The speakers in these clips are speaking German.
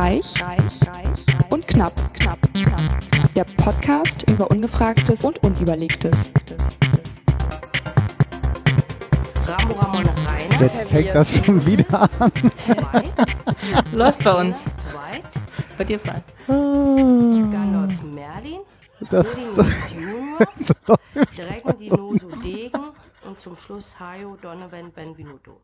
Reich, reich, reich und knapp, knapp, knapp. Der Podcast über Ungefragtes und Unüberlegtes. Ramo Ramon Rainer. Jetzt fängt das schon wieder an. Läuft bei uns. Bei dir, Frank. Gandalf Merlin. Das. Dragon Dinoso Degen. Und zum Schluss Hayo Donovan Benvenuto.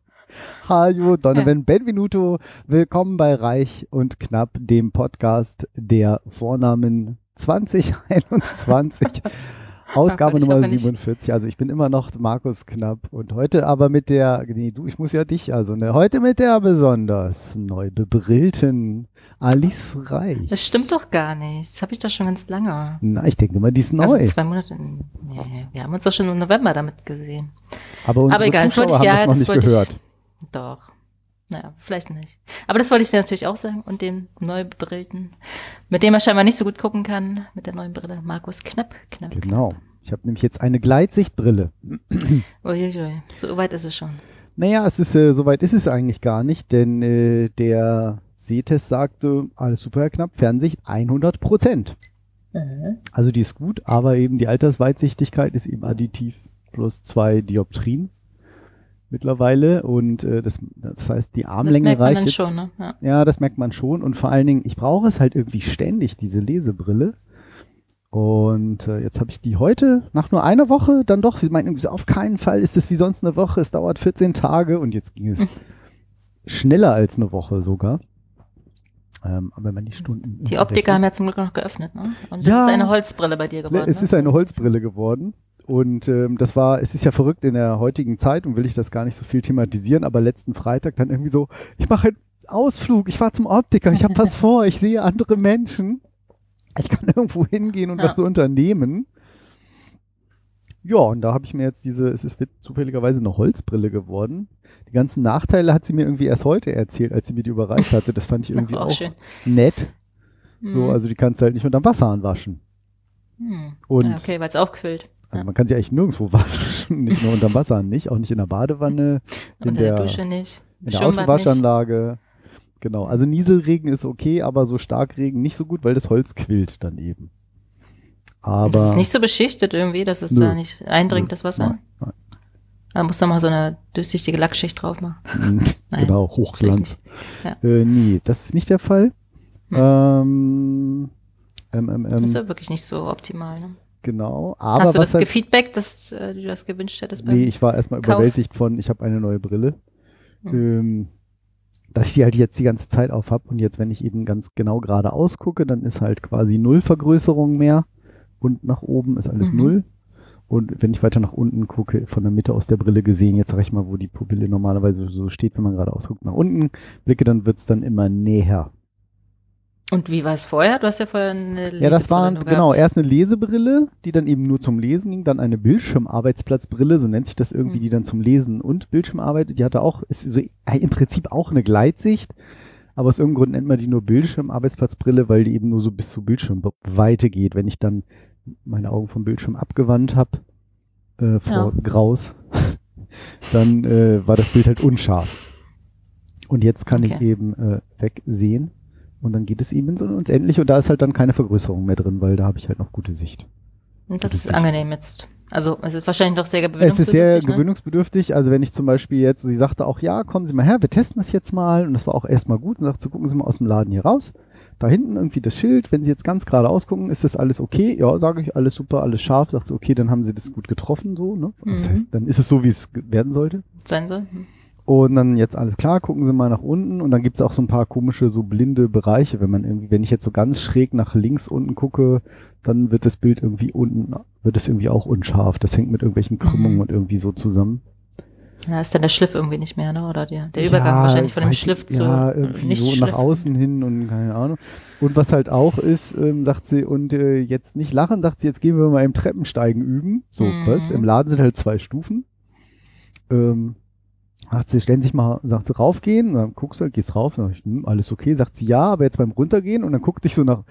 Hallo, Donovan Benvenuto. Willkommen bei Reich und Knapp, dem Podcast der Vornamen 2021. Ausgabe Nummer hoffe nicht. 47. Also ich bin immer noch Markus Knapp und heute aber mit der, nee, du, ich muss ja dich, also ne, heute mit der besonders neu bebrillten Alice Reich. Das stimmt doch gar nicht. Das habe ich doch schon ganz lange. Na, ich denke mal, die ist neu. Also zwei Monate. Nee, wir haben uns doch schon im November damit gesehen. aber aber egal, das Zuschauer wollte ich- haben ja, das noch das nicht wollte ich- gehört. Doch. Naja, vielleicht nicht. Aber das wollte ich dir natürlich auch sagen. Und dem neu bebrillten, mit dem er scheinbar nicht so gut gucken kann, mit der neuen Brille, Markus Knapp. Knapp Genau. Ich habe nämlich jetzt eine Gleitsichtbrille. Uiuiui, so weit ist es schon. Naja, es ist, äh, soweit ist es eigentlich gar nicht, denn äh, der Sehtest sagte, alles super knapp, Fernsicht 100 Prozent. Also die ist gut, aber eben die Altersweitsichtigkeit ist eben additiv plus zwei Dioptrien mittlerweile und äh, das, das heißt, die Das Armlänge merkt man reicht dann jetzt, schon, ne? Ja. Ja, das merkt man schon und vor allen Dingen, ich brauche es halt irgendwie ständig, diese Lesebrille. Und äh, jetzt habe ich die heute nach nur einer Woche dann doch, sie meinten irgendwie so, auf keinen Fall ist es wie sonst eine Woche, es dauert 14 Tage und jetzt ging es schneller als eine Woche sogar. Ähm, aber wenn man die Stunden. Die Optiker haben ja zum Glück noch geöffnet, ne? Und das Ja. ist eine Holzbrille bei dir geworden. Ne, es ne? ist eine Holzbrille geworden. Und ähm, das war, es ist ja verrückt in der heutigen Zeit und will ich das gar nicht so viel thematisieren, aber letzten Freitag dann irgendwie so, ich mache einen Ausflug, ich fahre zum Optiker, ich habe was vor, ich sehe andere Menschen. Ich kann irgendwo hingehen und Ja. was so unternehmen. Ja, und da habe ich mir jetzt diese, es ist zufälligerweise eine Holzbrille geworden. Die ganzen Nachteile hat sie mir irgendwie erst heute erzählt, als sie mir die überreicht hatte. Das fand ich irgendwie auch auch, nett. So, Mhm. also die kannst du halt nicht unterm Wasser anwaschen. Hm. Und okay, weil es aufquillt. Also man kann sie eigentlich nirgendwo waschen, nicht nur unterm Wasser nicht, auch nicht in der Badewanne, in Unter der, der, Dusche nicht. in der Schwimmbad nicht. Autowaschanlage. Genau, also Nieselregen ist okay, aber so Starkregen nicht so gut, weil das Holz quillt dann eben. Und das Aber ist nicht so beschichtet irgendwie, dass es Nö. da nicht eindringt, Nö. das Wasser. Nein, nein. Da muss man mal so eine durchsichtige Lackschicht drauf machen. Nein, genau, Hochglanz. Ja. Äh, nee, das ist nicht der Fall. Hm. Ähm, ähm, ähm, Das ist ja wirklich nicht so optimal. Ne? Genau, aber Hast du was das halt, gefeedbackt, dass äh, du das gewünscht hättest? Nee, ich war erstmal Kauf? überwältigt von, ich habe eine neue Brille. Hm. Ähm, dass ich die halt jetzt die ganze Zeit auf habe und jetzt, wenn ich eben ganz genau geradeaus gucke, dann ist halt quasi null Vergrößerung mehr und nach oben ist alles Mhm. null. Und wenn ich weiter nach unten gucke, von der Mitte aus der Brille gesehen, jetzt sag ich mal, wo die Pupille normalerweise so steht, wenn man geradeaus guckt, nach unten blicke, dann wird's dann immer näher. Und wie war es vorher? Du hast ja vorher eine Ja, das war Lesebrille genau erst eine Lesebrille, die dann eben nur zum Lesen ging, dann eine Bildschirmarbeitsplatzbrille, so nennt sich das irgendwie, Mhm. die dann zum Lesen und Bildschirm arbeitet. Die hatte auch, ist so äh, im Prinzip auch eine Gleitsicht, aber aus irgendeinem Grund nennt man die nur Bildschirmarbeitsplatzbrille, weil die eben nur so bis zur Bildschirmweite geht. Wenn ich dann meine Augen vom Bildschirm abgewandt habe, äh, vor Graus, dann äh, war das Bild halt unscharf. Und jetzt kann ich Okay. eben äh, wegsehen. Und dann geht es eben ins Unendliche und da ist halt dann keine Vergrößerung mehr drin, weil da habe ich halt noch gute Sicht. Und das das ist ist- angenehm jetzt. Also es ist wahrscheinlich doch sehr Es gewöhnungsbedürftig. ist sehr ne? gewöhnungsbedürftig. Also wenn ich zum Beispiel jetzt, sie sagte auch, ja, kommen Sie mal her, wir testen das jetzt mal. Und das war auch erstmal gut. Und sagt, so gucken Sie mal aus dem Laden hier raus. Da hinten irgendwie das Schild. Wenn Sie jetzt ganz geradeaus gucken, ist das alles okay? Ja, sage ich, alles super, alles scharf. Sagt sie, okay, dann haben Sie das gut getroffen, so, ne? Das Mhm. heißt, dann ist es so, wie es werden sollte. sein soll. Hm. Und dann jetzt alles klar, gucken Sie mal nach unten und dann gibt's auch so ein paar komische, so blinde Bereiche, wenn man irgendwie, wenn ich jetzt so ganz schräg nach links unten gucke, dann wird das Bild irgendwie unten, wird es irgendwie auch unscharf. Das hängt mit irgendwelchen Krümmungen Mhm. und irgendwie so zusammen. Ja, ist dann der Schliff irgendwie nicht mehr, ne? Oder der, der Übergang Ja, wahrscheinlich von dem Schliff ich, zu Ja, irgendwie nicht so Schliff. nach außen hin und keine Ahnung. Und was halt auch ist, ähm, sagt sie, und äh, jetzt nicht lachen, sagt sie, jetzt gehen wir mal im Treppensteigen üben. So, Mhm. was? Im Laden sind halt zwei Stufen. Ähm, sagt sie, stellen sich mal, sagt sie, raufgehen, und dann guckst du halt, gehst rauf, dann sag ich, hm, alles okay, sagt sie, ja, aber jetzt beim runtergehen und dann guckt dich so nach,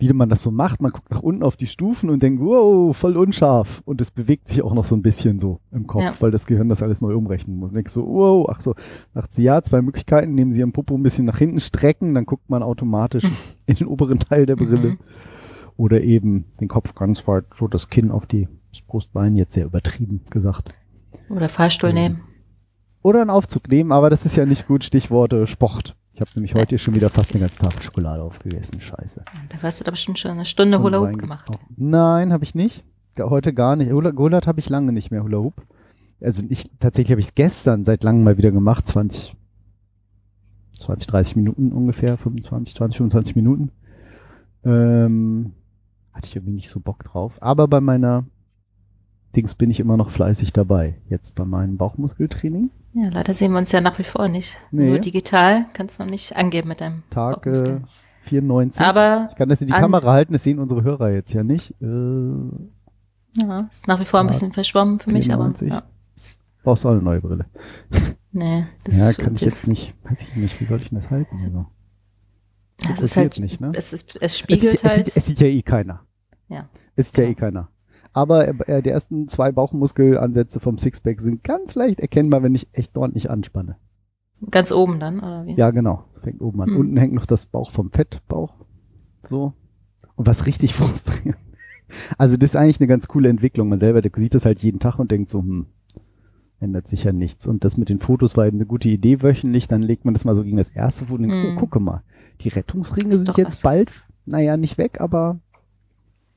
wie man das so macht. Man guckt nach unten auf die Stufen und denkt, wow, voll unscharf. Und es bewegt sich auch noch so ein bisschen so im Kopf, Ja. weil das Gehirn das alles neu umrechnen muss. Denkst so, wow, ach so, sagt sie, ja, zwei Möglichkeiten, nehmen sie ihren Popo ein bisschen nach hinten strecken, dann guckt man automatisch in den oberen Teil der Brille. Mhm. Oder eben den Kopf ganz weit, so das Kinn auf die das Brustbein, jetzt sehr übertrieben gesagt. Oder Fahrstuhl Mhm. nehmen. Oder einen Aufzug nehmen, aber das ist ja nicht gut. Stichworte Sport. Ich habe nämlich heute schon wieder fast eine ganze Tafel Schokolade aufgegessen. Scheiße. Da warst du da bestimmt schon eine Stunde Hula Hoop gemacht. Nein, habe ich nicht. Heute gar nicht. Hula, Gehulert habe ich lange nicht mehr Hula Hoop. Also ich, tatsächlich habe ich es gestern seit langem mal wieder gemacht. 20, 20, 30 Minuten ungefähr. 25, 20, 25 Minuten. Ähm, hatte ich irgendwie nicht so Bock drauf. Aber bei meiner Dings bin ich immer noch fleißig dabei. Jetzt bei meinem Bauchmuskeltraining. Ja, leider sehen wir uns ja nach wie vor nicht. Nee. Nur digital kannst du noch nicht angeben mit deinem Tag äh, Bauchmuskel. 94. Aber ich kann das in die Kamera halten, das sehen unsere Hörer jetzt ja nicht. Äh, ja, ist nach wie vor ein Ja, bisschen verschwommen für mich, aber 94. ja. brauchst du auch eine neue Brille. nee, das ja, ist, kann ich das, jetzt nicht, weiß ich nicht, wie soll ich denn das halten? Also, Ja, es ist interessiert halt, nicht, ne? es, ist, es es, spiegelt es, halt. sieht, es sieht ja eh keiner. Ja. Es sieht ja eh keiner. Aber äh, die ersten zwei Bauchmuskelansätze vom Sixpack sind ganz leicht erkennbar, wenn ich echt ordentlich anspanne. Ganz oben dann, oder wie? Ja, genau. Fängt oben an. Hm. Unten hängt noch das Bauch vom Fettbauch. So. Und was richtig frustrierend. Also das ist eigentlich eine ganz coole Entwicklung. Man selber sieht das halt jeden Tag und denkt so, hm, ändert sich ja nichts. Und das mit den Fotos war eben eine gute Idee wöchentlich. Dann legt man das mal so gegen das erste Foto und denkt, Hm. oh, gucke mal. Die Rettungsringe sind jetzt was. bald, naja, nicht weg, aber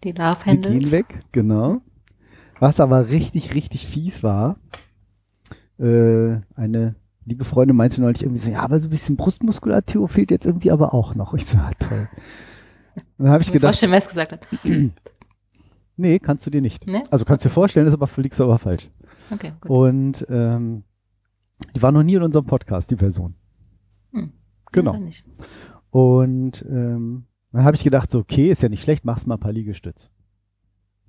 Die Love die Handles. gehen weg, genau. Was aber richtig, richtig fies war, äh, eine liebe Freundin meinte neulich irgendwie so, ja, aber so ein bisschen Brustmuskulatur fehlt jetzt irgendwie aber auch noch. Ich so, ja, toll. Und dann habe ich Ich gedacht, vorstellen, wer es gesagt hat. nee, kannst du dir nicht. Ne? Also kannst du dir vorstellen, ist aber du aber falsch. Okay, gut. Und ähm, die war noch nie in unserem Podcast, die Person. Hm. Genau. Dann nicht. Dann habe ich gedacht, so, okay, ist ja nicht schlecht, machst mal ein paar Liegestütz.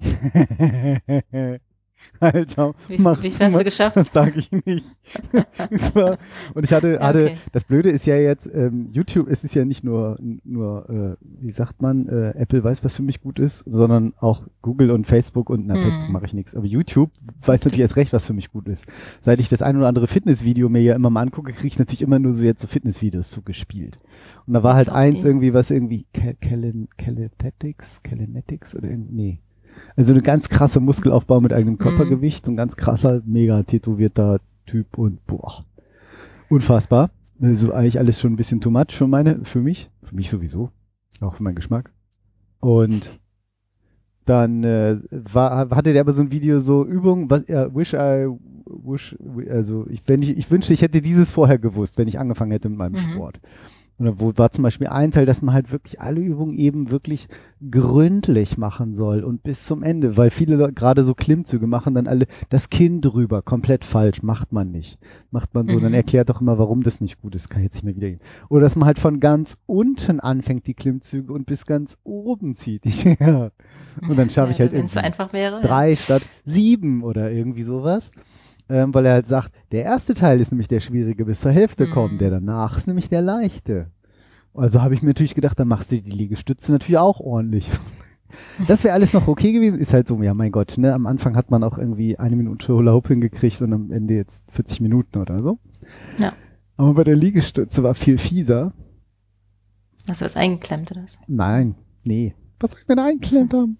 Alter, Wie, mach's wie viel hast du geschafft? Das sage ich nicht. War, und ich hatte, hatte okay. das Blöde ist ja jetzt, ähm, YouTube, es ist ja nicht nur, nur äh, wie sagt man, äh, Apple weiß, was für mich gut ist, sondern auch Google und Facebook und, na, Mhm. Facebook mache ich nichts. Aber YouTube weiß natürlich erst recht, was für mich gut ist. Seit ich das ein oder andere Fitnessvideo mir ja immer mal angucke, kriege ich natürlich immer nur so jetzt so Fitnessvideos zugespielt. Und da war halt eins irgendwie, was irgendwie Cal- Calen- Calisthenics, Calisthenics oder irgend- nee. Also eine ganz krasse Muskelaufbau mit eigenem Körpergewicht, so ein ganz krasser, mega tätowierter Typ und boah, unfassbar. Also eigentlich alles schon ein bisschen too much für meine, für mich, für mich sowieso, auch für meinen Geschmack. Und dann äh, war, hatte der aber so ein Video so Übung, was ja, wish I wish, also ich, wenn ich, ich wünschte, ich hätte dieses vorher gewusst, wenn ich angefangen hätte mit meinem Mhm. Sport. Da wo war zum Beispiel ein Teil, dass man halt wirklich alle Übungen eben wirklich gründlich machen soll und bis zum Ende, weil viele Leute gerade so Klimmzüge machen dann alle das Kinn drüber, komplett falsch, macht man nicht. Macht man so, dann Mhm. erklärt doch immer, warum das nicht gut ist, kann jetzt nicht mehr wieder gehen. Oder dass man halt von ganz unten anfängt, die Klimmzüge und bis ganz oben zieht. ja. Und dann schaffe ich halt Wenn es so irgendwie einfach wäre. drei statt sieben oder irgendwie sowas. Ähm, weil er halt sagt, der erste Teil ist nämlich der schwierige bis zur Hälfte Mhm. kommen, der danach ist nämlich der leichte. Also habe ich mir natürlich gedacht, dann machst du die Liegestütze natürlich auch ordentlich. Das wäre alles noch okay gewesen. Ist halt so, ja mein Gott, ne? Am Anfang hat man auch irgendwie eine Minute Hula Hoop hingekriegt und am Ende jetzt 40 Minuten oder so. Ja. Aber bei der Liegestütze war viel fieser. Hast du was eingeklemmt oder was? Nein, nee. Was soll ich mir da einklemmt haben?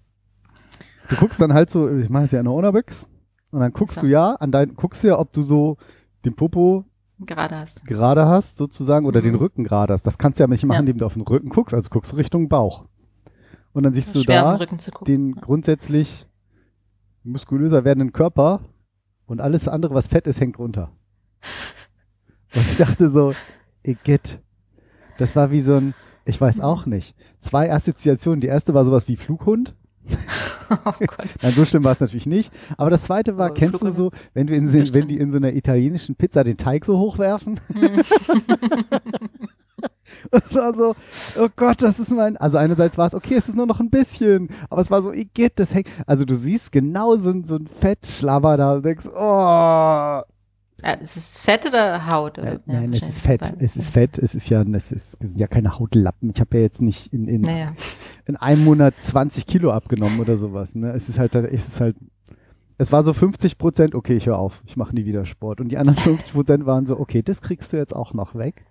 Du guckst dann halt so, ich mache es ja in der Ownerbüchs und dann guckst So. du ja an dein, guckst du ja, ob du so den Popo Gerade hast. gerade hast, sozusagen, oder Mhm. den Rücken gerade hast. Das kannst du ja nicht machen, Ja. indem du auf den Rücken guckst, also guckst du Richtung Bauch. Und dann siehst du da den den grundsätzlich muskulöser werdenden Körper und alles andere, was fett ist, hängt runter. Und ich dachte so, Igitt. Das war wie so ein, ich weiß Mhm. auch nicht, zwei Assoziationen. Die erste war sowas wie Flughund. oh Gott. Nein, so schlimm war es natürlich nicht. Aber das zweite war, Aber kennst du so, wenn du in, so- wenn die in so einer italienischen Pizza den Teig so hochwerfen? Es war so, oh Gott, das ist mein. Also einerseits war es, okay, es ist nur noch ein bisschen, aber es war so, igitt, das hängt. Also du siehst genau so, ein- so ein Fettschlabber da und denkst, oh. Ja, ist es Fett oder Haut? Äh, Ja, nein, es ist Fett. beides. Es ist Fett. Es ist ja, es ist, es sind ja keine Hautlappen. Ich habe ja jetzt nicht in, in, Naja. in einem Monat 20 Kilo abgenommen oder sowas. Ne? Es ist halt, es ist halt, es war so 50 Prozent, okay, ich höre auf, ich mache nie wieder Sport. Und die anderen 50 Prozent waren so, okay, das kriegst du jetzt auch noch weg.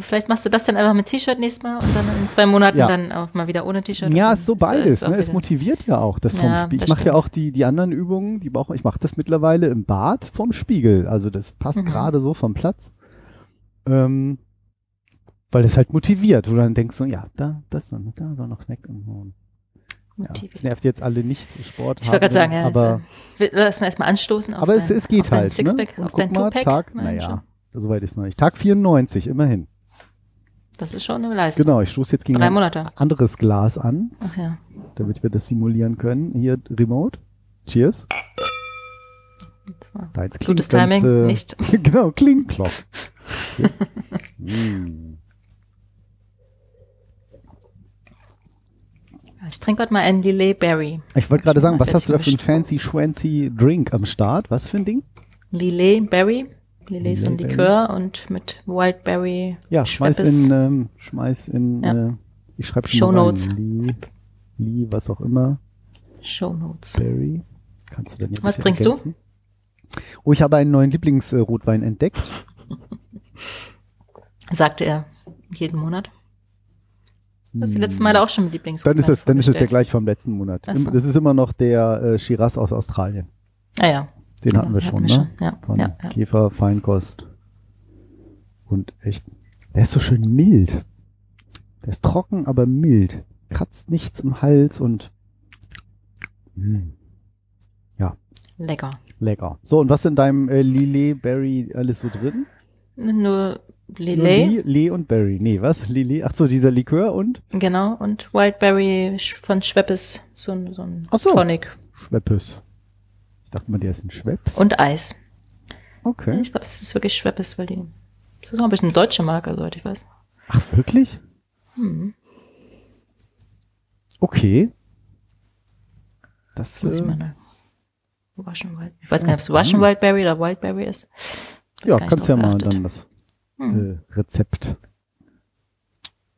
Vielleicht machst du das dann einfach mit T-Shirt nächstes Mal und dann in zwei Monaten Ja. dann auch mal wieder ohne T-Shirt. Ja, ist so beides. auch Ne? Es motiviert ja auch das vom Ja, Spiegel. Ich das mache ja auch die, die anderen Übungen, die brauche ich mache das mittlerweile im Bad vom Spiegel. Also das passt Mhm. gerade so vom Platz. Ähm, weil es halt motiviert, wo du dann denkst so, ja, da, das soll, da soll noch weg. Und. Ja, es nervt jetzt alle nicht Sport. Ich wollte gerade sagen, ja, aber, äh, lass mal erstmal anstoßen. Auf aber es, dein, es geht auf dein halt. Ne? Sixpack, Und auf dein mal, Two-Pack. Tag, Nein, naja, soweit ist noch nicht. Tag 94, immerhin. Das ist schon eine Leistung. Genau, ich stoße jetzt gegen Drei ein Monate. anderes Glas an, Ach ja. damit wir das simulieren können. Hier, Remote. Cheers. Deins Gutes klingt ganz, Timing, äh, nicht. genau, Klingklock. mm. Ich trinke heute mal einen Lillet Berry. Ich wollte gerade sagen, was hast du da für einen fancy schwancy Drink am Start? Was für ein Ding? Lillet Berry. Ein Lillet Likör und mit Wildberry. Ja, schmeiß Schweppes. in, ähm, schmeiß in, Ja. äh, ich schreibe schon Show mal rein. Notes. Lee, Lee, was auch immer, Show Notes. Berry. Kannst du hier Was trinkst du? ergänzen? Oh, ich habe einen neuen Lieblingsrotwein entdeckt. Sagte er jeden Monat. Das ist die letzten Male auch schon mit Lieblings. Dann ist es, dann ist es der gleich vom letzten Monat. So. Das ist immer noch der äh, Shiraz aus Australien. Ah ja. Den hatten wir Ja, schon, ne? ja, Von ja, ja. Käfer, Feinkost. Und echt, der ist so schön mild. Der ist trocken, aber mild. Kratzt nichts im Hals und mm, Lecker. lecker. So, und was in deinem äh, Lillet Berry alles so drin? Nur Lillet, Li, Lee und Berry. Nee, was? Lillet? Ach so, dieser Likör und genau, und Wildberry von Schweppes, so ein, so ein Ach so. Tonic. Schweppes. Dachte mal, der ist ein Schweppes. Und Eis. Okay. Ich glaube, es ist wirklich Schweppes, weil die. Das ist auch ein bisschen eine deutsche Marke, soweit ich weiß. Ach, wirklich? Hm. Okay. Das, Muss ich äh, Russian. Ich weiß gar nicht, ob es Russian Wildberry oder Wildberry ist. Weiß ja, nicht kannst ja mal dann das Hm. äh, Rezept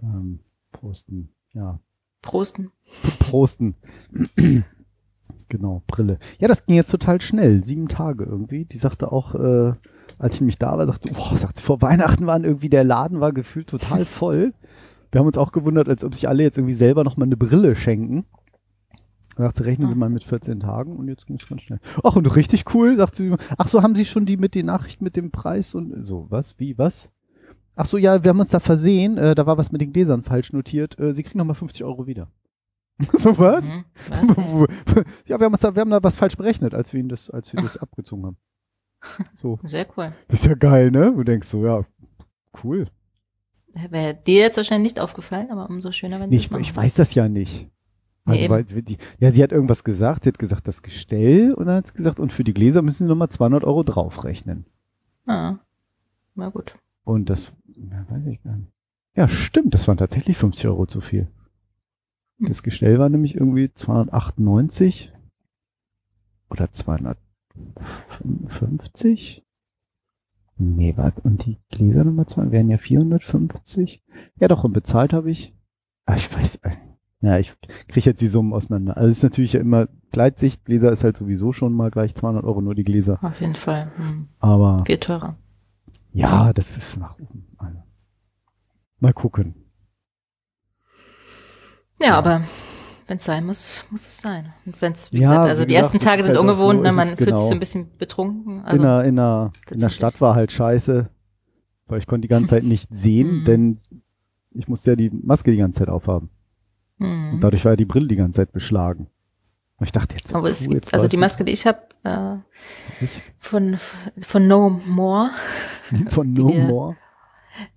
ähm, posten. Ja, Prosten. posten. Genau, Brille. Ja, das ging jetzt total schnell. Sieben Tage irgendwie. Die sagte auch, äh, als ich nämlich da war, sagte, boah, sagte, vor Weihnachten waren irgendwie, der Laden war gefühlt total voll. Wir haben uns auch gewundert, als ob sich alle jetzt irgendwie selber noch mal eine Brille schenken. Da sagte, rechnen Sie Ah. mal mit 14 Tagen und jetzt ging es ganz schnell. Ach, und richtig cool, sagt sie. Ach so, haben Sie schon die mit den Nachrichten mit dem Preis und so, was, wie, was? Ach so, ja, wir haben uns da versehen, äh, da war was mit den Gläsern falsch notiert. Äh, Sie kriegen nochmal 50 Euro wieder. so was? Mhm. Ja, wir haben, da, wir haben da was falsch berechnet, als wir, ihn das, als wir das abgezogen haben. So, Sehr cool. das ist ja geil, ne? Du denkst so, ja, cool. Wäre dir jetzt wahrscheinlich nicht aufgefallen, aber umso schöner, wenn Nee, du ich, ich weiß das ja nicht. Nee, Also, eben. weil die, ja, sie hat irgendwas gesagt, sie hat gesagt, das Gestell, und dann hat sie gesagt, und für die Gläser müssen sie nochmal 200 Euro draufrechnen. Ah, na gut. Und das, ja, weiß ich gar nicht. Ja, stimmt, das waren tatsächlich 50 Euro zu viel. Das Gestell war nämlich irgendwie 298 oder 250. Nee, warte, und die Gläser Nummer 2 wären ja 450. Ja doch, und bezahlt habe ich, ah, ich weiß, äh, ja, ich kriege jetzt die Summen auseinander. Also es ist natürlich ja immer, Gleitsicht, Gläser ist halt sowieso schon mal gleich 200 Euro, nur die Gläser. Auf jeden Fall. Hm. Aber Viel teurer. ja, das ist nach oben. Also. Mal gucken. Ja, aber wenn es sein muss, muss es sein. Und wenn es, wie Ja, gesagt, also wie die gesagt, ersten Tage sind halt ungewohnt, so, ne, man es fühlt sich so genau. ein bisschen betrunken. in, Also, der, in, der, in der. Stadt war halt scheiße, weil ich konnte die ganze Zeit nicht sehen, Mhm. denn ich musste ja die Maske die ganze Zeit aufhaben. hm. Und dadurch war ja die Brille die ganze Zeit beschlagen. Und ich dachte jetzt, aber es puh, gibt, jetzt also die Maske, die ich habe, äh, von, von No More, von die No wir- More.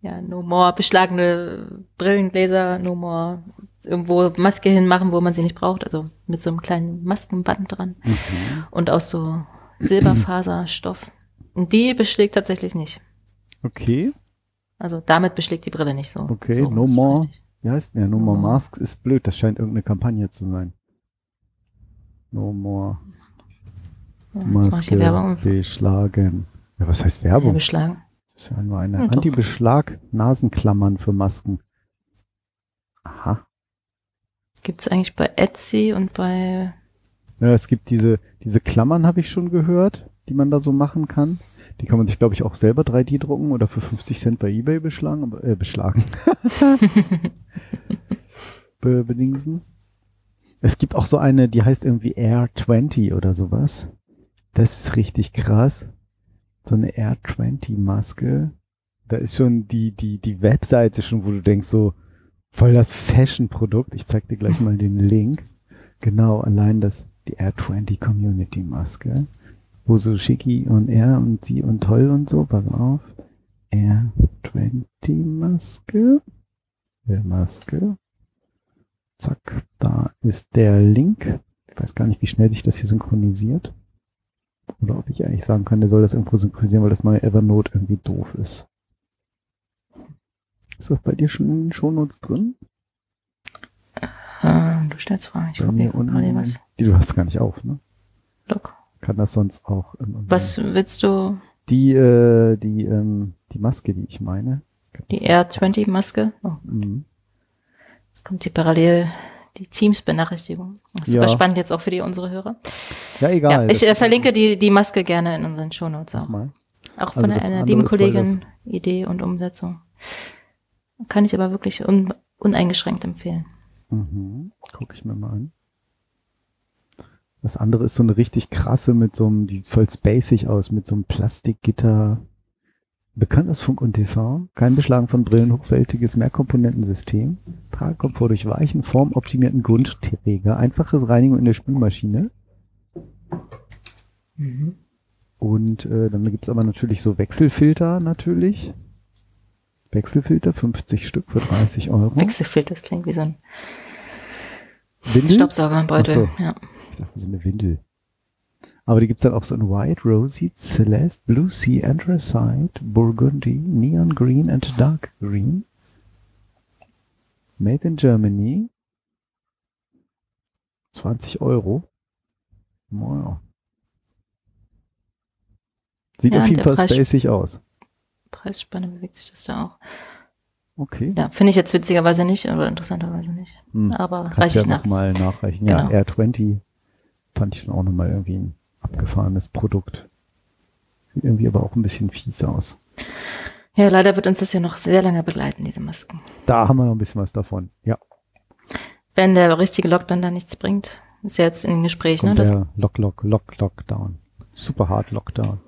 ja, No More, beschlagene Brillengläser, No More, irgendwo Maske hinmachen, wo man sie nicht braucht, also mit so einem kleinen Maskenband dran Mhm. und aus so Silberfaserstoff. Und die beschlägt tatsächlich nicht. Okay, Also damit beschlägt die Brille nicht so. Okay, so No More. richtig. wie heißt denn der? No No More More. Masks ist blöd, das scheint irgendeine Kampagne zu sein. No More Ja, Maske Werbung. beschlagen. Ja, was heißt Werbung? beschlagen. Das ist ja nur eine Hm. Anti-Beschlag-Nasenklammern für Masken. Aha. Gibt es eigentlich bei Etsy und bei Ja, es gibt diese, diese Klammern, habe ich schon gehört, die man da so machen kann. Die kann man sich, glaube ich, auch selber 3D drucken oder für 50 Cent bei Ebay beschlagen, aber, äh, beschlagen. Be bedingsen. Es gibt auch so eine, die heißt irgendwie Air 20 oder sowas. Das ist richtig krass. So eine Air 20 Maske. Da ist schon die, die, die Webseite schon, wo du denkst so, voll das Fashion-Produkt. Ich zeig dir gleich mal den Link. Genau, allein das, die Air 20 Community Maske. Wo so Schicki und er und sie und toll und so, pass auf. Air 20 Maske. Der Maske. Zack, da ist der Link. Ich weiß gar nicht, wie schnell sich das hier synchronisiert. Oder ob ich eigentlich sagen kann, der soll das irgendwo synchronisieren, weil das neue Evernote irgendwie doof ist. Ist das bei dir schon in den Shownotes drin? äh, du stellst Fragen. Ich unten. gerade was. Die du hast gar nicht auf, ne? Look. Kann das sonst auch. Was willst du? Die, äh, die, ähm, die Maske, die ich meine. Die R20 Maske? Oh, Mhm. jetzt kommt die parallel die Teams-Benachrichtigung. Super Ja. spannend jetzt auch für die unsere Hörer. Ja, Ja, egal. ich Das- äh, verlinke die, die Maske gerne in unseren Shownotes auch. mal. Auch Also von das einer lieben Kollegin Idee und Umsetzung. Kann ich aber wirklich un, uneingeschränkt empfehlen. Mhm. Guck ich mir mal an. Das andere ist so eine richtig krasse mit so einem, die sieht voll spacig aus, mit so einem Plastikgitter. Bekannt aus Funk und TV. Kein Beschlagen von Brillen, hochwertiges Mehrkomponentensystem. Tragekomfort durch weichen, formoptimierten Grundträger. Einfaches Reinigung in der Spülmaschine. Und äh, dann gibt's aber natürlich so Wechselfilter natürlich. Wechselfilter, 50 Stück für 30 Euro. Wechselfilter, das klingt wie so ein Windel? Staubsaugerbeutel. So. Ja. Ich dachte, so eine Windel. Aber die gibt's dann auch so in White, Rosy, Celeste, Blue Sea, Anthracite, Burgundy, Neon Green and Dark Green. Made in Germany. 20 Euro. Wow. Sieht Ja, auf jeden Fall Preis- aus. Preisspanne bewegt sich das da auch. Okay. Ja, finde ich jetzt witzigerweise nicht oder interessanterweise nicht. Hm. Aber Kannst reiche ja ich nach. nochmal nachreichen. Ja, Genau. R20 fand ich dann auch nochmal irgendwie ein abgefahrenes Produkt. Sieht irgendwie aber auch ein bisschen fies aus. Ja, leider wird uns das ja noch sehr lange begleiten, diese Masken. Da haben wir noch ein bisschen was davon. Ja, Wenn der richtige Lockdown da nichts bringt, ist ja jetzt in Gespräch, ne? kommt Das, der Lock, Lock, Lock, Lockdown. Super hart Lockdown.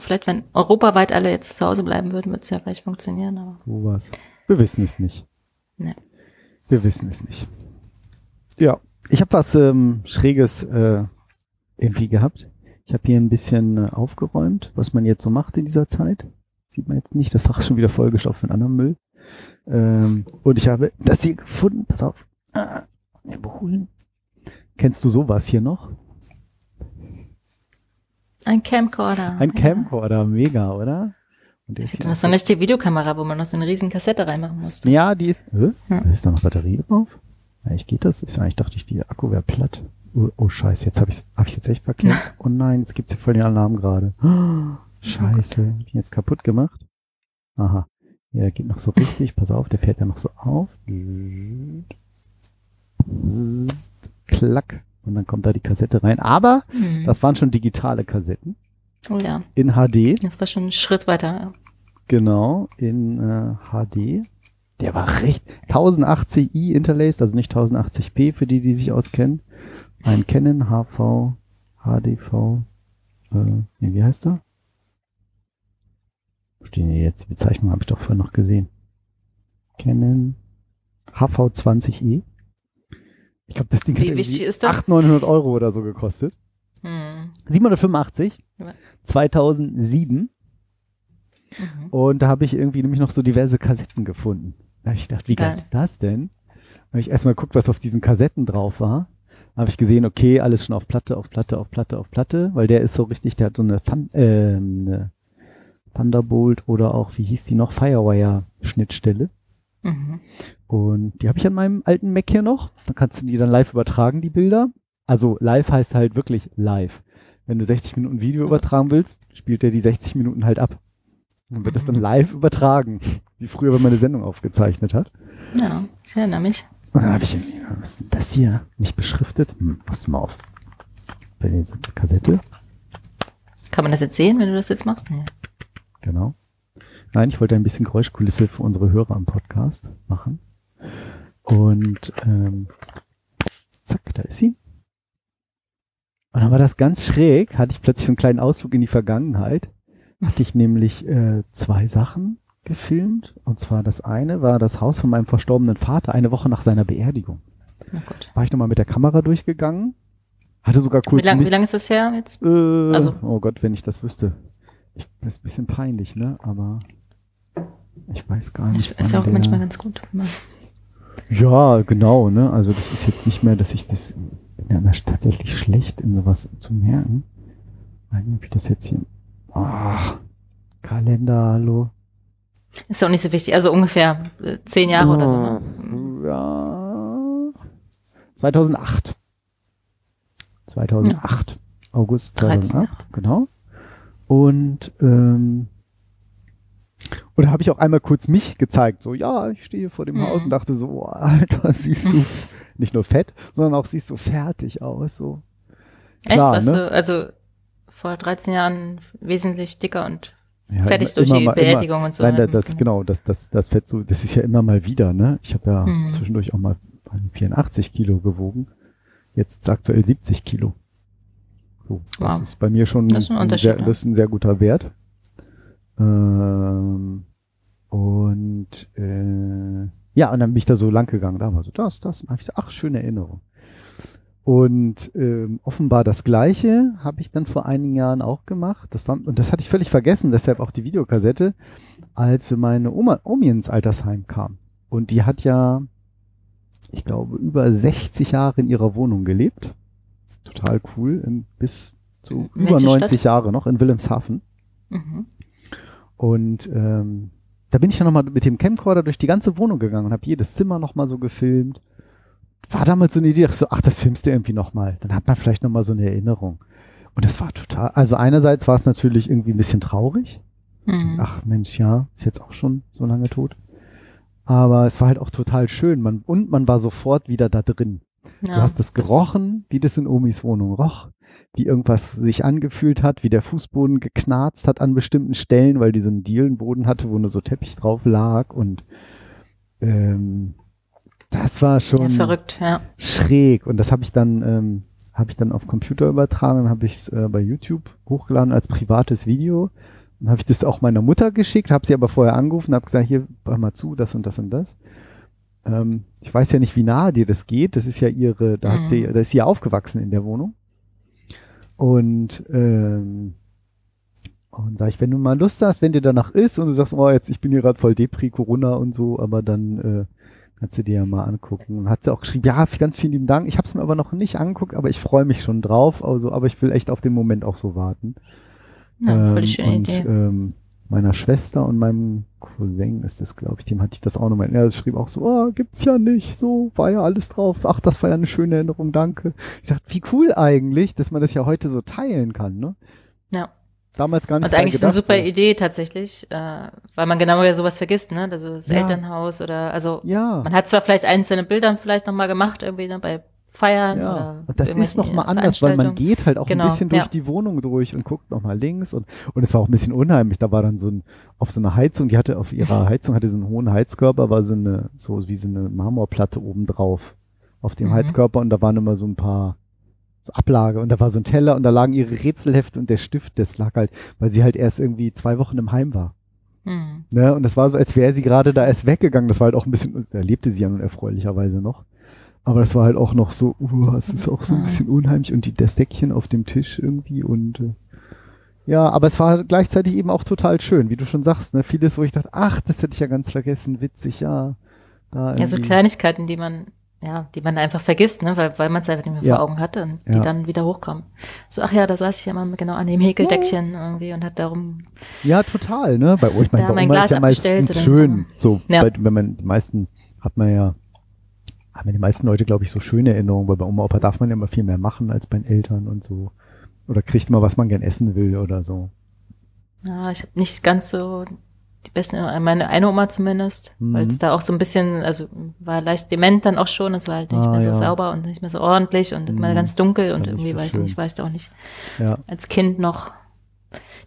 Vielleicht, wenn europaweit alle jetzt zu Hause bleiben würden, wird es ja vielleicht funktionieren, aber Sowas. Wir wissen es nicht. ne. Wir wissen es nicht. Ja, ich habe was ähm, Schräges äh, irgendwie gehabt. Ich habe hier ein bisschen äh, aufgeräumt, was man jetzt so macht in dieser Zeit. Sieht man jetzt nicht. Das Fach ist schon wieder vollgestopft mit anderem Müll. Ähm, und ich habe das hier gefunden. Pass auf. Ah, überholen. Kennst du sowas hier noch? Ein Camcorder. Ein Ja. Camcorder, mega, oder? Und Ich noch so eine richtige Videokamera, wo man noch so eine riesen Kassette reinmachen musste. Ja, die ist. Hä? Da ist da noch Batterie drauf? Eigentlich geht das. Ich, eigentlich dachte ich, die Akku wäre platt. Oh, oh scheiße, jetzt habe ich hab ich's jetzt echt verkehrt. Oh nein, jetzt gibt's hier voll den Alarm gerade. Oh, scheiße, hab ich ihn jetzt kaputt gemacht? Aha. Ja, der geht noch so richtig. Pass auf, der fährt ja noch so auf. Klack. Und dann kommt da die Kassette rein. Aber Mhm. das waren schon digitale Kassetten. oh ja, In HD. das war schon ein Schritt weiter. Genau, in äh, HD. Der war recht 1080i interlaced, also nicht 1080p für die, die sich auskennen. Ein Canon HV, HDV, äh, nee, wie heißt er? Stehen hier jetzt? Die Bezeichnung habe ich doch vorhin noch gesehen. Canon HV20i. Ich glaube, das Ding hat Wie irgendwie wichtig ist das? 800, 900 Euro oder so gekostet. Hm. 785, Ja. 2007. Mhm. Und da habe ich irgendwie nämlich noch so diverse Kassetten gefunden. Da habe ich gedacht, wie geil ist das denn? Habe ich erstmal geguckt, was auf diesen Kassetten drauf war. Habe ich gesehen, okay, alles schon auf Platte, auf Platte, auf Platte, auf Platte, weil der ist so richtig, der hat so eine, Thun ähm, eine Thunderbolt oder auch, wie hieß die noch, Firewire-Schnittstelle. Mhm. Und die habe ich an meinem alten Mac hier noch. Da kannst du die dann live übertragen, die Bilder. Also live heißt halt wirklich live. wenn du 60 Minuten Video übertragen willst, spielt er die 60 Minuten halt ab. Dann wird es dann live übertragen, wie früher, wenn man eine Sendung aufgezeichnet hat. Ja, ich erinnere mich. Und dann habe ich irgendwie, was ist denn das hier? Nicht beschriftet? Hm, pass mal auf. Bei dieser Kassette, Kann man das jetzt sehen, wenn du das jetzt machst? Nee. genau. Nein, ich wollte ein bisschen Geräuschkulisse für unsere Hörer am Podcast machen. Und ähm, zack, da ist sie. Und dann war das ganz schräg, hatte ich plötzlich so einen kleinen Ausflug in die Vergangenheit. Hatte ich nämlich äh, zwei Sachen gefilmt. Und zwar das eine war das Haus von meinem verstorbenen Vater eine Woche nach seiner Beerdigung. Na gut. War ich nochmal mit der Kamera durchgegangen. Hatte sogar kurz Wie lange lang ist das her jetzt? äh, Also- Oh Gott, wenn ich das wüsste. Ich, das ist ein bisschen peinlich, ne? Aber ich weiß gar nicht. Ist ja auch manchmal ganz gut. Ja, genau, ne? Also das ist jetzt nicht mehr, dass ich das bin ja immer tatsächlich schlecht in sowas zu merken. Nicht, ob ich das jetzt hier. Ah, Kalender, hallo. Ist ja auch nicht so wichtig. Also ungefähr äh, zehn Jahre oder so. Ne? Oh, Ja. 2008. 2008. August 13 2008, genau. Und ähm, und da habe ich auch einmal kurz mich gezeigt, so ja, ich stehe vor dem Mhm. Haus und dachte so, oh, Alter, siehst du nicht nur fett, sondern auch siehst du fertig aus, so. Klar, Echt? Was ne? du, also vor 13 Jahren wesentlich dicker und Ja, fertig immer- durch immer die mal- Beerdigung und so. Nein, das, das genau, das, das, das Fett so, das ist ja immer mal wieder, ne? Ich habe ja Mhm. zwischendurch auch mal 84 Kilo gewogen. Jetzt ist aktuell 70 Kilo. So, das Wow. ist bei mir schon Das ist ein Unterschied, sehr, ja. das ist ein sehr guter Wert. Ähm, und äh, ja, und dann bin ich da so lang gegangen. Da war so, das, das. Hab ich so, ach, schöne Erinnerung. Und ähm, offenbar das Gleiche habe ich dann vor einigen Jahren auch gemacht. Das war, und das hatte ich völlig vergessen, deshalb auch die Videokassette, als für meine Oma, Omi ins Altersheim kam. Und die hat ja, ich glaube, über 60 Jahre in ihrer Wohnung gelebt. Total cool. Bis zu In über welcher 90 Jahre noch in Wilhelmshaven. Mhm. Und ähm, da bin ich dann nochmal mit dem Camcorder durch die ganze Wohnung gegangen und habe jedes Zimmer nochmal so gefilmt. War damals so eine Idee, dachte so, ach, das filmst du irgendwie nochmal. Dann hat man vielleicht nochmal so eine Erinnerung. Und das war total, also einerseits war es natürlich irgendwie ein bisschen traurig. Mhm. Ach Mensch, ja, ist jetzt auch schon so lange tot. Aber es war halt auch total schön. Man, und man war sofort wieder da drin. Ja, Du hast es gerochen, wie das in Omis Wohnung roch, wie irgendwas sich angefühlt hat, wie der Fußboden geknarzt hat an bestimmten Stellen, weil die so einen Dielenboden hatte, wo nur so Teppich drauf lag und ähm, das war schon Ja, verrückt, ja. schräg und das habe ich dann ähm, habe ich dann auf Computer übertragen, dann habe ich es äh, bei YouTube hochgeladen als privates Video. Dann habe ich das auch meiner Mutter geschickt, habe sie aber vorher angerufen, habe gesagt, hier, hör mal zu, das und das und das. Ähm, ich weiß ja nicht, wie nahe dir das geht. Das ist ja ihre, da hat Mhm. sie, da ist sie ja aufgewachsen in der Wohnung. Und ähm, und sag ich, wenn du mal Lust hast, wenn dir danach ist und du sagst, oh, jetzt ich bin hier gerade voll Depri, Corona und so, aber dann äh, kannst du dir ja mal angucken. Und hat sie auch geschrieben, ja, ganz vielen lieben Dank. Ich habe es mir aber noch nicht angeguckt, aber ich freue mich schon drauf. Also, aber ich will echt auf den Moment auch so warten. voll die Ähm, schöne und, Idee. Ähm, meiner Schwester und meinem Cousin ist das, glaube ich, dem hatte ich das auch nochmal. Er schrieb auch so, oh, gibt's ja nicht, so, war ja alles drauf. Ach, das war ja eine schöne Erinnerung, danke. Ich dachte, wie cool eigentlich, dass man das ja heute so teilen kann, ne? Ja. Damals gar nicht Und eigentlich ist eine gedacht, super so. Idee tatsächlich, äh, weil man genau ja sowas vergisst, ne? Also das Ja. Elternhaus oder also Ja. man hat zwar vielleicht einzelne Bilder vielleicht nochmal gemacht, irgendwie ne, bei Feiern Ja, und das ist irgendwelchen noch mal anders, weil man geht halt auch Genau, ein bisschen durch ja. die Wohnung durch und guckt noch mal links und und es war auch ein bisschen unheimlich. Da war dann so ein auf so einer Heizung, die hatte auf ihrer Heizung hatte so einen hohen Heizkörper, war so eine so wie so eine Marmorplatte oben drauf auf dem Mhm. Heizkörper und da waren immer so ein paar so Ablage und da war so ein Teller und da lagen ihre Rätselhefte und der Stift, das lag halt, weil sie halt erst irgendwie zwei Wochen im Heim war. Hm. Ne? Und das war so, als wäre sie gerade da erst weggegangen. Das war halt auch ein bisschen, da lebte sie ja nun erfreulicherweise noch. Aber das war halt auch noch so, uh, es ist auch so ein Mhm. bisschen unheimlich und die, das Deckchen auf dem Tisch irgendwie und äh, ja, aber es war gleichzeitig eben auch total schön, wie du schon sagst, ne? Vieles, wo ich dachte, ach, das hätte ich ja ganz vergessen, witzig, ja. Da Ja, so. Kleinigkeiten, die man, ja, die man einfach vergisst, ne, weil, weil man es einfach nicht mehr Ja. vor Augen hatte und Ja. die dann wieder hochkommen. So, ach ja, da saß ich ja mal genau an dem Häkeldeckchen irgendwie und hat darum, Ja, total, ne? Bei, oh, ich meine, Da bei mein Oma Glas ist ja meistens schön. So, Ja. bei, wenn man die meisten hat man ja, haben ja die meisten Leute, glaube ich, so schöne Erinnerungen, weil bei Oma und Opa darf man ja immer viel mehr machen als bei den Eltern und so. Oder kriegt mal, was man gern essen will oder so. Ja, ich habe nicht ganz so die besten, Erinnerungen. meine eine Oma zumindest, Mhm. weil es da auch so ein bisschen, also war leicht dement dann auch schon, es war halt nicht Ah, mehr so ja. sauber und nicht mehr so ordentlich und Mhm. mal ganz dunkel und irgendwie so weiß schön. ich nicht, war ich da auch nicht Ja. als Kind noch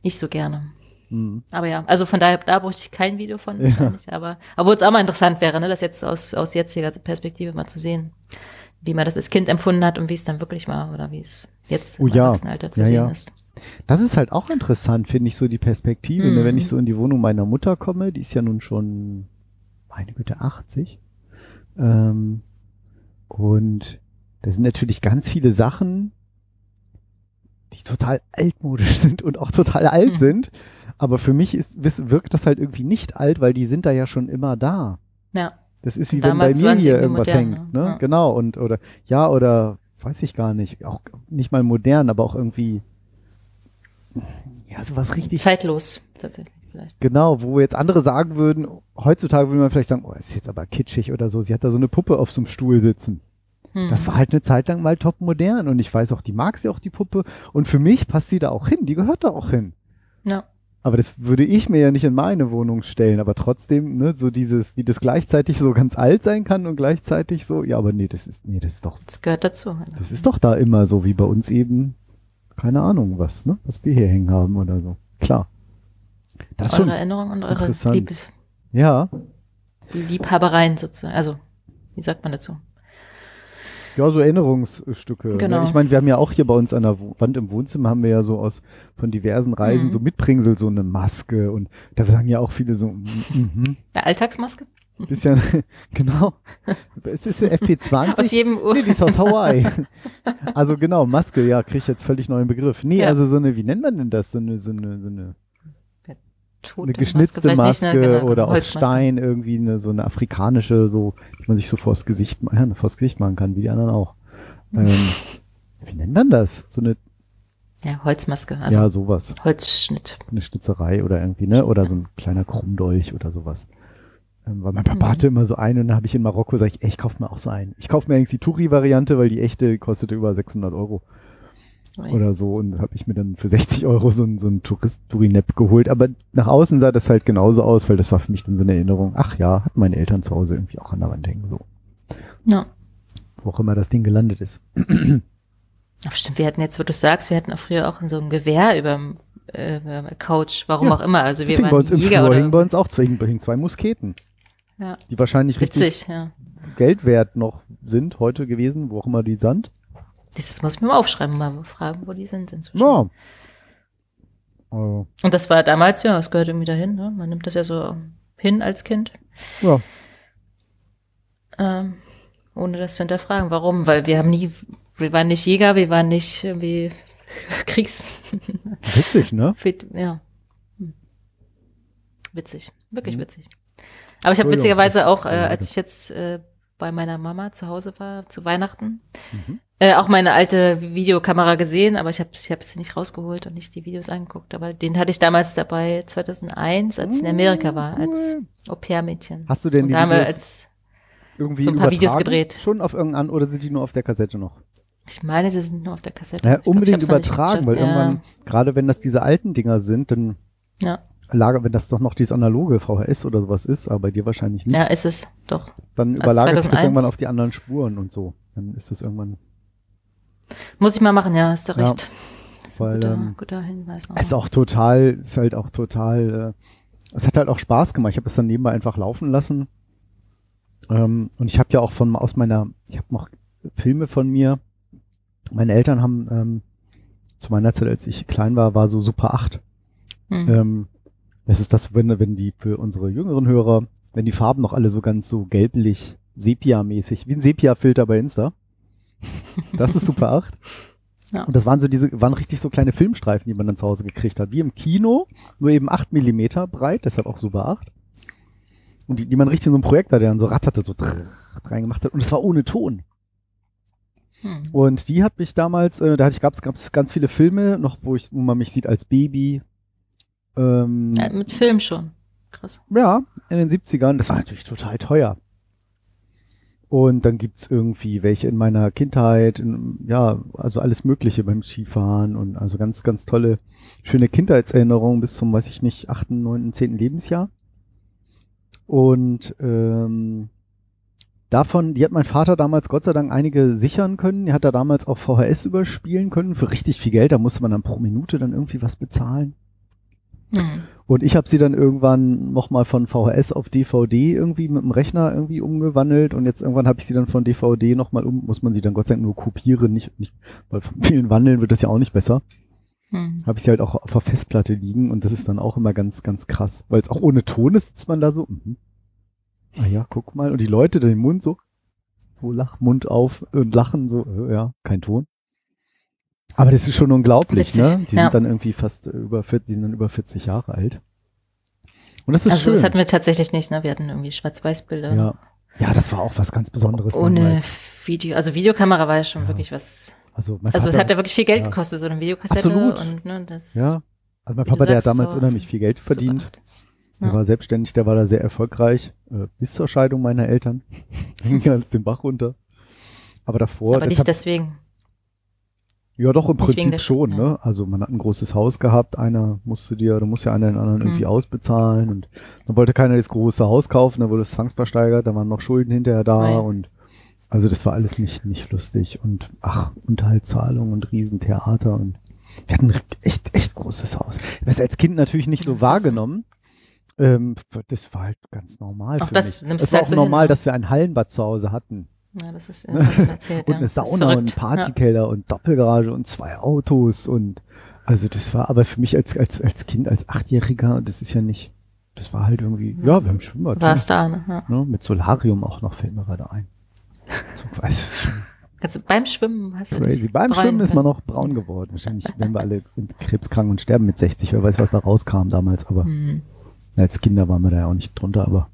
nicht so gerne. Mhm. Aber ja, also von daher, da bräuchte ich kein Video von Ja. aber obwohl es auch mal interessant wäre, ne, das jetzt aus, aus jetziger Perspektive mal zu sehen, wie man das als Kind empfunden hat und wie es dann wirklich war oder wie es jetzt Oh im ja. Erwachsenenalter zu Ja, sehen ja. ist. Das ist halt auch interessant, finde ich, so die Perspektive. Mhm. Wenn ich so in die Wohnung meiner Mutter komme, die ist ja nun schon, meine Güte, 80. Ähm, und da sind natürlich ganz viele Sachen, die total altmodisch sind und auch total alt Mhm. sind. Aber für mich ist, wirkt das halt irgendwie nicht alt, weil die sind da ja schon immer da. Ja. Das ist wie wenn bei mir hier irgendwas modern, hängt. ne? Ne? Ja. Genau. Und, oder, ja, oder, weiß ich gar nicht. Auch nicht mal modern, aber auch irgendwie, ja, sowas richtig Zeitlos, tatsächlich, vielleicht. Genau, wo jetzt andere sagen würden, heutzutage würde man vielleicht sagen, oh, ist jetzt aber kitschig oder so. Sie hat da so eine Puppe auf so einem Stuhl sitzen. Hm. Das war halt eine Zeit lang mal top modern und ich weiß auch, die mag sie auch, die Puppe. Und für mich passt sie da auch hin, die gehört da auch hin. Ja. Aber das würde ich mir ja nicht in meine Wohnung stellen. Aber trotzdem, ne, so dieses, wie das gleichzeitig so ganz alt sein kann und gleichzeitig so, ja, aber nee, das ist, nee, das ist doch, Das gehört dazu. halt. das ist doch da immer so, wie bei uns eben, keine Ahnung was, ne, was wir hier hängen haben oder so. Klar. Das ist eure schon, Erinnerungen und eure. Lieb ja, Liebhabereien sozusagen. Also, wie sagt man dazu? Ja, so Erinnerungsstücke. Genau. Ne? Ich meine, wir haben ja auch hier bei uns an der Wand im Wohnzimmer haben wir ja so aus von diversen Reisen Mhm. so Mitbringsel, so eine Maske und da sagen ja auch viele so, mhm, Eine Alltagsmaske? bisschen, genau. Es ist eine Aus FP20. jedem Uhr. Nee, die ist aus Hawaii. also genau, Maske, ja, kriege ich jetzt völlig neuen Begriff. Nee, Ja. also so eine, wie nennt man denn das? So eine, so eine, so eine, Tote eine geschnitzte Maske, nicht, ne? Genau, oder aus. Stein irgendwie eine, so eine afrikanische, so, die man sich so vors Gesicht, ja, vors Gesicht machen kann, wie die anderen auch. Ähm, wie nennt man das? So eine, Ja, Holzmaske, also ja, sowas. Holzschnitt. Eine Schnitzerei oder irgendwie, ne? Oder so ein kleiner Krummdolch oder sowas. Ähm, weil mein Papa Mhm. hatte immer so einen und dann habe ich in Marokko gesagt, ey, ich kauf mir auch so einen. Ich kauf mir eigentlich die Touri-Variante, weil die echte kostete über 600 Euro oder so und habe ich mir dann für 60 Euro so ein, so ein Tourist-Tourinep geholt. Aber nach außen sah das halt genauso aus, weil das war für mich dann so eine Erinnerung. Ach ja, hat meine Eltern zu Hause irgendwie auch an der Wand hängen, so. Ja. Wo auch immer das Ding gelandet ist. Ach, stimmt, wir hatten jetzt, wo du sagst, wir hatten auch früher auch so ein Gewehr über dem äh, Couch, warum Ja, auch immer. Also wir hing bei waren uns im Jäger Flur, oder hingen bei uns auch zwei, hingen, hingen zwei Musketen, ja. die wahrscheinlich richtig Witzig, ja. Geld wert noch sind, heute gewesen, wo auch immer die sind. Das muss ich mir mal aufschreiben, mal fragen, wo die sind inzwischen. Ja. Also, Und das war damals, ja, es gehört irgendwie dahin, ne? Man nimmt das ja so hin als Kind, ja. ähm, ohne das zu hinterfragen. Warum? Weil wir haben nie, wir waren nicht Jäger, wir waren nicht irgendwie Kriegs, Witzig, ne? Ja. Hm. Witzig, wirklich witzig. Aber ich habe witzigerweise auch, äh, als ich jetzt äh, bei meiner Mama zu Hause war, zu Weihnachten, Mhm. äh, auch meine alte Videokamera gesehen, aber ich habe ich hab sie nicht rausgeholt und nicht die Videos angeguckt. Aber den hatte ich damals dabei 2001, als ich in Amerika war, als Cool. Au-pair-Mädchen. Hast du denn Und die da haben wir Videos als, irgendwie so ein paar Videos gedreht. Schon auf irgendein oder sind die nur auf der Kassette noch? ich meine, sie sind nur auf der Kassette. Ja, glaub, unbedingt nicht übertragen, weil geschafft. irgendwann, gerade wenn das diese alten Dinger sind, dann Ja, lager, wenn das doch noch dieses analoge VHS oder sowas ist, aber bei dir wahrscheinlich nicht, ja, ist es, doch. dann Also überlagert sich das 2001. irgendwann auf die anderen Spuren und so. Dann ist das irgendwann, Muss ich mal machen, ja, hast du Ja, recht. Das ist ein weil, guter, ähm, guter Hinweis. noch. es ist auch total, ist halt auch total, äh, es hat halt auch Spaß gemacht. Ich habe es dann nebenbei einfach laufen lassen. Ähm, und ich habe ja auch von aus meiner, ich habe noch Filme von mir. Meine Eltern haben ähm, zu meiner Zeit, als ich klein war, war so Super 8. Hm. Ähm, das ist das, wenn, wenn die für unsere jüngeren Hörer, wenn die Farben noch alle so ganz so gelblich, Sepia-mäßig, wie ein Sepia-Filter bei Insta. Das ist Super 8. Ja. Und das waren so diese, waren richtig so kleine Filmstreifen, die man dann zu Hause gekriegt hat. Wie im Kino, nur eben 8 Millimeter breit, deshalb auch Super 8. Und die, die man richtig in so einem Projektor, der dann so ratterte, so reingemacht hat. Und es war ohne Ton. Hm. Und die hat mich damals, äh, da hatte ich, gab's, gab's ganz viele Filme, noch wo ich, wo man mich sieht als Baby. Ähm, Ja, mit Film schon. Krass. ja, in den 70ern. Das war natürlich total teuer. Und dann gibt's irgendwie welche in meiner Kindheit, in, ja, also alles Mögliche beim Skifahren und also ganz, ganz tolle, schöne Kindheitserinnerungen bis zum, weiß ich nicht, achten, neunten, zehnten Lebensjahr. Und ähm, davon, die hat mein Vater damals Gott sei Dank einige sichern können. Die hat er damals auch VHS überspielen können für richtig viel Geld. Da musste man dann pro Minute dann irgendwie was bezahlen. Mhm. Und ich habe sie dann irgendwann nochmal von VHS auf DVD irgendwie mit dem Rechner irgendwie umgewandelt und jetzt irgendwann habe ich sie dann von DVD nochmal um, muss man sie dann Gott sei Dank nur kopieren, nicht, nicht weil von vielen Wandeln wird das ja auch nicht besser. Mhm. Habe ich sie halt auch auf der Festplatte liegen und das ist dann auch immer ganz, ganz krass, weil es auch ohne Ton ist, sitzt man da so, mhm. ah ja, guck mal, und die Leute den Mund so, so lach, Mund auf und lachen so, äh, ja, kein Ton. Aber das ist schon unglaublich, Witzig, ne? Die ja. sind dann irgendwie fast über 40, die sind dann über 40 Jahre alt. Und das ist Also schön. das hatten wir tatsächlich nicht, ne? Wir hatten irgendwie Schwarz-Weiß-Bilder. ja. ja, das war auch was ganz Besonderes Ohne damals. Video. Also Videokamera war ja schon Ja. wirklich was. Also, mein Also es Vater- hat ja wirklich viel Geld ja. gekostet, so eine Videokassette. Absolut. Und ne, das Ja, also mein Papa, der hat damals unheimlich viel Geld super verdient. gemacht. Der Ja. war selbstständig, der war da sehr erfolgreich, äh, bis zur Scheidung meiner Eltern. Ging ganz den Bach runter. Aber davor, Aber nicht deswegen. Ja doch im nicht Prinzip schon, Sch- ne? Also man hat ein großes Haus gehabt, einer musste dir, du musst ja einer den anderen irgendwie Mhm. ausbezahlen und dann wollte keiner das große Haus kaufen, dann wurde es zwangsversteigert, da waren noch Schulden hinterher da Ah ja. und also das war alles nicht, nicht lustig und ach, Unterhaltszahlung und Riesentheater und wir hatten ein echt, echt großes Haus. Das als Kind natürlich nicht so Das wahrgenommen. Ähm, das war halt ganz normal Auch für das mich. nimmst Es war halt auch so normal, hin, ne? dass wir ein Hallenbad zu Hause hatten. Ja, das ist, das du erzählt, und ja. eine Sauna und verrückt. Partykeller und Doppelgarage und zwei Autos und also das war aber für mich als als als Kind als Achtjähriger das ist ja nicht das war halt irgendwie ja wir haben Schwimmbad Ja. War es da, ne? Ja. ne, mit Solarium auch noch fällt mir gerade ein so, weiß schon Also beim Schwimmen hast du crazy dich beim Schwimmen ist man können. noch braun geworden wahrscheinlich werden wir alle krebskrank und sterben mit 60 wer weiß was da rauskam damals aber Hm. als Kinder waren wir da ja auch nicht drunter aber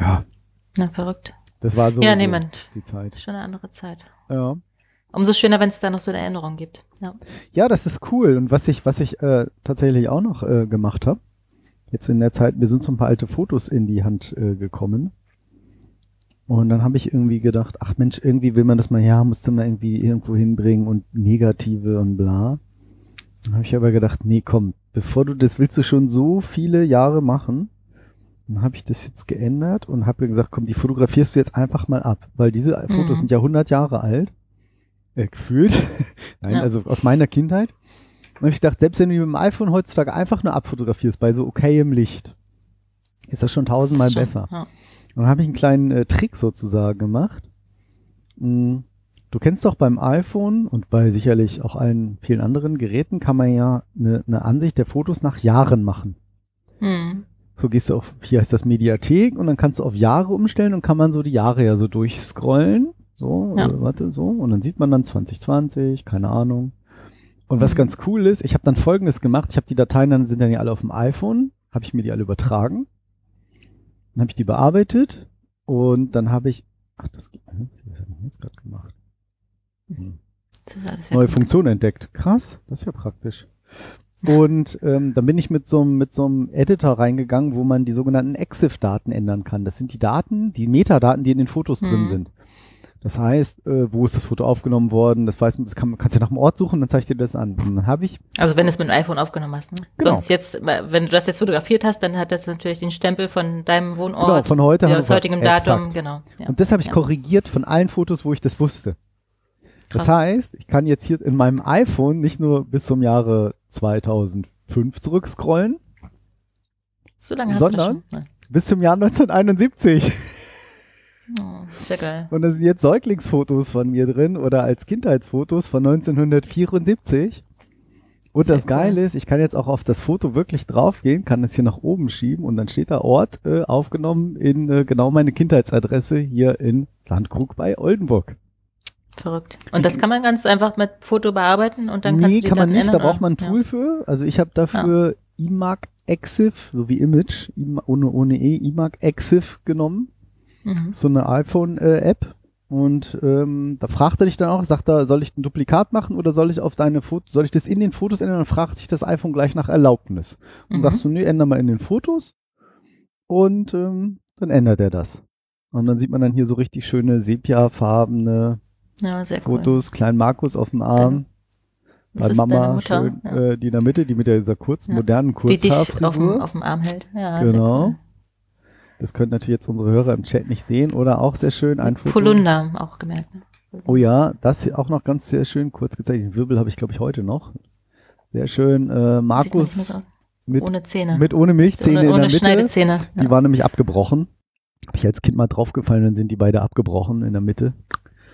ja Na, verrückt. Das war so, ja, nee, man. die Zeit Schon eine andere Zeit. ja Umso schöner, wenn es da noch so eine Erinnerung gibt. Ja. Ja, das ist cool. Und was ich, was ich äh, tatsächlich auch noch äh, gemacht habe, jetzt in der Zeit, mir sind so ein paar alte Fotos in die Hand äh, gekommen. Und dann habe ich irgendwie gedacht, ach Mensch, irgendwie will man das mal, ja, musste man irgendwie irgendwo hinbringen und negative und bla. Dann habe ich aber gedacht, nee, komm, bevor du das willst du schon so viele Jahre machen. Dann habe ich das jetzt geändert und habe gesagt, komm, die fotografierst du jetzt einfach mal ab, weil diese Fotos Mhm. sind ja 100 Jahre alt, äh, gefühlt. Nein, Ja. also aus meiner Kindheit. Und ich gedacht, selbst wenn du mit dem iPhone heutzutage einfach nur abfotografierst bei so okayem Licht, ist das schon tausendmal Ist schon- besser. Ja. Und dann habe ich einen kleinen äh, Trick sozusagen gemacht. Mm, Du kennst doch beim iPhone und bei sicherlich auch allen vielen anderen Geräten kann man ja eine, eine Ansicht der Fotos nach Jahren machen. Hm. So gehst du auf, hier heißt das Mediathek und dann kannst du auf Jahre umstellen und kann man so die Jahre ja so durchscrollen. So, Ja. äh, warte, so. Und dann sieht man dann 2020, keine Ahnung. Und was Mhm. ganz cool ist, ich habe dann folgendes gemacht. Ich habe die Dateien dann, sind dann ja alle auf dem iPhone, habe ich mir die alle übertragen. Dann habe ich die bearbeitet und dann habe ich, ach, das geht, was habe ich jetzt gerade gemacht? Hm neue. Funktion entdeckt. Krass, das ist ja praktisch. Und ähm, dann bin ich mit so, einem- mit so einem Editor reingegangen, wo man die sogenannten EXIF-Daten ändern kann. Das sind die Daten, die Metadaten, die in den Fotos drin Mhm. sind. Das heißt, äh, wo ist das Foto aufgenommen worden? Das weiß man, das kann, kannst du nach dem Ort suchen, dann zeige ich dir das an. Und dann habe ich, Also wenn du es mit dem iPhone aufgenommen hast. Ne? Genau. Sonst jetzt, wenn du das jetzt fotografiert hast, dann hat das natürlich den Stempel von deinem Wohnort. genau, von heute aus heutigem Datum, Exakt. genau. Ja. Und das habe ich Ja. korrigiert von allen Fotos, wo ich das wusste. Das Krass. heißt, ich kann jetzt hier in meinem iPhone nicht nur bis zum Jahre 2005 zurückscrollen, so lange hast du sondern- das schon. bis zum Jahr 1971. Ja. Oh, sehr geil. Und da sind jetzt Säuglingsfotos von mir drin oder als Kindheitsfotos von 1974. Und Sehr das Geile ist, ich kann jetzt auch auf das Foto wirklich draufgehen, kann das hier nach oben schieben und dann steht da Ort äh, aufgenommen in äh, genau meine Kindheitsadresse hier in Sandkrug bei Oldenburg. Verrückt. Und das kann man ganz einfach mit Foto bearbeiten und dann kannst nee, du die kann man nicht, da ändern, braucht man ein oder? Tool für. Also ich habe dafür iMac Exif, so wie Image, Ima- ohne, ohne E, iMac Exif genommen. Ja. Mhm. so eine iPhone-App und ähm, da fragt er dich dann auch, sagt er, soll ich ein Duplikat machen oder soll ich auf deine Fotos, soll ich das in den Fotos ändern? Dann fragt dich das iPhone gleich nach Erlaubnis. Und Mhm. sagst du, nee, änder mal in den Fotos und ähm, dann ändert er das. Und dann sieht man dann hier so richtig schöne sepiafarbene Ja, sehr cool. Fotos, kleinen Markus auf dem Arm. Das Bei Mama schön, ja. äh, die in der Mitte, die mit dieser kurzen, Ja. modernen Die dich auf dem, Kurzhaarfrisur. auf dem Arm hält. Ja, Genau. cool. Das können natürlich jetzt unsere Hörer im Chat nicht sehen. Oder auch sehr schön ein Foto. Polunder auch gemerkt. Ne? Oh ja, das hier auch noch ganz sehr schön kurz gezeichnet. Wirbel habe ich, glaube ich, heute noch. Sehr schön. Äh, Markus mit, ohne Zähne. mit ohne Milchzähne ohne, in der Mitte. Schneidezähne. Die Ja. waren nämlich abgebrochen. Habe ich als Kind mal draufgefallen, dann sind die beide abgebrochen in der Mitte.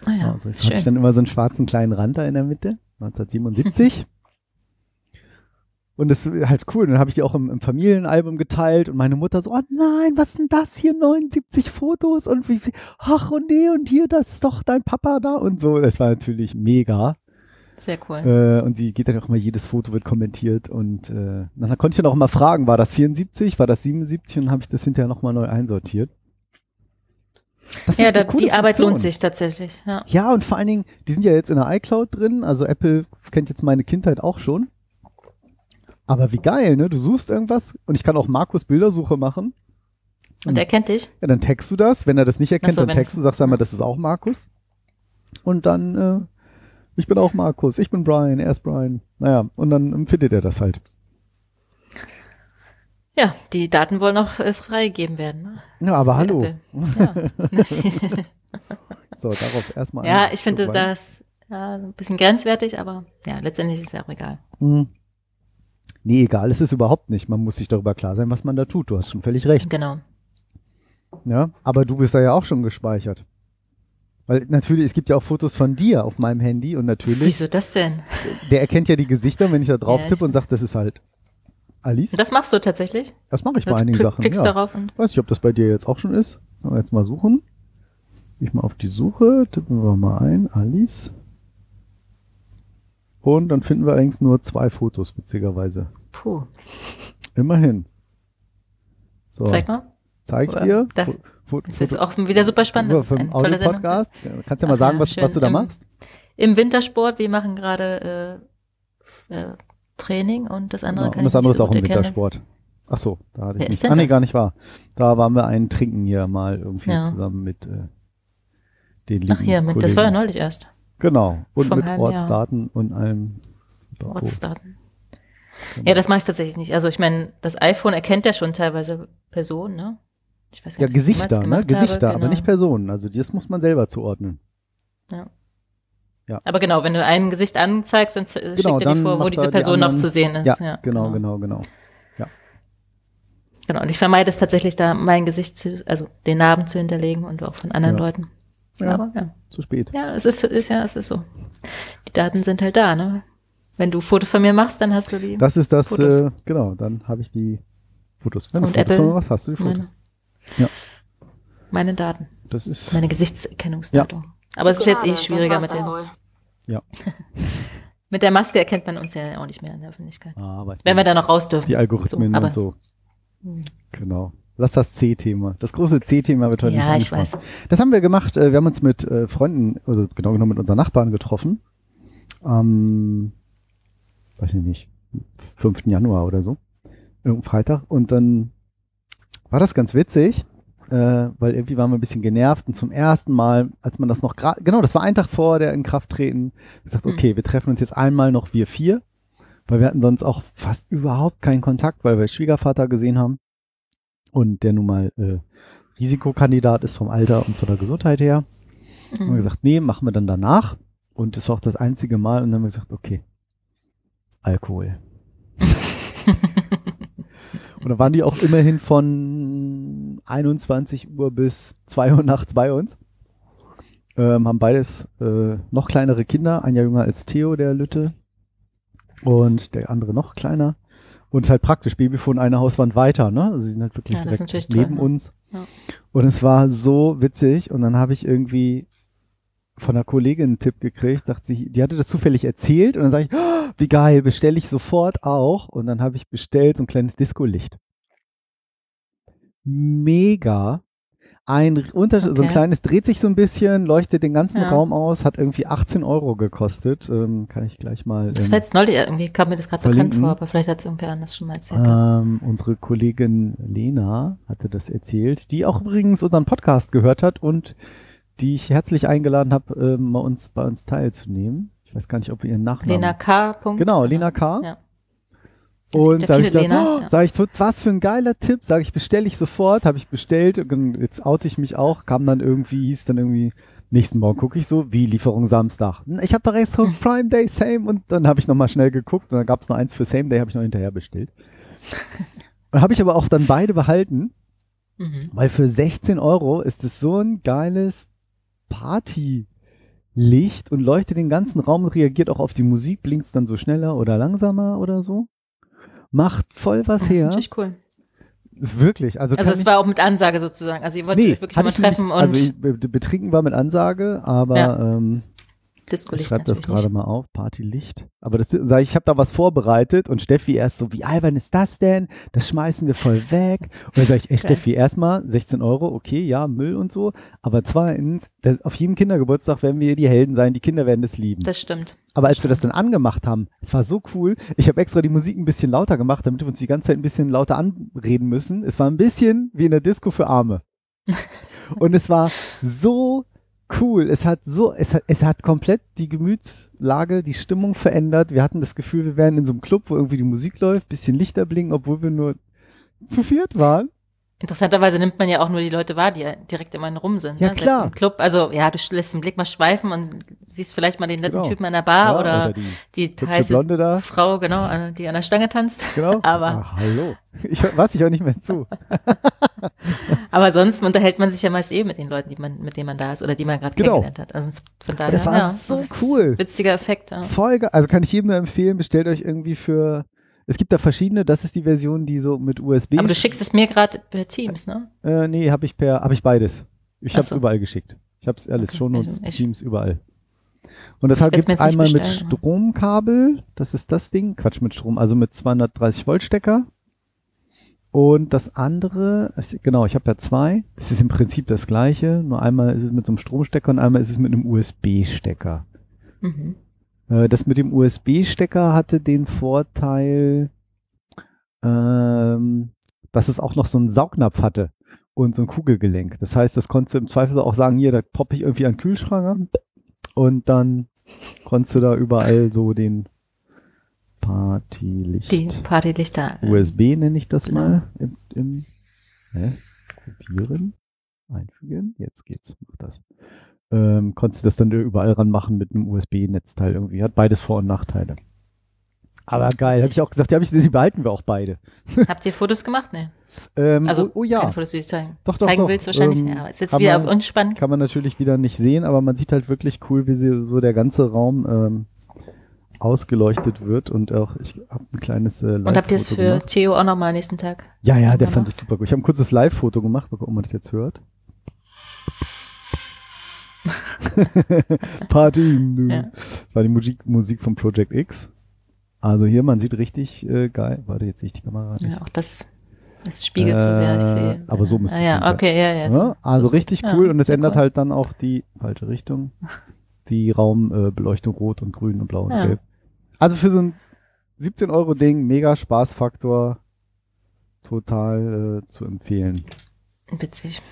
Ah, ja. also ich hatte dann immer so einen schwarzen kleinen Rand da in der Mitte. 1977. Und das ist halt cool. Dann habe ich die auch im, im Familienalbum geteilt und meine Mutter so, oh nein, was denn das hier? 79 Fotos und wie viel? Ach und nee und hier, das ist doch dein Papa da und so. Das war natürlich mega. Sehr cool. Äh, und sie geht dann auch immer, jedes Foto wird kommentiert und äh, dann konnte ich dann auch immer fragen, war das 74, war das 77 und dann habe ich das hinterher nochmal neu einsortiert. Das ja, da, die Arbeit Funktion. lohnt sich tatsächlich. Ja. Ja, und vor allen Dingen, die sind ja jetzt in der iCloud drin, also Apple kennt jetzt meine Kindheit auch schon. Aber wie geil, ne? Du suchst irgendwas und ich kann auch Markus Bildersuche machen. Und er kennt dich? Ja, dann taggst du das. Wenn er das nicht erkennt, so, dann es- du, sagst einmal, das ist auch Markus. Und dann, äh, ich bin auch Markus, ich bin Brian, er ist Brian. Naja, und dann findet er das halt. Ja, die Daten wollen auch äh, freigegeben werden. Ne? Ja, aber Für hallo. Ja. So, darauf erstmal. ja, ich finde das ja, ein bisschen grenzwertig, aber ja, letztendlich ist es ja auch egal. Hm. Nee, egal, es ist überhaupt nicht. Man muss sich darüber klar sein, was man da tut. Du hast schon völlig recht. Genau. Ja, aber du bist da ja auch schon gespeichert. Weil natürlich, es gibt ja auch Fotos von dir auf meinem Handy und natürlich, Wieso das denn? der erkennt ja die Gesichter, wenn ich da drauf Ja, tippe und sage, das ist halt Alice. Das machst du tatsächlich? Das mache ich bei Du einigen klick- Sachen. Klickst Ja. darauf und Weiß nicht, ob das bei dir jetzt auch schon ist. Wir jetzt mal suchen. Ich mal auf die Suche, tippen wir mal ein, Alice. Und dann finden wir allerdings nur zwei Fotos, witzigerweise. puh, Immerhin. So, zeig mal. zeig ich dir. das- Fo- Fo- Das ist Foto- auch wieder super spannend. Das für ist den eine tolle Sendung. Audio-Podcast. Kannst ja mal Ach sagen, ja, was, was du da Im- machst? Im Wintersport, wir machen gerade äh, äh, Training und das andere Ja, kann und das ich andere nicht ist so auch im. Wintersport. Ach so, da hatte ich Wer ist nicht. Ah, nee, gar nicht wahr. Da waren wir ein Trinken hier mal irgendwie Ja. zusammen mit äh, den lieben Ach hier, mit, das war ja neulich erst. Genau. Und vom mit. Ortsdaten und allem. Pipapo. Ortsdaten. Genau. Ja, das mache ich tatsächlich nicht. Also ich meine, das iPhone erkennt ja schon teilweise Personen, ne? Ich weiß Ja, ich das jemals Gesichter, ne? Gesichter, habe, aber genau. nicht Personen. Also das muss man selber zuordnen. Aber genau, wenn du ein Gesicht anzeigst, dann Genau, schickt er dir vor, wo diese die Person noch anderen- zu sehen ist. Ja, genau, genau, genau. Genau, und ich vermeide es tatsächlich, da mein Gesicht zu, also den Namen zu hinterlegen und auch von anderen Ja. Leuten. Ja. Aber ja. Zu spät. Ja, es ist, ist ja, es ist so. Die Daten sind halt da, ne? Wenn du Fotos von mir machst, dann hast du die. Das ist das, äh, genau, dann habe ich die Fotos. Wenn du Und Fotos Apple- von mir machst, hast du die meine, Fotos. Ja. meine Daten, Das ist, meine Gesichtserkennungsdaten. Aber es ist jetzt eh schwieriger mit der, ja. mit der Maske erkennt man uns ja auch nicht mehr in der Öffentlichkeit. Ah, weiß Wenn man. wir da noch raus dürfen. die Algorithmen So, aber- und so. Hm. Genau. Das ist das C-Thema. Das große C-Thema wird heute Ja, nicht ich angesprochen. weiß. Das haben wir gemacht. äh, Wir haben uns mit äh, Freunden, also genau genommen mit unseren Nachbarn getroffen. Am, weiß ich nicht, 5. Januar oder so. Irgendein Freitag. Und dann war das ganz witzig, äh, weil irgendwie waren wir ein bisschen genervt. Und zum ersten Mal, als man das noch gerade, genau, das war ein Tag vor der Inkrafttreten, gesagt, Hm. okay, wir treffen uns jetzt einmal noch wir vier. Weil wir hatten sonst auch fast überhaupt keinen Kontakt, weil wir Schwiegervater gesehen haben. Und der nun mal äh, Risikokandidat ist vom Alter und von der Gesundheit her. Haben wir Mhm. gesagt, nee, machen wir dann danach. Und das war auch das einzige Mal. Und dann haben wir gesagt, okay, Alkohol. und dann waren die auch immerhin von 21 Uhr bis 2 Uhr nachts bei uns. Ähm, haben beides äh, noch kleinere Kinder, ein Jahr jünger als Theo, der Lütte. Und der andere noch kleiner. Und es ist halt praktisch, Babyfon eine Hauswand weiter, ne? Also sie sind halt wirklich Ja, direkt natürlich toll, neben ne? uns. Ja. Und es war so witzig. Und dann habe ich irgendwie von einer Kollegin einen Tipp gekriegt, dachte sie, die hatte das zufällig erzählt und dann sage ich, oh, wie geil, bestelle ich sofort auch. Und dann habe ich bestellt so ein kleines Disco-Licht. Mega. ein Unterschied, so ein Okay. kleines dreht sich so ein bisschen, leuchtet den ganzen Ja. Raum aus, hat irgendwie 18 Euro gekostet. Ähm, kann ich gleich mal. Das ähm, war jetzt neulich, irgendwie kam mir das gerade bekannt vor, aber vielleicht hat es irgendwer anders schon mal erzählt. Ähm, unsere Kollegin Lena hatte das erzählt, die auch übrigens unseren Podcast gehört hat und die ich herzlich eingeladen habe, ähm, mal uns bei uns teilzunehmen. Ich weiß gar nicht, ob wir ihren Nachnamen. Lena K. Genau, Lena K. Ja. Und ja da habe ich gedacht, Lenas, oh, ja. sag ich, was für ein geiler Tipp, sage ich, bestelle ich sofort, habe ich bestellt jetzt oute ich mich auch, kam dann irgendwie, hieß dann irgendwie, nächsten Morgen gucke ich so, wie Lieferung Samstag. Hm, Ich habe erst so Prime Day Same und dann habe ich nochmal schnell geguckt und dann gab es noch eins für Same Day, habe ich noch hinterher bestellt. Und habe ich aber auch dann beide behalten, Mhm. weil für 16 Euro ist es so ein geiles Partylicht und leuchtet den ganzen Raum und reagiert auch auf die Musik, blinkt dann so schneller oder langsamer oder so. Macht voll was Das ist her. natürlich cool. Ist wirklich. Also, Also es war auch mit Ansage sozusagen. Also ihr wolltet nee, euch wirklich mal ich nämlich- treffen und Also ich, be- betrinken war mit Ansage, aber Ja. ähm, ich schreibe das gerade mal auf, Partylicht. Aber das sage ich, ich habe da was vorbereitet und Steffi erst so, wie albern ist das denn? Das schmeißen wir voll weg. Und dann sage ich, ey Geil. Steffi, erstmal 16 Euro, okay, ja, Müll und so. Aber zweitens, das, auf jedem Kindergeburtstag werden wir die Helden sein, die Kinder werden es lieben. nicht. Das stimmt. Aber als wir das dann angemacht haben, es war so cool. Ich habe extra die Musik ein bisschen lauter gemacht, damit wir uns die ganze Zeit ein bisschen lauter anreden müssen. Es war ein bisschen wie in der Disco für Arme. Und es war so cool. Es hat so, es hat, es hat komplett die Gemütslage, die Stimmung verändert. Wir hatten das Gefühl, wir wären in so einem Club, wo irgendwie die Musik läuft, bisschen Lichter blinken, obwohl wir nur zu viert waren. Interessanterweise nimmt man ja auch nur die Leute wahr, die ja direkt immer rum sind. Ja, ne? Selbst klar. Im Club, also ja, du lässt den Blick mal schweifen und siehst vielleicht mal den netten Genau. Typen an der Bar Ja, oder, die die hübsche heiße Blonde da. Frau, genau, an- die an der Stange tanzt. Genau. Aber- Ach, hallo. Ich, was? Ich höre nicht mehr zu. Aber sonst unterhält man sich ja meist eh mit den Leuten, die man, mit denen man da ist oder die man gerade Genau. kennengelernt hat. Also von daher, das war ja, so cool. Witziger Effekt. Ja. Folge, also kann ich jedem nur empfehlen, bestellt euch irgendwie für, es gibt da verschiedene, das ist die Version, die so mit USB. Aber du schickst es mir gerade per Teams, ne? äh, nee, habe ich per, habe ich beides. Ich habe es so. überall geschickt. Ich habe es alles Okay, schon und also Teams überall. Und deshalb gibt es einmal mit aber- Stromkabel, das ist das Ding, Quatsch mit Strom, also mit 230 Volt Stecker. Und das andere, genau, ich habe ja zwei. Das ist im Prinzip das gleiche, nur einmal ist es mit so einem Stromstecker und einmal ist es mit einem USB-Stecker. Mhm. Äh, Das mit dem USB-Stecker hatte den Vorteil, ähm, dass es auch noch so einen Saugnapf hatte und so ein Kugelgelenk. Das heißt, das konntest du im Zweifel auch sagen, hier, da poppe ich irgendwie an den Kühlschrank an und dann konntest du da überall so den Partylicht. Die Partylichter. äh, USB nenne ich das Genau. mal. Im, im, hä? Kopieren, einfügen, jetzt geht's, mach das. Ähm, konntest du das dann überall ranmachen mit einem USB-Netzteil irgendwie. Hat beides Vor- und Nachteile. Aber geil, habe ich auch gesagt, die, ich, die behalten wir auch beide. Habt ihr Fotos gemacht? Nee. Ähm, Also oh, oh ja, keine Fotos, die du zeigen, Doch, doch, zeigen doch. willst wahrscheinlich. Ähm, ja, aber ist jetzt kann wieder man- unspannend. kann man natürlich wieder nicht sehen, aber man sieht halt wirklich cool, wie so der ganze Raum ähm, ausgeleuchtet wird und auch, ich habe ein kleines äh, Und habt ihr es für gemacht. Theo auch nochmal nächsten Tag? Ja, ja, der fand es super gut. Ich habe ein kurzes Live-Foto gemacht, mal gucken, ob man das jetzt hört. Party. Ja. Das war die Musik, Musik von Project X. Also hier, man sieht richtig äh, geil. Warte, jetzt sehe ich die Kamera nicht. Ja, auch das, das spiegelt zu sehr, ich Äh, sehe. aber so müsste ah, es Ja, sein. okay, ja, ja. Ja, so- also so richtig cool Ja, und es ändert cool. halt dann auch die falsche Richtung. Die Raumbeleuchtung äh, rot und grün und blau und gelb. Also für so ein 17 Euro Ding, mega Spaßfaktor, total äh, zu empfehlen. Witzig.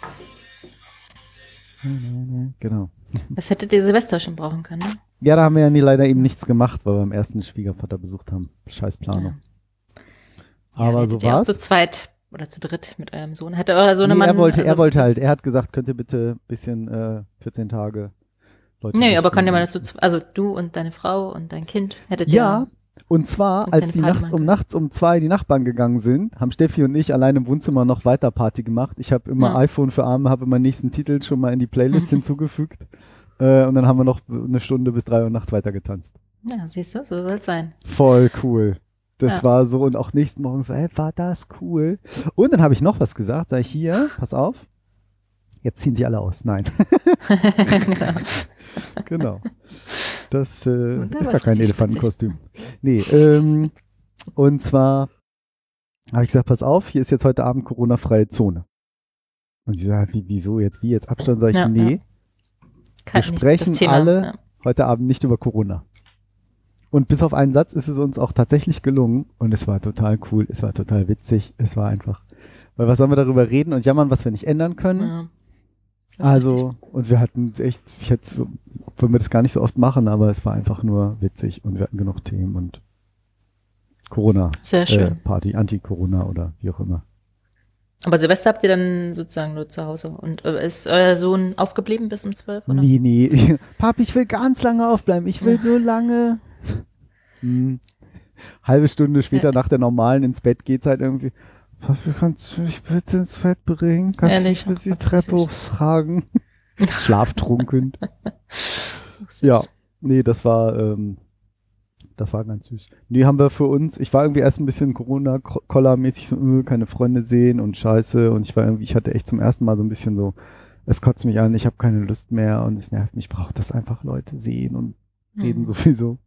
Genau. Das hättet ihr Silvester schon brauchen können, ne? Ja, da haben wir ja nie, leider eben nichts gemacht, weil wir beim ersten Schwiegervater besucht haben. Scheiß Planung. Ja, Aber hättet so war's. zu zweit oder zu dritt mit eurem Sohn. Hatte euer Sohn nee, Mann, er wollte, also, er wollte halt, er hat gesagt, könnt ihr bitte ein bisschen äh, 14 Tage Leute Nee, aber kann ja mal dazu, also du und deine Frau und dein Kind hättet Ja, ihr. Und zwar, Und als die nachts um nachts um zwei die Nachbarn gegangen sind, haben Steffi und ich allein im Wohnzimmer noch weiter Party gemacht. Ich habe immer Ja. iPhone für Arme, habe immer nächsten Titel schon mal in die Playlist hinzugefügt. Äh, und dann haben wir noch eine Stunde bis drei Uhr nachts weiter getanzt. Ja, siehst du, so soll es sein. Voll cool. Das Ja. war so und auch nächsten Morgen so, ey, war das cool. Und dann habe ich noch was gesagt, sag ich hier, pass auf. Jetzt ziehen sie alle aus. Nein. genau. Das äh, ist gar kein Elefantenkostüm. Nee, ähm, und zwar habe ich gesagt, pass auf, hier ist jetzt heute Abend Corona-freie Zone. Und sie so, ja, wie, wieso jetzt, wie jetzt Abstand? Sag ich, Ja, nee, ja. Wir sprechen Thema, alle ja. heute Abend nicht über Corona. Und bis auf einen Satz ist es uns auch tatsächlich gelungen und es war total cool, es war total witzig, es war einfach, weil was sollen wir darüber reden und jammern, was wir nicht ändern können? Also, und wir hatten echt, ich hätte, obwohl wir das gar nicht so oft machen, aber es war einfach nur witzig und wir hatten genug Themen und Corona, Sehr äh, schön. Party, Anti-Corona oder wie auch immer. Aber Silvester habt ihr dann sozusagen nur zu Hause. Und äh, ist euer Sohn aufgeblieben bis um 12? Oder? Nee, nee. Papi, ich will ganz lange aufbleiben. Ich will so lange. Hm. Halbe Stunde später Ja. nach der normalen ins Bett geht's halt irgendwie. Papi, kannst du mich bitte ins Bett bringen? Kannst Ehrlich? du mich bitte die Treppe süß. hochtragen? Schlaftrunken. Ja. Nee, das war, ähm, das war ganz süß. Nee, haben wir für uns, ich war irgendwie erst ein bisschen Corona-Koller-mäßig so, äh, keine Freunde sehen und scheiße und ich war irgendwie, ich hatte echt zum ersten Mal so ein bisschen so, es kotzt mich an, ich habe keine Lust mehr und es nervt mich, ich brauche das einfach Leute sehen und reden Mhm. sowieso.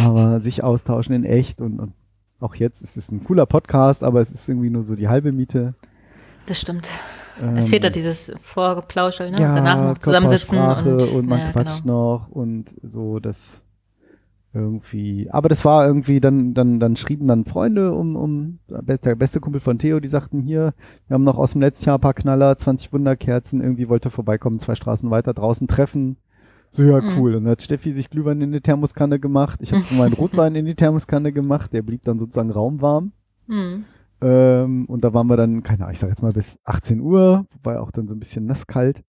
Aber sich austauschen in echt und, und auch jetzt ist es ein cooler Podcast, aber es ist irgendwie nur so die halbe Miete. Das stimmt. Ähm, Es fehlt da dieses Vorgeplauschel, ne? ja, Danach noch zusammensitzen und, und, man ja, quatscht genau. noch und so das irgendwie. Aber das war irgendwie dann dann dann schrieben dann Freunde um um der beste Kumpel von Theo, die sagten hier, wir haben noch aus dem letzten Jahr ein paar Knaller, 20 Wunderkerzen, irgendwie wollte vorbeikommen, zwei Straßen weiter draußen treffen. So ja Mhm. cool. Und dann hat Steffi sich Glühwein in die Thermoskanne gemacht. Ich habe meinen Rotwein in die Thermoskanne gemacht. Der blieb dann sozusagen raumwarm. Hm. Ähm, und da waren wir dann, keine Ahnung, ich sag jetzt mal bis 18 Uhr, wobei auch dann so ein bisschen nasskalt.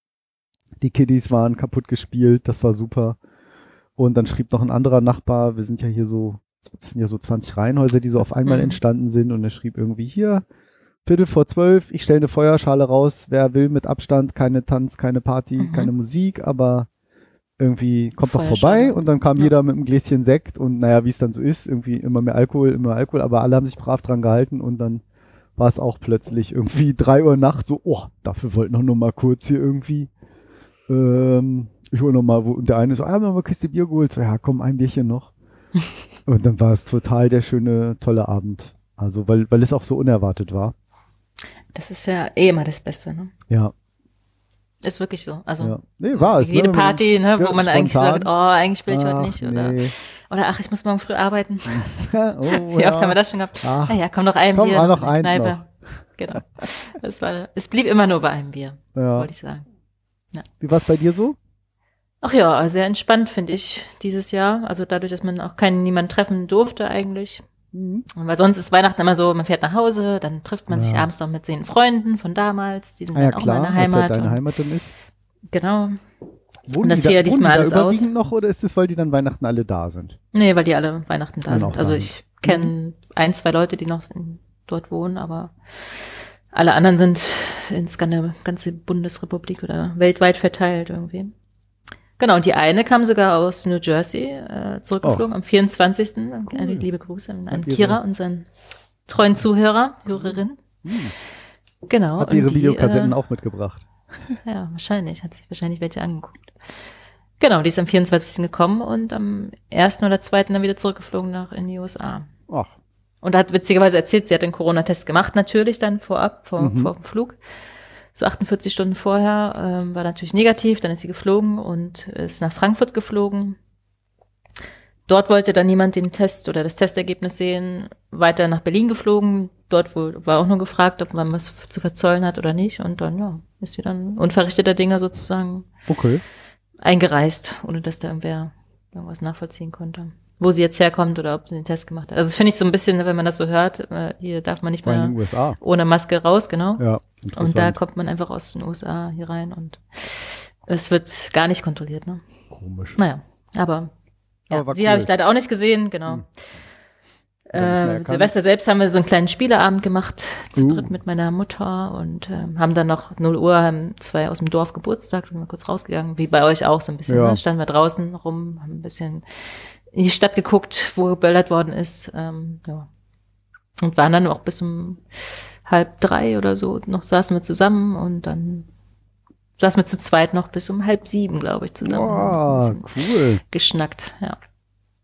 Die Kiddies waren kaputt gespielt, das war super. Und dann schrieb noch ein anderer Nachbar, wir sind ja hier so, es sind ja so 20 Reihenhäuser, die so auf einmal Mhm. entstanden sind. Und er schrieb irgendwie hier, Viertel vor zwölf, ich stelle eine Feuerschale raus, wer will mit Abstand, keine Tanz, keine Party, Mhm. keine Musik, aber irgendwie kommt doch vorbei und dann kam Ja. jeder mit einem Gläschen Sekt und naja, wie es dann so ist, irgendwie immer mehr Alkohol, immer Alkohol, aber alle haben sich brav dran gehalten und dann war es auch plötzlich irgendwie drei Uhr nachts so, oh, dafür wollten wir noch mal kurz hier irgendwie, ähm, ich hol noch mal, wo, und der eine so, ah, haben wir mal eine Kiste Bier geholt, so, ja, komm, ein Bierchen noch. und dann war es total der schöne, tolle Abend. Also, weil, weil es auch so unerwartet war. Das ist ja eh immer das Beste, ne? Ja, Ist wirklich so. Also ja. Nee, war es. jede ne? Party, ne, wo man eigentlich sagt, oh, eigentlich will ich heute Ach, nicht. Oder, nee. oder ach, ich muss morgen früh arbeiten. oh, Wie ja. oft haben wir das schon gehabt? Ach, Naja, komm noch ein Komm, Bier. ah, noch eins Kneipe. noch. Genau. Das war, es blieb immer nur bei einem Bier, wollte ich sagen. Wie war es bei dir so? Ach ja, sehr entspannt finde ich dieses Jahr. Also dadurch, dass man auch keinen niemanden treffen durfte eigentlich. Und weil sonst ist Weihnachten immer so, man fährt nach Hause, dann trifft man sich Ja. abends noch mit den Freunden von damals, die sind Ah ja, dann auch klar, als ja Heimat. deine und, Heimat dann ist. Genau. Wohnen das die da, fiel ja diesmal die da alles aus. noch oder ist es, weil die dann Weihnachten alle da sind? Nee, weil die alle Weihnachten da sind. auch Also ich kenne ein, zwei Leute, die noch in, dort wohnen, aber alle anderen sind in der ganze Bundesrepublik oder weltweit verteilt irgendwie. Genau, und die eine kam sogar aus New Jersey, äh, zurückgeflogen am 24. Äh, liebe Grüße an, an Kira, unseren treuen Zuhörer, Hörerin. Genau. Hat sie ihre die, Videokassetten äh, auch mitgebracht? ja, wahrscheinlich. Hat sich wahrscheinlich welche angeguckt. Genau, die ist am 24. gekommen und am 1. oder 2. dann wieder zurückgeflogen nach in die USA. Ach, Und hat witzigerweise erzählt, sie hat den Corona-Test gemacht, natürlich dann vorab, vor, Mhm. vor dem Flug. So 48 Stunden vorher ähm, war natürlich negativ, dann ist sie geflogen und ist nach Frankfurt geflogen. Dort wollte dann niemand den Test oder das Testergebnis sehen, weiter nach Berlin geflogen. Dort war auch nur gefragt, ob man was zu verzollen hat oder nicht. Und dann, ja, ist sie dann unverrichteter Dinge sozusagen okay. eingereist, ohne dass da irgendwer irgendwas nachvollziehen konnte. Wo sie jetzt herkommt oder ob sie den Test gemacht hat. Also das finde ich so ein bisschen, wenn man das so hört, äh, hier darf man nicht mehr ohne Maske raus, genau. Ja, und da kommt man einfach aus den USA hier rein und es wird gar nicht kontrolliert, ne? Komisch. Naja, aber, ja, Aber sie cool. habe ich leider auch nicht gesehen, genau. Hm. Äh. Silvester selbst haben wir so einen kleinen Spieleabend gemacht, zu Uh. dritt mit meiner Mutter und ähm, haben dann noch 0 Uhr, haben zwei aus dem Dorf Geburtstag, sind wir kurz rausgegangen, wie bei euch auch so ein bisschen. Ja. Ne? Standen wir draußen rum, haben ein bisschen in die Stadt geguckt, wo geböllert worden ist. Ähm, ja. Und waren dann auch bis um halb drei oder so, noch saßen wir zusammen und dann saßen wir zu zweit noch bis um halb sieben, glaube ich, zusammen. Bisschen cool. geschnackt, ja.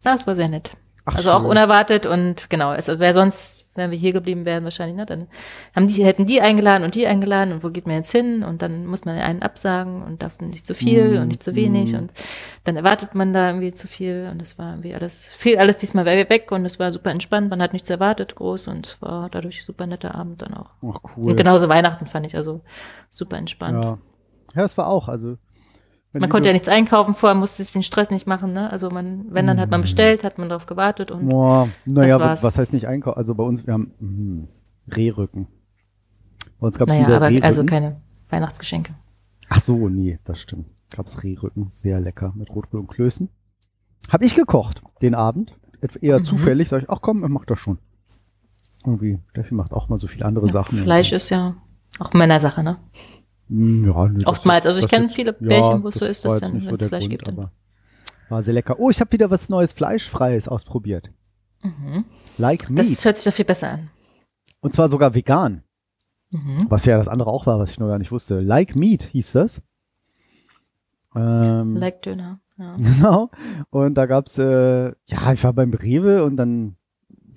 Das war sehr nett. Ach, also auch schön. unerwartet und genau, es wäre sonst wenn wir hier geblieben wären wahrscheinlich, ne, dann haben die, hätten die eingeladen und die eingeladen und wo geht man jetzt hin? Und dann muss man einen absagen und darf nicht zu viel Mm, und nicht zu wenig mm. und dann erwartet man da irgendwie zu viel und das war irgendwie alles, viel alles diesmal weg und es war super entspannt, man hat nichts erwartet groß und war dadurch super netter Abend dann auch. Ach, cool. Und genauso Weihnachten fand ich also super entspannt. Ja. ja, es war auch, also. Man konnte ja nichts einkaufen vorher, musste sich den Stress nicht machen, ne? Also man, wenn dann hat man bestellt, hat man darauf gewartet und Boah, naja, Das was, war's. was heißt nicht einkaufen? Also bei uns, wir haben mh, Rehrücken. Bei uns gab es naja, wieder aber Rehrücken. also keine Weihnachtsgeschenke. Ach so, nee, das stimmt. Gab's Rehrücken, sehr lecker mit Rotkohl und Klößen. Hab ich gekocht den Abend. Eher Mhm. zufällig, sag ich, ach komm, mach das schon. Irgendwie, Steffi macht auch mal so viele andere Sachen. Fleisch ist ja auch Männersache, ne? Mm, Ja, das Oftmals. Also ich kenne viele Pärchen, wo es so ist, dass dann, wenn es Fleisch Grund, gibt, dann- War sehr lecker. Oh, ich habe wieder was Neues Fleischfreies ausprobiert. Mhm. Like Meat. Das hört sich doch viel besser an. Und zwar sogar vegan. Mhm. Was ja das andere auch war, was ich noch gar nicht wusste. Like Meat hieß das. Ähm, Like Döner. Ja. Genau. Und da gab's, äh, ja, ich war beim Rewe und dann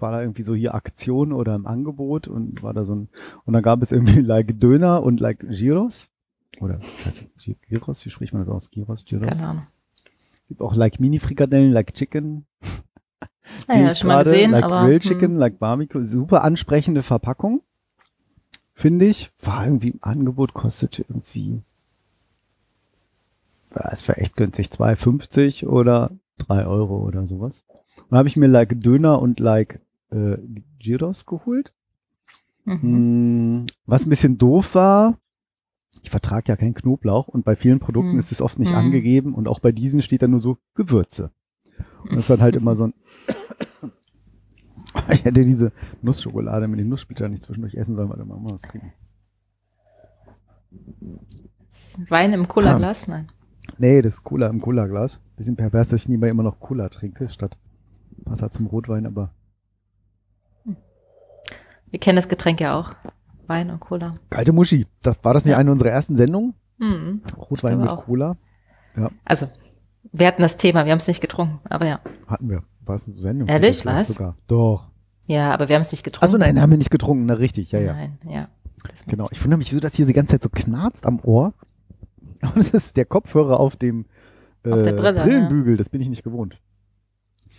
war da irgendwie so hier Aktion oder im Angebot und war da so ein, und dann gab es irgendwie like Döner und like Gyros. Oder, ich weiß nicht, Gyros, wie spricht man das aus? Gyros, Gyros? Keine Ahnung. Gibt auch like Mini-Frikadellen, like Chicken. Sehe ja, ich schon mal gesehen, like aber, Grilled hm. Chicken, like Barbecue. Super ansprechende Verpackung. Finde ich. War irgendwie im Angebot, kostete irgendwie, es war echt günstig, 2,50 oder 3 Euro oder sowas. Und dann habe ich mir like Döner und like äh, Gyros geholt. Mhm. Hm, was ein bisschen doof war, ich vertrage ja keinen Knoblauch und bei vielen Produkten Hm. ist es oft nicht Hm. angegeben und auch bei diesen steht dann nur so Gewürze. Und das ist dann halt immer so ein. ich hätte diese Nussschokolade mit dem Nusssplitter nicht zwischendurch essen sollen, weil dann mal was trinken. Wein im Cola-Glas? Nein. Nee, das ist Cola im Cola-Glas. Bisschen pervers, dass ich nebenbei immer noch Cola trinke, statt Wasser zum Rotwein, aber Wir kennen das Getränk ja auch. Wein und Cola. kalte Muschi. Das, war das nicht Ja. eine unserer ersten Sendungen? Mhm. Rotwein mit auch. Cola? Also, wir hatten das Thema, wir haben es nicht getrunken, aber ja. Hatten wir. War es eine Sendung? Ehrlich? Was? Sogar. Doch. Ja, aber wir haben es nicht getrunken. Achso, nein, haben wir nicht getrunken. Na, richtig, ja, ja. Nein, ja. Genau. Ich wundere mich so, dass hier die ganze Zeit so knarzt am Ohr. Und es ist der Kopfhörer auf dem äh, Auf Brille, Brillenbügel. Das bin ich nicht gewohnt.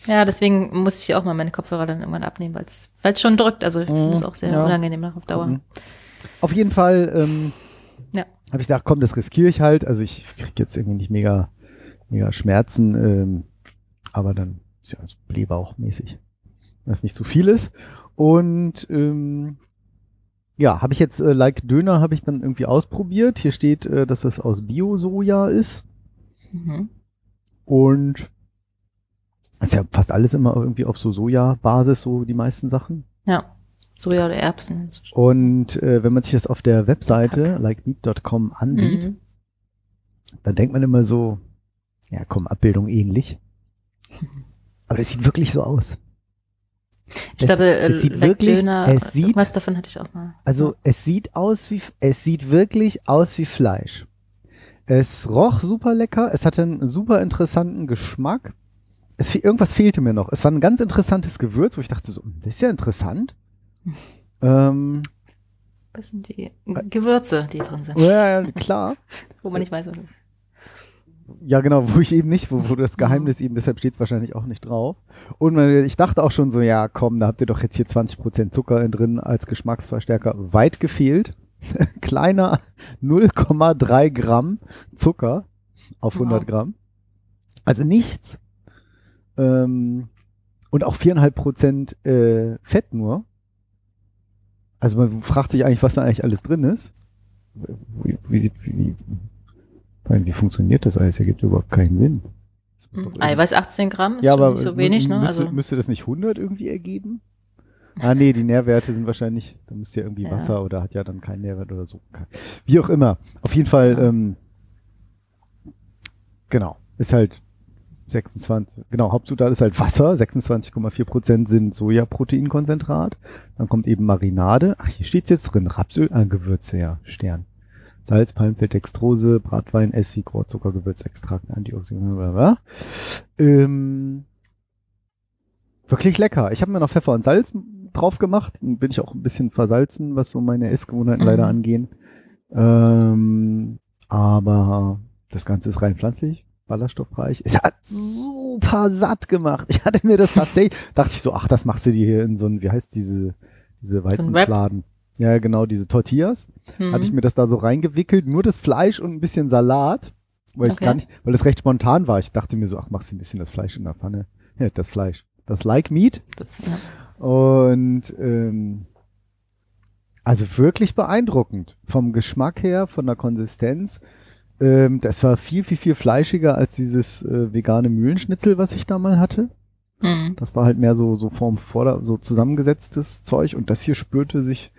Ja, deswegen muss ich auch mal meine Kopfhörer dann irgendwann abnehmen, weil es schon drückt. Also ich finde es auch sehr Mhm. Ja. unangenehm nach auf Dauer. Mhm. Auf jeden Fall ähm, Ja. habe ich gedacht, komm, das riskiere ich halt. Also ich kriege jetzt irgendwie nicht mega, mega Schmerzen, ähm, aber dann ist ja so blähbauchmäßig, wenn es nicht zu viel ist. Und ähm, ja, habe ich jetzt äh, Like Döner habe ich dann irgendwie ausprobiert. Hier steht, äh, dass das aus Bio-Soja ist. Mhm. Und ist ja fast alles immer irgendwie auf so Soja-Basis, so die meisten Sachen. Ja. Soja oder Erbsen. Und äh, wenn man sich das auf der Webseite likemeat.com ansieht, Mhm. dann denkt man immer so, ja komm, Abbildung ähnlich. Aber das sieht wirklich so aus. Ich Es- glaube, äh, es sieht Like wirklich- Döner, es sieht- irgendwas davon hatte ich auch mal. Also es sieht aus wie, es sieht wirklich aus wie Fleisch. Es roch super lecker, es hatte einen super interessanten Geschmack. Es, irgendwas fehlte mir noch. Es war ein ganz interessantes Gewürz, wo ich dachte so, hm, das ist ja interessant. ähm, Das sind die Gewürze, die drin sind. ja, ja, klar. Wo man nicht weiß, was es ist. Ja, genau, wo ich eben nicht, wo, wo das Geheimnis eben, deshalb steht es wahrscheinlich auch nicht drauf. Und ich dachte auch schon so, ja, komm, da habt ihr doch jetzt hier 20% Zucker in drin als Geschmacksverstärker. Weit gefehlt. Kleiner 0,3 Gramm Zucker auf 100 Wow. Gramm. Also nichts. Ähm, und auch 4,5% äh, Fett nur. Also man fragt sich eigentlich, was da eigentlich alles drin ist. Wie, wie, wie, wie, funktioniert das alles? Ergibt überhaupt keinen Sinn. Irgendwie- Eiweiß 18 Gramm ist ja, aber nicht so wenig, ne? müsste, Also, müsste das nicht 100 irgendwie ergeben? Ah, nee, die Nährwerte sind wahrscheinlich, da müsste ja irgendwie Ja. Wasser oder hat ja dann keinen Nährwert oder so. Wie auch immer. Auf jeden Fall, Ja. ähm, genau, ist halt 26, genau, Hauptzutat ist halt Wasser, 26,4 Prozent sind Sojaproteinkonzentrat. Dann kommt eben Marinade. Ach, hier steht's jetzt drin. Rapsöl, ah, Gewürze, ja, Stern. Salz, Palmfett, Dextrose, Bratwein, Essig, Rohrzucker, Gewürzextrakt, Antioxidantien, bla bla. Ähm, wirklich lecker. Ich habe mir noch Pfeffer und Salz drauf gemacht. Bin ich auch ein bisschen versalzen, was so meine Essgewohnheiten Mhm. leider angehen. Ähm, aber das Ganze ist rein pflanzlich, ballaststoffreich. Es hat super satt gemacht. Ich hatte mir das tatsächlich, dachte ich so, ach, das machst du dir hier in so ein, wie heißt diese, diese? Weizenfladen. ja, genau, diese Tortillas. Mhm. Hatte ich mir das da so reingewickelt, nur das Fleisch und ein bisschen Salat. Weil ich Okay. gar nicht, weil das recht spontan war. Ich dachte mir so, ach, machst du ein bisschen das Fleisch in der Pfanne. Ja, das Fleisch. Das Like Meat. Das, ja. Und ähm, also wirklich beeindruckend. Vom Geschmack her, von der Konsistenz. Ähm, das war viel, viel, viel fleischiger als dieses äh, vegane Mühlenschnitzel, was ich da mal hatte. Mhm. Das war halt mehr so, so vorm Vorder-, so zusammengesetztes Zeug. Und das hier spürte sich,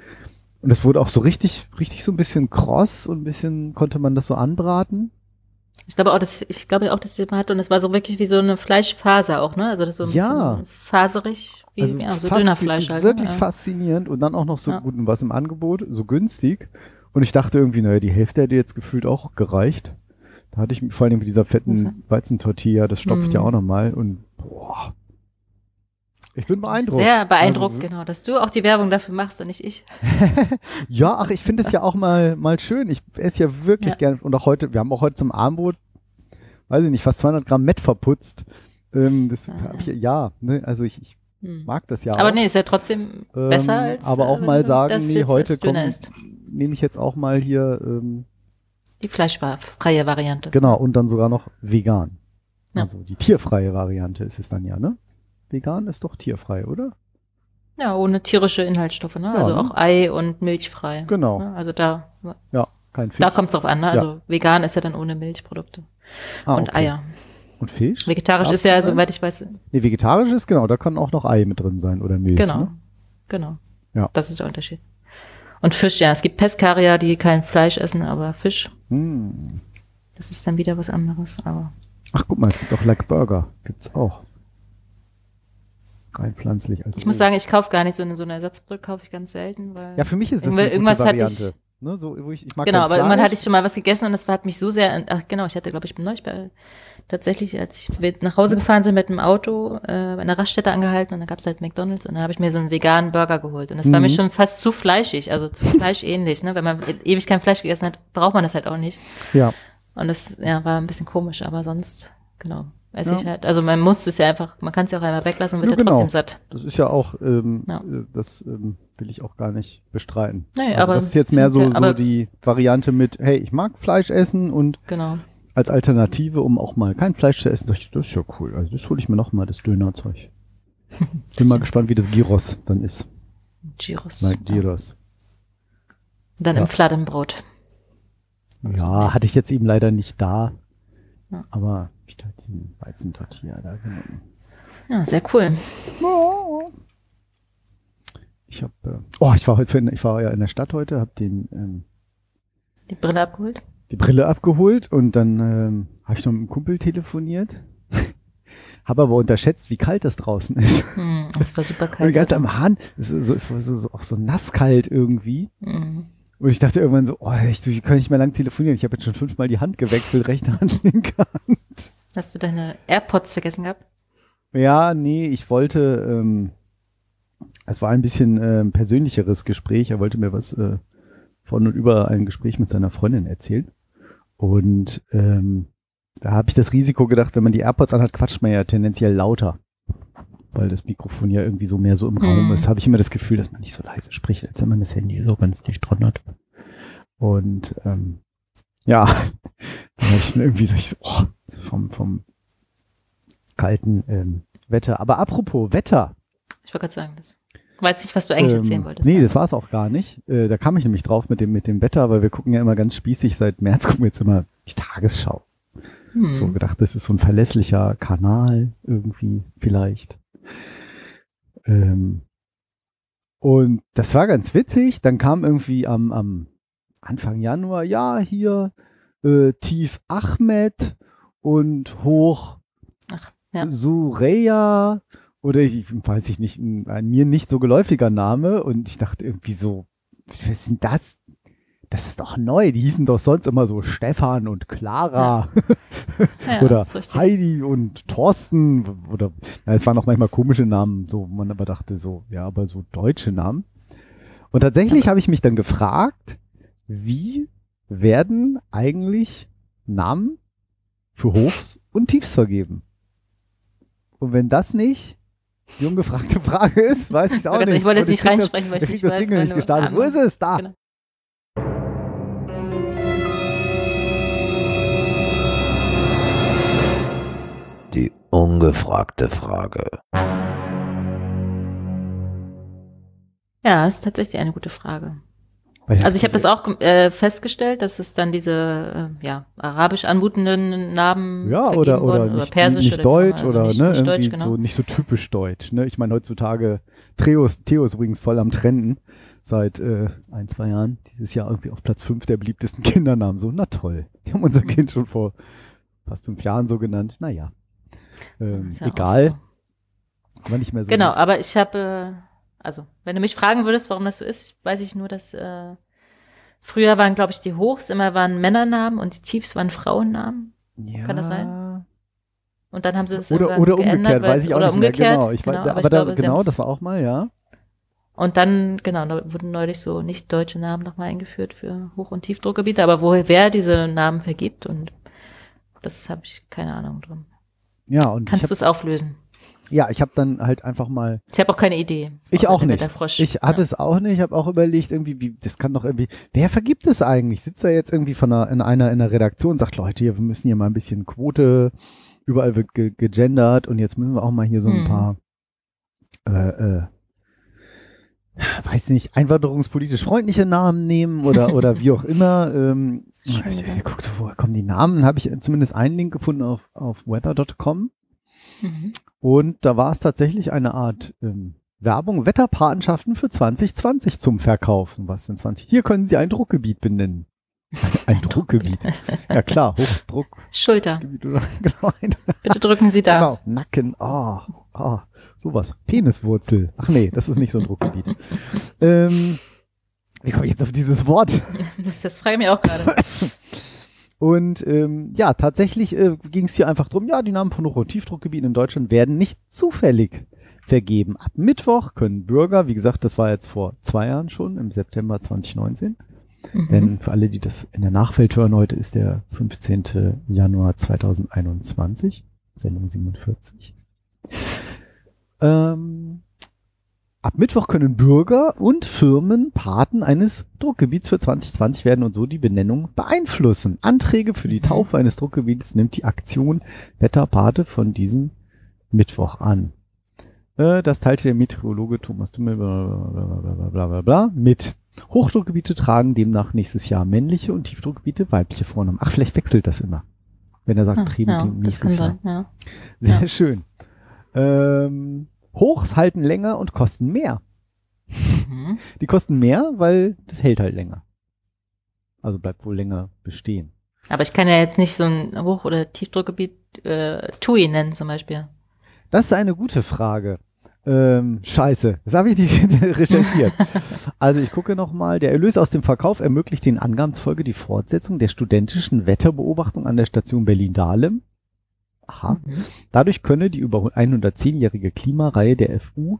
und es wurde auch so richtig, richtig so ein bisschen kross und ein bisschen konnte man das so anbraten. Ich glaube auch, dass ich glaube auch, dass sie mal hatte und es war so wirklich wie so eine Fleischfaser auch, ne? Also das so ein Ja. bisschen faserig, wie ja, so faszi- Dönerfleisch halt. Wirklich ne? Ja. faszinierend und dann auch noch so Ja. gut und was im Angebot, so günstig. Und ich dachte irgendwie, naja, die Hälfte hätte jetzt gefühlt auch gereicht. Da hatte ich vor allem mit dieser fetten. Weizentortilla, das stopft Mhm. ja auch nochmal und boah. Ich bin beeindruckt. Sehr beeindruckt, Also, genau, dass du auch die Werbung dafür machst und nicht ich. Ja, ach, ich finde es ja auch mal, mal schön. Ich esse ja wirklich Ja. gern. Und auch heute, wir haben auch heute zum Abendbrot, weiß ich nicht, fast 200 Gramm Met verputzt. Ähm, das Ah, hab ich, ja, ne, also ich, ich Hm. mag das ja Aber auch. nee, ist ja trotzdem Ähm, besser als. aber auch äh, mal sagen, nee, heute nehme ich jetzt auch mal hier, ähm, Die fleischfreie Variante. genau, und dann sogar noch vegan. Ja. Also die tierfreie Variante ist es dann ja, ne? Vegan ist doch tierfrei, oder? Ja, ohne tierische Inhaltsstoffe, ne? Ja, also ne? auch Ei und milchfrei. Genau. Ne? Also da, Ja, kein Fisch. da kommt es drauf an, ne? Also vegan ist ja dann ohne Milchprodukte ah, und okay. Eier. Und Fisch? Vegetarisch ist ja, soweit ich weiß, Nee, vegetarisch ist genau, da kann auch noch Ei mit drin sein oder Milch. genau. Ne? Genau. Ja. Das ist der Unterschied. Und Fisch, ja, es gibt Peskarier, die kein Fleisch essen, aber Fisch, Hm. das ist dann wieder was anderes. Aber Ach, guck mal, es gibt auch Like Burger. Gibt's auch. Rein pflanzlich. Also ich muss sagen, ich kaufe gar nicht so eine, so eine Ersatzbrot, kaufe ich ganz selten, weil. ja, für mich ist das eine gute irgendwas hatte Variante. ich- ne, so, ich, ich Genau, aber irgendwann hatte ich schon mal was gegessen und das hat mich so sehr, ach genau, ich hatte, glaube ich, neulich bei, tatsächlich, als ich wir nach Hause gefahren sind mit dem Auto, äh, bei einer Raststätte angehalten und da gab's halt McDonalds und da habe ich mir so einen veganen Burger geholt und das war Mhm. mir schon fast zu fleischig, also zu fleischähnlich, ne? Wenn man ewig kein Fleisch gegessen hat, braucht man das halt auch nicht. Ja, Und das, ja, war ein bisschen komisch, aber sonst, genau, esse Ja. ich halt, also man muss es ja einfach, man kann es ja auch einmal weglassen und wird Ja, genau. trotzdem satt. das ist ja auch, ähm, Ja. das ähm, will ich auch gar nicht bestreiten. Nee, also aber das ist jetzt mehr so, so die Variante mit, hey, ich mag Fleisch essen und Genau. Als Alternative, um auch mal kein Fleisch zu essen, dachte ich, das ist ja cool. Also das hole ich mir noch mal, das Dönerzeug. Bin mal gespannt, wie das Gyros dann ist. Gyros. Like Gyros. Dann Ja. im Fladenbrot. Ja, hatte ich jetzt eben leider nicht da. Ja. Aber ich habe diesen Weizentortilla da genommen. Ja, sehr cool. Ich habe, äh, oh, ich war heute, für, ich war ja in der Stadt heute, habe den ähm, Die Brille abgeholt. Die Brille abgeholt und dann ähm, habe ich noch mit einem Kumpel telefoniert. habe aber unterschätzt, wie kalt das draußen ist. Hm, es war super Und kalt. ganz am Hahn, es, so, es war so, so, auch so nasskalt irgendwie. Mhm. Und ich dachte irgendwann so, oh, ich, ich kann nicht mehr lang telefonieren. Ich habe jetzt schon fünfmal die Hand gewechselt, rechte Hand, linke Hand. Hast du deine AirPods vergessen gehabt? Ja, nee, ich wollte, ähm, es war ein bisschen ähm, persönlicheres Gespräch. Er wollte mir was äh, von und über ein Gespräch mit seiner Freundin erzählen. Und ähm, da habe ich das Risiko gedacht, wenn man die AirPods anhat, quatscht man ja tendenziell lauter. Weil das Mikrofon ja irgendwie so mehr so im Raum Hm. ist, habe ich immer das Gefühl, dass man nicht so leise spricht, als wenn man das Handy so ganz dicht dran hat. Und ähm, ja, dann ich irgendwie so, ich so oh, vom, vom kalten ähm, Wetter. Aber apropos Wetter. Ich wollte gerade sagen, das. Weiß nicht, was du eigentlich ähm, erzählen wolltest. Nee, das war es auch gar nicht. Äh, da kam ich nämlich drauf mit dem, mit dem Wetter, weil wir gucken ja immer ganz spießig. Seit März gucken wir jetzt immer die Tagesschau. hm. So gedacht, das ist so ein verlässlicher Kanal irgendwie vielleicht. Ähm, und das war ganz witzig. Dann kam irgendwie am, am Anfang Januar, ja, hier äh, Tief Ahmed und hoch Ach, ja. Sureya oder ich weiß ich nicht, ein, ein mir nicht so geläufiger Name und ich dachte irgendwie so, was ist denn das? das ist doch neu. Die hießen doch sonst immer so Stefan und Clara Ja, oder ist richtig. Heidi und Thorsten oder na, es waren auch manchmal komische Namen, so wo man aber dachte so, ja, aber so deutsche Namen. Und tatsächlich habe ich mich dann gefragt, wie werden eigentlich Namen für Hochs und Tiefs vergeben? Und wenn das nicht die ungefragte Frage ist, weiß ich auch Also nicht. ich wollte jetzt nicht reinsprechen, weil ich ich nicht krieg das weiß, Ding nicht gestartet. Wo ist Ahnung. es? Da. Genau. Die ungefragte Frage. Ja, ist tatsächlich eine gute Frage. Also ich habe das auch äh, festgestellt, dass es dann diese äh, ja, arabisch anmutenden Namen Ja, oder, oder, wurden, nicht, persisch nicht oder deutsch oder nicht, ne, nicht irgendwie deutsch, genau. so nicht so typisch deutsch. Ne? Ich meine, heutzutage, Theo ist, Theo ist übrigens voll am Trenden seit äh, ein, zwei Jahren. Dieses Jahr irgendwie auf Platz fünf der beliebtesten Kindernamen. So, na toll. Die haben unser Kind schon vor fast fünf Jahren so genannt. Naja. Ähm, ja egal, so. aber nicht mehr so. Genau, aber ich habe, äh, also wenn du mich fragen würdest, warum das so ist, weiß ich nur, dass äh, früher waren, glaube ich, die Hochs immer waren Männernamen und die Tiefs waren Frauennamen. ja. kann das sein? Und dann haben sie das Oder, oder umgekehrt, weiß ich auch oder nicht mehr. umgekehrt. Genau, ich genau, aber, aber da, glaube, genau, das war auch mal, ja. Und dann, genau, da wurden neulich so nicht deutsche Namen nochmal eingeführt für Hoch- und Tiefdruckgebiete, aber woher wer diese Namen vergibt und das habe ich keine Ahnung drin. Ja, und Kannst du es auflösen? Ja, ich habe dann halt einfach mal Ich habe auch keine Idee. Ich auch der nicht. Ich hatte ja. es auch nicht. Ich habe auch überlegt, irgendwie, wie, das kann doch irgendwie, wer vergibt es eigentlich? Sitzt da jetzt irgendwie von einer, in einer, in einer Redaktion und sagt, Leute, wir müssen hier mal ein bisschen Quote, überall wird ge gegendert und jetzt müssen wir auch mal hier so ein Mhm. paar, äh, äh, weiß nicht, einwanderungspolitisch freundliche Namen nehmen oder, oder wie auch immer. Ähm, ich geguckt, so, woher kommen die Namen? Habe ich zumindest einen Link gefunden auf, auf weather.com. Mhm. Und da war es tatsächlich eine Art ähm, Werbung, Wetterpatenschaften für 2020 zum Verkaufen. Was sind 20? Hier können Sie ein Druckgebiet benennen. Ein, ein Druckgebiet. Ja klar, Hochdruckgebiet Schulter. oder genau, ein, Bitte drücken Sie da. genau. Nacken, ah, ah, sowas. Peniswurzel. Ach nee, das ist nicht so ein Druckgebiet. ähm, wie komme ich jetzt auf dieses Wort? Das frage ich mich auch gerade. Und ähm, ja, tatsächlich äh, ging es hier einfach drum, ja, die Namen von Hoch- und Tiefdruckgebieten in Deutschland werden nicht zufällig vergeben. Ab Mittwoch können Bürger, wie gesagt, das war jetzt vor zwei Jahren schon, im September 2019, Mhm. denn für alle, die das in der Nachwelt hören, heute ist der 15. Januar 2021, Sendung 47. Ähm, ab Mittwoch können Bürger und Firmen Paten eines Druckgebiets für 2020 werden und so die Benennung beeinflussen. Anträge für die Mhm. Taufe eines Druckgebiets nimmt die Aktion Wetterpate von diesem Mittwoch an. Äh, Das teilte der Meteorologe Thomas Dummel bla mit. Hochdruckgebiete tragen demnach nächstes Jahr männliche und Tiefdruckgebiete weibliche Vornamen. Ach, vielleicht wechselt das immer. Wenn er sagt, Ah, Trieben ja, nächstes Jahr. sein, ja. Sehr Ja. schön. Ähm, Hochs halten länger und kosten mehr. Mhm. Die kosten mehr, weil das hält halt länger. Also bleibt wohl länger bestehen. Aber ich kann ja jetzt nicht so ein Hoch- oder Tiefdruckgebiet äh, TUI nennen zum Beispiel. Das ist eine gute Frage. Ähm, scheiße, das habe ich nicht recherchiert. also ich gucke nochmal. Der Erlös aus dem Verkauf ermöglicht den Angaben zufolge die Fortsetzung der studentischen Wetterbeobachtung an der Station Berlin-Dahlem. Aha. Mhm. Dadurch könne die über 110-jährige Klimareihe der FU,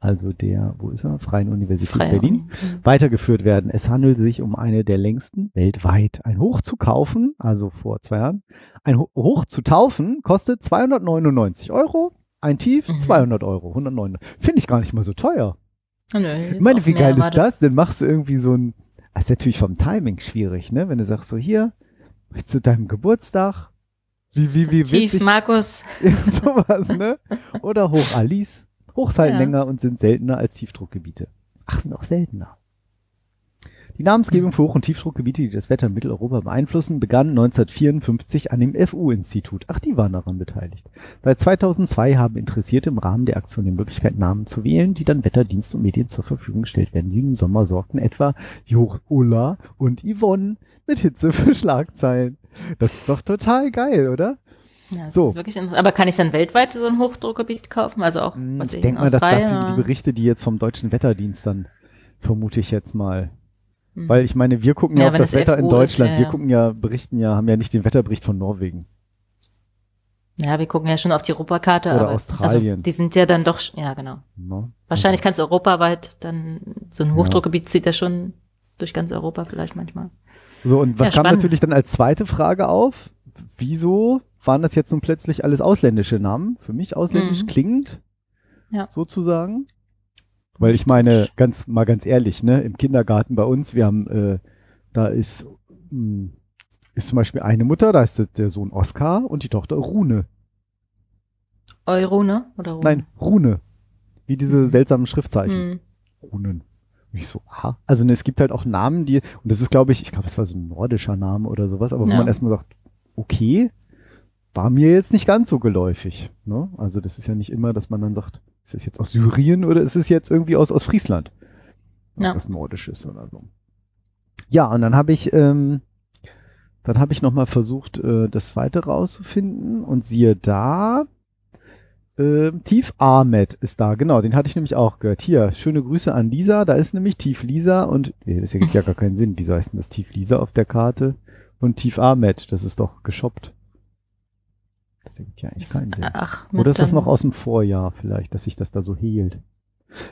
also der, wo ist er, Freien Universität Freie Berlin. Mhm. weitergeführt werden. Es handelt sich um eine der längsten weltweit. Ein Hoch zu kaufen, also vor zwei Jahren, ein Ho- Hoch zu taufen kostet 299 Euro, ein Tief Mhm. 200 Euro, 109. Finde ich gar nicht mal so teuer. Nö, Ich meine, wie geil ist erwartet. das? Dann machst du irgendwie so ein, das ist natürlich vom Timing schwierig, ne? Wenn du sagst so hier, zu deinem Geburtstag, wie, wie, wie Tief, witzig, Markus. sowas, ne? Oder Hoch Alice. Halten Ja. länger und sind seltener als Tiefdruckgebiete. Ach, sind auch seltener. Die Namensgebung für Hoch- und Tiefdruckgebiete, die das Wetter in Mitteleuropa beeinflussen, begann 1954 an dem FU-Institut. Ach, die waren daran beteiligt. Seit 2002 haben Interessierte im Rahmen der Aktion die Möglichkeit, Namen zu wählen, die dann Wetterdienst und Medien zur Verfügung gestellt werden. Diesen Sommer sorgten etwa die Hoch Ulla und Yvonne mit Hitze für Schlagzeilen. Das ist doch total geil, oder? Ja, das So. ist wirklich interessant. Aber kann ich dann weltweit so ein Hochdruckgebiet kaufen? Also auch, Hm, was Ich ich denke mal, dass das sind die Berichte, die jetzt vom deutschen Wetterdienst dann, vermute ich jetzt mal, Hm. Weil ich meine, wir gucken ja, Ja, auf das es Wetter in FO ist, Deutschland. ja, Wir gucken ja, berichten ja, haben ja nicht den Wetterbericht von Norwegen. Ja, wir gucken ja schon auf die Europakarte. Oder aber, Australien. Also, die sind ja dann doch, ja genau. Ne? Wahrscheinlich kannst du europaweit dann, so ein Hochdruckgebiet zieht ja schon durch ganz Europa vielleicht manchmal. So, und was Ja, kam natürlich dann als zweite Frage auf? Wieso waren das jetzt nun plötzlich alles ausländische Namen? Für mich ausländisch Mhm. klingend, Ja. sozusagen. Weil ich meine, ganz mal ganz ehrlich, ne, im Kindergarten bei uns, wir haben, äh, da ist, mh, ist zum Beispiel eine Mutter, da ist der- Sohn Oskar und die Tochter Rune. Euro, ne? Oder Rune? Nein, Rune. Wie diese Mhm. seltsamen Schriftzeichen. Hm. Runen. Ich so, aha. Also ne, es gibt halt auch Namen, die, und das ist, glaube ich, ich glaube, es war so ein nordischer Name oder sowas, aber wo Ja. man erstmal sagt, okay, war mir jetzt nicht ganz so geläufig. Ne? Also das ist ja nicht immer, dass man dann sagt, ist es jetzt aus Syrien oder ist es jetzt irgendwie aus, aus Friesland? Ja. Was Nordisches oder so. Ja, und dann habe ich, ähm, dann habe ich nochmal versucht, äh, das zweite rauszufinden und siehe da, ähm, Tief Ahmed ist da, genau, den hatte ich nämlich auch gehört. Hier, schöne Grüße an Lisa, da ist nämlich Tief Lisa und, nee, das ergibt ja gar keinen Sinn. Wieso heißt denn das Tief Lisa auf der Karte? Und Tief Ahmed, das ist doch geshoppt. Das ergibt ja eigentlich keinen Sinn. Ach, Oder ist das noch aus dem Vorjahr vielleicht, dass sich das da so hielt?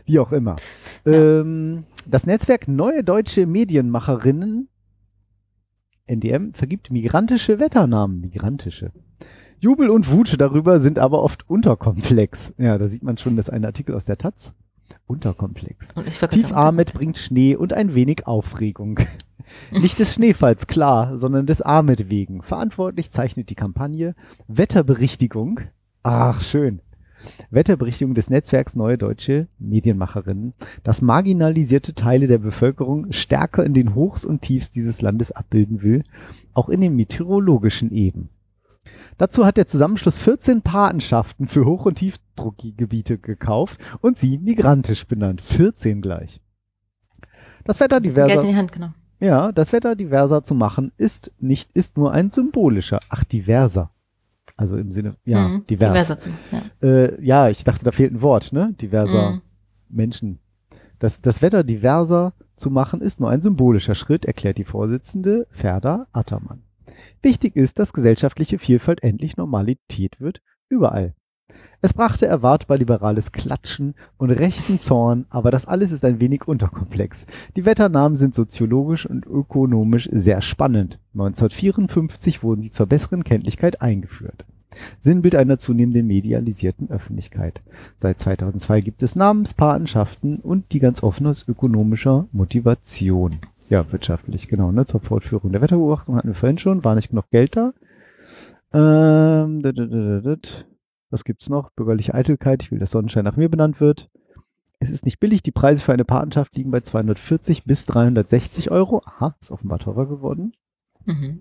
Wie auch immer. Ja. Ähm, das Netzwerk Neue Deutsche Medienmacherinnen NDM vergibt migrantische Wetternamen. Migrantische. Jubel und Wut darüber sind aber oft unterkomplex. Ja, da sieht man schon, das ist ein Artikel aus der Taz. Unterkomplex. Tief Ahmed bringt Schnee und ein wenig Aufregung. Nicht des Schneefalls, klar, sondern des Ahmed wegen. Verantwortlich zeichnet die Kampagne Wetterberichtigung. Ach, schön. Wetterberichtigung des Netzwerks Neue Deutsche Medienmacherinnen, das marginalisierte Teile der Bevölkerung stärker in den Hochs und Tiefs dieses Landes abbilden will, auch in den meteorologischen Eben. Dazu hat der Zusammenschluss 14 Patenschaften für Hoch- und Tiefdruckgebiete gekauft und sie migrantisch benannt. 14 gleich. Das Wetter bisschen Geld diverser, in die Hand genommen. ja, das Wetter diverser zu machen ist nicht, ist nur ein symbolischer, ach, diverser. Also im Sinne, ja, Mhm, divers. diverser zu- Ja. Äh, ja, ich dachte, da fehlt ein Wort, ne? Diverser Mhm. Menschen. Das, das Wetter diverser zu machen ist nur ein symbolischer Schritt, erklärt die Vorsitzende Ferda Attermann. Wichtig ist, dass gesellschaftliche Vielfalt endlich Normalität wird, überall. Es brachte erwartbar liberales Klatschen und rechten Zorn, aber das alles ist ein wenig unterkomplex. Die Wetternamen sind soziologisch und ökonomisch sehr spannend. 1954 wurden sie zur besseren Kenntlichkeit eingeführt. Sinnbild einer zunehmenden medialisierten Öffentlichkeit. Seit 2002 gibt es Namenspatenschaften und die ganz offen aus ökonomischer Motivation. Ja, wirtschaftlich, genau, ne, zur Fortführung der Wetterbeobachtung hatten wir vorhin schon, war nicht genug Geld da. Ähm, dit, dit, dit, was gibt's noch? Bürgerliche Eitelkeit, ich will, dass Sonnenschein nach mir benannt wird. Es ist nicht billig, die Preise für eine Patenschaft liegen bei 240 bis 360 Euro. Aha, ist offenbar teurer geworden. Mhm.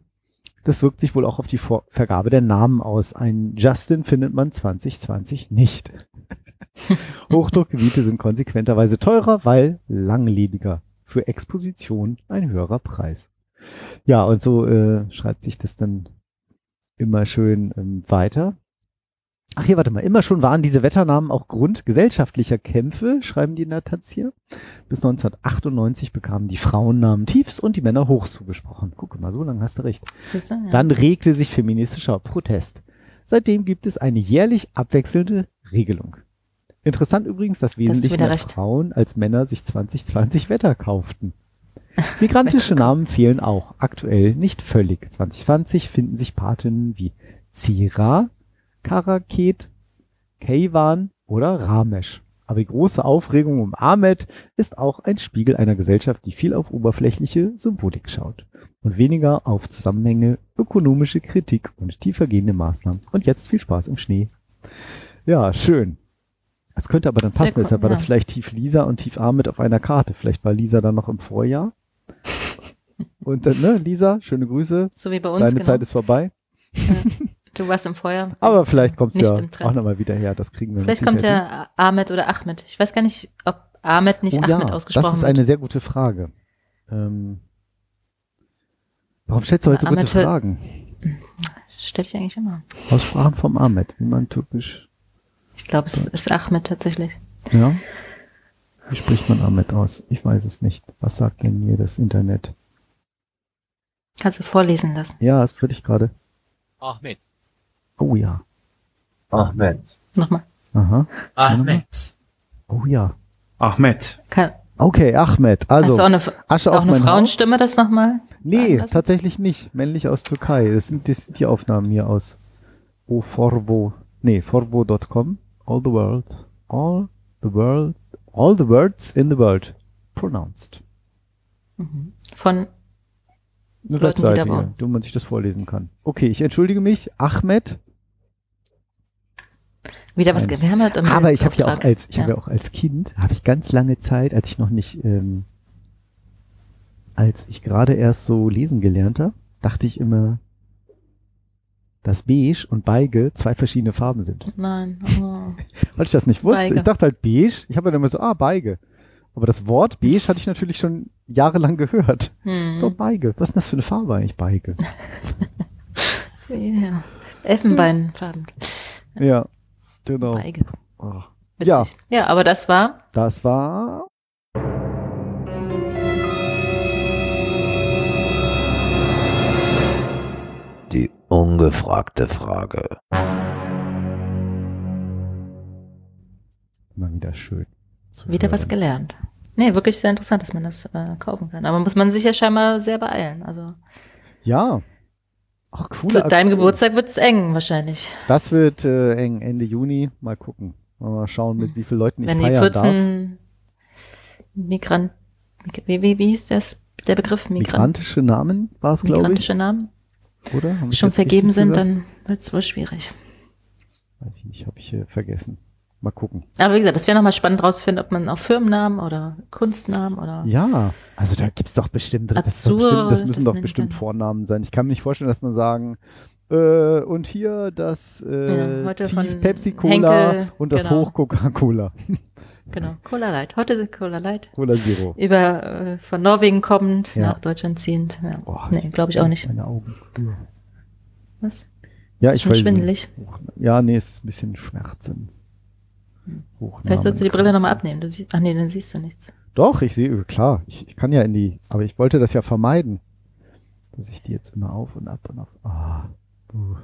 Das wirkt sich wohl auch auf die Vor Vergabe der Namen aus. Ein Justin findet man 2020 nicht. Hochdruckgebiete sind konsequenterweise teurer, weil langlebiger. Für Exposition ein höherer Preis. Ja, und so äh, schreibt sich das dann immer schön ähm, weiter. Ach hier, warte mal, immer schon waren diese Wetternamen auch Grund gesellschaftlicher Kämpfe, schreiben die in der Taz hier. Bis 1998 bekamen die Frauen Namen Tiefs und die Männer Hochs zugesprochen. Guck mal, so lange hast du recht. Siehst du? Ja. Dann regte sich feministischer Protest. Seitdem gibt es eine jährlich abwechselnde Regelung. Interessant übrigens, dass wesentlich wieder mehr recht. Frauen als Männer sich 2020 Wetter kauften. Migrantische Namen fehlen auch, aktuell nicht völlig. 2020 finden sich Patinnen wie Zira, Karaket, Keivan oder Ramesh. Aber die große Aufregung um Ahmed ist auch ein Spiegel einer Gesellschaft, die viel auf oberflächliche Symbolik schaut und weniger auf Zusammenhänge, ökonomische Kritik und tiefergehende Maßnahmen. Und jetzt viel Spaß im Schnee. Ja, schön. Es könnte aber dann passen, deshalb war das ja. vielleicht Tief Lisa und Tief Ahmed auf einer Karte. Vielleicht war Lisa dann noch im Vorjahr. Und dann, ne, Lisa, schöne Grüße. So wie bei uns. Deine genau. Zeit ist vorbei. du warst im Feuer. Aber vielleicht kommst du ja auch nochmal wieder her. Das kriegen wir Vielleicht kommt ja Ahmed oder Ahmed. Ich weiß gar nicht, ob Ahmed nicht hin. Ahmed oh, ja, ausgesprochen Das ist wird. eine sehr gute Frage. Ähm, warum stellst du heute so Ahmed gute Fragen? Das stelle ich eigentlich immer. Aussprachen vom Ahmed, wie man typisch. Ich glaube, es ist Ahmed tatsächlich. Ja. Wie spricht man Ahmed aus? Ich weiß es nicht. Was sagt denn mir das Internet? Kannst du vorlesen lassen. Ja, das würde ich gerade. Ahmed. Oh ja. Ahmed. Nochmal. Aha. Ahmed. Oh ja. Ahmed. Kann, Okay, Ahmed. hast Also, du auch eine, Asche auch auf eine. Frauenstimme das nochmal? Nee, lassen? tatsächlich nicht. Männlich aus Türkei. Das sind, das sind die Aufnahmen hier aus Oforvo. Nee, forvo.com. All the world. All the world. All the words in the world. Pronounced. Von Eine Leuten, die Webseite, wohnen. wo man sich das vorlesen kann. Okay, ich entschuldige mich. Ahmed. wieder was Nein. ge- Wir haben halt Aber ich habe ja auch als, ich habe ja auch als Kind, habe ich ganz lange Zeit, als ich noch nicht, ähm, als ich gerade erst so lesen gelernt habe, dachte ich immer, dass beige und beige zwei verschiedene Farben sind. Nein. Oh. Weil ich das nicht wusste. Beige. Ich dachte halt beige. Ich habe dann immer so, ah, beige. Aber das Wort beige hatte ich natürlich schon jahrelang gehört. Hm. So, beige. Was ist denn das für eine Farbe eigentlich, beige? Ja. Elfenbeinfarben. Ja, genau. Beige. Oh. Ja, ja, aber das war das war ungefragte Frage. mal wieder schön. zu wieder was hören. gelernt. Nee, wirklich sehr interessant, dass man das äh, kaufen kann. Aber muss man sich ja scheinbar sehr beeilen. Also Ja. Ach, coole zu deinem Aktion. Geburtstag wird's eng wahrscheinlich. Das wird äh, eng, Ende Juni. Mal gucken. Mal schauen, mit wie vielen Leuten ich Wenn die feiern darf. 14 Migrant, wie, wie, wie hieß das, der Begriff? Migrant, Migrantische Namen war es, glaube ich. migrantische Namen Oder? Hab ich schon vergeben sind, gesagt? dann wird's wohl schwierig. Weiß ich nicht, habe ich äh, vergessen. Mal gucken. Aber wie gesagt, das wäre nochmal spannend rauszufinden, ob man auch Firmennamen oder Kunstnamen oder Ja, also da gibt's doch bestimmt, das, ist doch Azur, bestimmt, das müssen das doch bestimmt. Vornamen sein. Ich kann mir nicht vorstellen, dass man sagen, äh, und hier das äh, Ja, Tief Pepsi Cola Henkel, und das genau. Hoch Coca-Cola. genau, Cola Light. Heute sind Cola Light. Cola Zero. Über äh, von Norwegen kommend, Ja. nach Deutschland ziehend. Ja. Boah, nee, glaube ich auch nicht. Meine Augen. Was? Ja, ich Schon weiß. schwindelig. Ja, nee, es ist ein bisschen Schmerzen. Vielleicht sollst du die Brille nochmal abnehmen. Du sie Ach nee, dann siehst du nichts. Doch, ich sehe, klar, ich, ich kann ja in die, aber ich wollte das ja vermeiden, dass ich die jetzt immer auf und ab und auf. Ah, uh,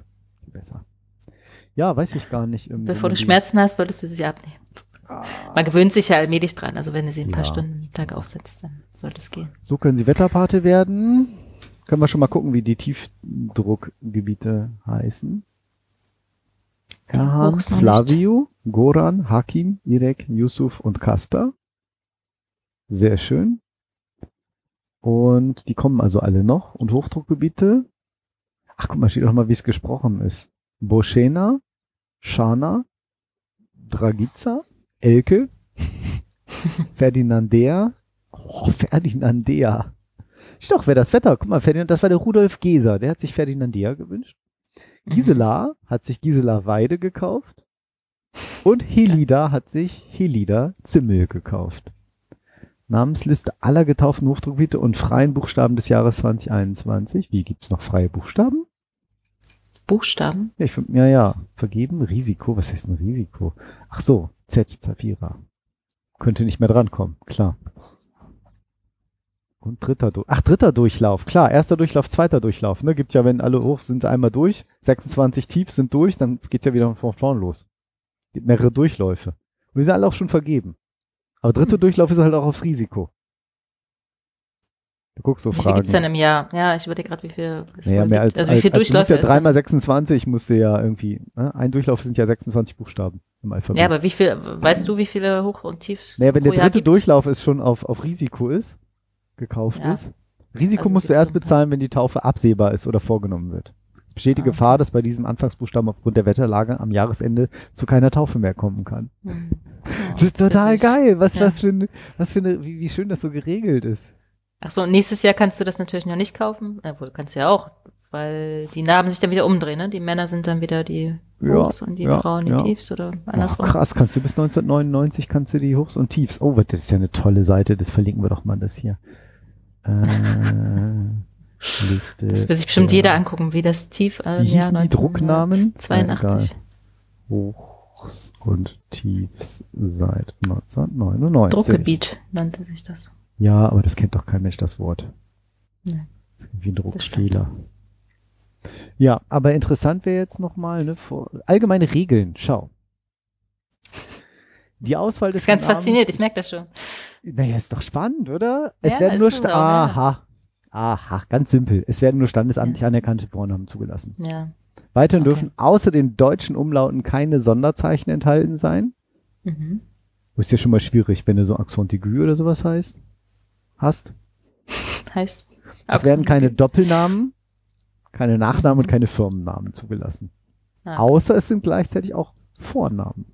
besser. Ja, weiß ich gar nicht. Bevor du Schmerzen hast, solltest du sie abnehmen. Man gewöhnt sich ja allmählich dran. Also wenn du sie ein paar Ja. Stunden am Tag aufsetzt, dann sollte es gehen. So können sie Wetterpate werden. Können wir schon mal gucken, wie die Tiefdruckgebiete heißen. Erhan, Flavio, Goran, Hakim, Irek, Yusuf und Kasper. Sehr schön. Und die kommen also alle noch. Und Hochdruckgebiete. Ach, guck mal, steht auch mal, wie es gesprochen ist. Boschena, Shana, Dragica, Elke, Ferdinandea. Oh, Ferdinandea. Steht doch, wer das Wetter. Guck mal, Ferdinand, das war der Rudolf Geser. Der hat sich Ferdinandea gewünscht. Gisela hat sich Gisela Weide gekauft. Und Helida hat sich Helida Zimmel gekauft. Namensliste aller getauften Hochdruckgebiete und freien Buchstaben des Jahres 2021. Wie gibt's noch freie Buchstaben? Buchstaben? Ja, ich, ja, ja. Vergeben, Risiko. Was heißt ein Risiko? Ach so, Z, Zafira. Könnte nicht mehr drankommen, klar. Und dritter Durchlauf. Ach, dritter Durchlauf, klar. Erster Durchlauf, zweiter Durchlauf. Ne? Gibt ja, wenn alle hoch sind, einmal durch. 26 tief sind durch, dann geht's ja wieder von vorn los. Gibt mehrere Durchläufe. Und die sind alle auch schon vergeben. Aber dritter Hm. Durchlauf ist halt auch aufs Risiko. Du guckst so wie viel Fragen. gibt's denn im Jahr? Ja, ich überlege gerade, wie viel es Naja, mehr als, gibt. Also wie viel als, als du musst Durchläufe ja es dreimal denn? 26 musste ja irgendwie, ne? ein Durchlauf sind ja 26 Buchstaben im Alphabet. Ja, aber wie viel, weißt du, wie viele Hoch- und Tiefs naja, wenn der dritte gibt? Durchlauf ist schon auf, auf Risiko ist, gekauft Ja. ist. Risiko Also musst du erst so bezahlen, wenn die Taufe absehbar ist oder vorgenommen wird. Es besteht die Ah, Gefahr, dass bei diesem Anfangsbuchstaben aufgrund der Wetterlage am Jahresende zu keiner Taufe mehr kommen kann. Hm. Das ist total süß. geil. Was, Ja. was für eine, was für eine, wie, wie schön das so geregelt ist. Ach so, nächstes Jahr kannst du das natürlich noch nicht kaufen. Obwohl, kannst du ja auch, weil die Narben sich dann wieder umdrehen, ne? Die Männer sind dann wieder die Ja, Hochs und die ja, Frauen die ja. Tiefs oder Oh, andersrum. krass, kannst du bis 1999 kannst du die Hochs und Tiefs. Oh, das ist ja eine tolle Seite, das verlinken wir doch mal das hier. Äh, Liste. Das wird sich bestimmt der jeder angucken, wie das Tief äh, Wie Jahr die Drucknamen? 82. Ja, Hoch. Hochs und Tiefs seit 1999. Druckgebiet nannte sich das. Ja, aber das kennt doch kein Mensch, das Wort. Nee. Das ist irgendwie ein Das. Druckfehler. Ja, aber interessant wäre jetzt nochmal, ne, vor, allgemeine Regeln, schau. Die Auswahl Das des ist ganz fasziniert, ich merke das schon. Naja, ist doch spannend, oder? Es Ja, werden nur, auch, ja. Aha, ganz simpel. Es werden nur standesamtlich anerkannte Vornamen zugelassen. Ja. Weiterhin Okay. dürfen außer den deutschen Umlauten keine Sonderzeichen enthalten sein. Mhm. Ist ja schon mal schwierig, wenn du so Accent aigu oder sowas heißt, hast. Heißt. Es werden keine Doppelnamen, keine Nachnamen und keine Firmennamen zugelassen. Ah. Außer es sind gleichzeitig auch Vornamen.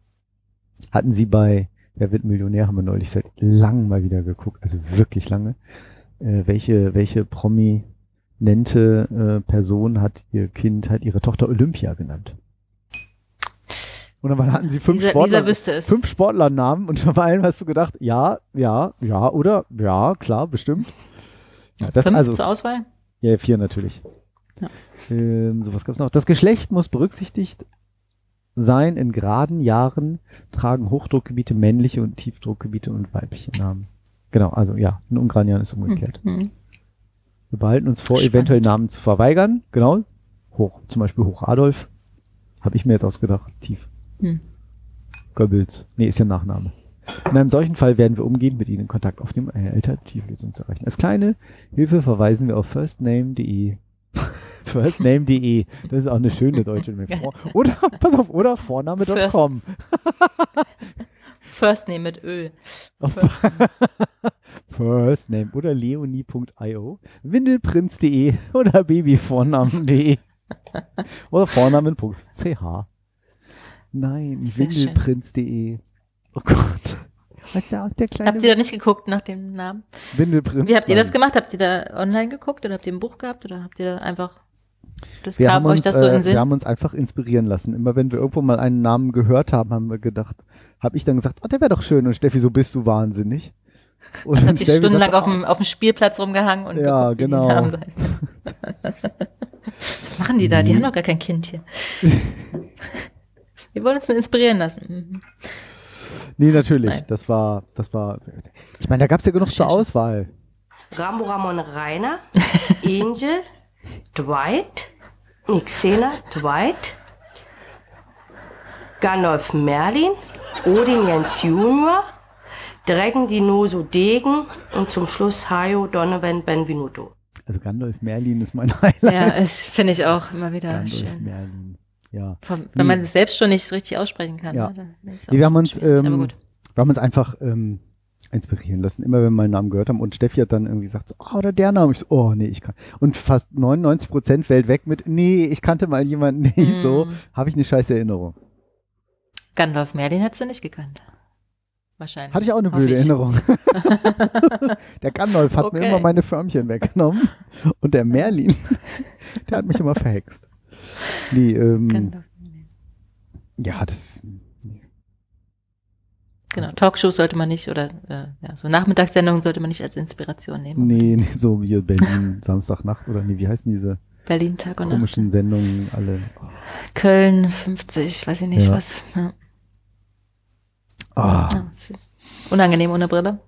Hatten sie bei Wer wird Millionär, haben wir neulich seit langem mal wieder geguckt, also wirklich lange. Äh, welche, welche prominente äh, Person hat ihr Kind, hat ihre Tochter Olympia genannt? Und dann hatten sie fünf Lisa, Sportler, Lisa wüsste es. fünf Sportlernamen und schon bei allen hast du gedacht, ja, ja, ja, oder? Ja, klar, bestimmt. Ja, das Fünf also, zur Auswahl? ja, vier natürlich. Ja. Ähm, so was gab's noch. Das Geschlecht muss berücksichtigt sein. In geraden Jahren tragen Hochdruckgebiete männliche und Tiefdruckgebiete und weibliche Namen. Genau, also ja, in Ungarn ist umgekehrt. Mhm. Wir behalten uns vor, Spannend. eventuell Namen zu verweigern. Genau. Hoch, zum Beispiel Hoch Adolf. Habe ich mir jetzt ausgedacht. Tief. Hm. Goebbels. Nee, ist ja Nachname. In einem solchen Fall werden wir umgehend mit Ihnen in Kontakt aufnehmen, um eine Alternativlösung zu erreichen. Als kleine Hilfe verweisen wir auf firstname.de. firstname.de. Das ist auch eine schöne deutsche Oder, pass auf, oder vorname.com. First Name mit Öl. Firstname oder leonie.io. Windelprinz.de oder babyvornamen.de. oder vornamen.ch. Nein, windelprinz.de. Oh Gott. Habt ihr da nicht geguckt nach dem Namen? Windelprinz. Wie habt ihr das gemacht? Habt ihr da online geguckt oder habt ihr ein Buch gehabt oder habt ihr da einfach das Wir kam haben, euch uns, das so in äh, den Sinn? wir haben uns einfach inspirieren lassen. Immer wenn wir irgendwo mal einen Namen gehört haben, haben wir gedacht, habe ich dann gesagt, oh, der wäre doch schön. Und Steffi, so bist du wahnsinnig. Und also dann Steffi stundenlang sagt, auf dem, auf dem Spielplatz rumgehangen und Ja, geguckt, wie genau. die Namen so heißen. Was machen die da? Die haben doch gar kein Kind hier. Wir wollen uns nur inspirieren lassen. Mhm. Nee, natürlich. Nein. Das war, das war. Ich meine, da gab es ja genug zur Recherche. Auswahl. Rambo Ramon Rainer, Angel, Dwight, Nixela, Dwight, Gandalf Merlin, Odin Jens Junior, Dragon Dinoso Degen und zum Schluss Hayo Donovan Benvenuto. Also Gandalf Merlin ist mein Highlight. Ja, das finde ich auch immer wieder Gandalf schön. Merlin. Ja. Vom, Nee. wenn man es selbst schon nicht richtig aussprechen kann. Ja. Ne? dann ist es Nee, wir auch haben uns, ähm, gut. wir haben uns einfach ähm, inspirieren lassen, immer wenn wir meinen Namen gehört haben. Und Steffi hat dann irgendwie gesagt, so, oh, oder der Name. Ich so, oh, nee, ich kann. Und fast 99 Prozent fällt weg mit, nee, ich kannte mal jemanden nicht. So, Mm. habe ich eine scheiß Erinnerung. Gandalf Merlin hättest du nicht gekannt. Wahrscheinlich. Hatte ich auch eine blöde. Erinnerung. der Gandalf hat mir Okay. immer meine Förmchen weggenommen. Und der Merlin, der hat mich immer verhext. Nee, ähm, Gandalf ja, das, Genau, Talkshows sollte man nicht oder äh, ja, so Nachmittagssendungen sollte man nicht als Inspiration nehmen. nee, nee, so wie Berlin Samstagnacht oder nee, wie heißen diese Berlin Tag und Nacht. komischen Sendungen alle? Köln 50, weiß ich nicht Ja. was. Ja. Ah, Ja, unangenehm ohne Brille.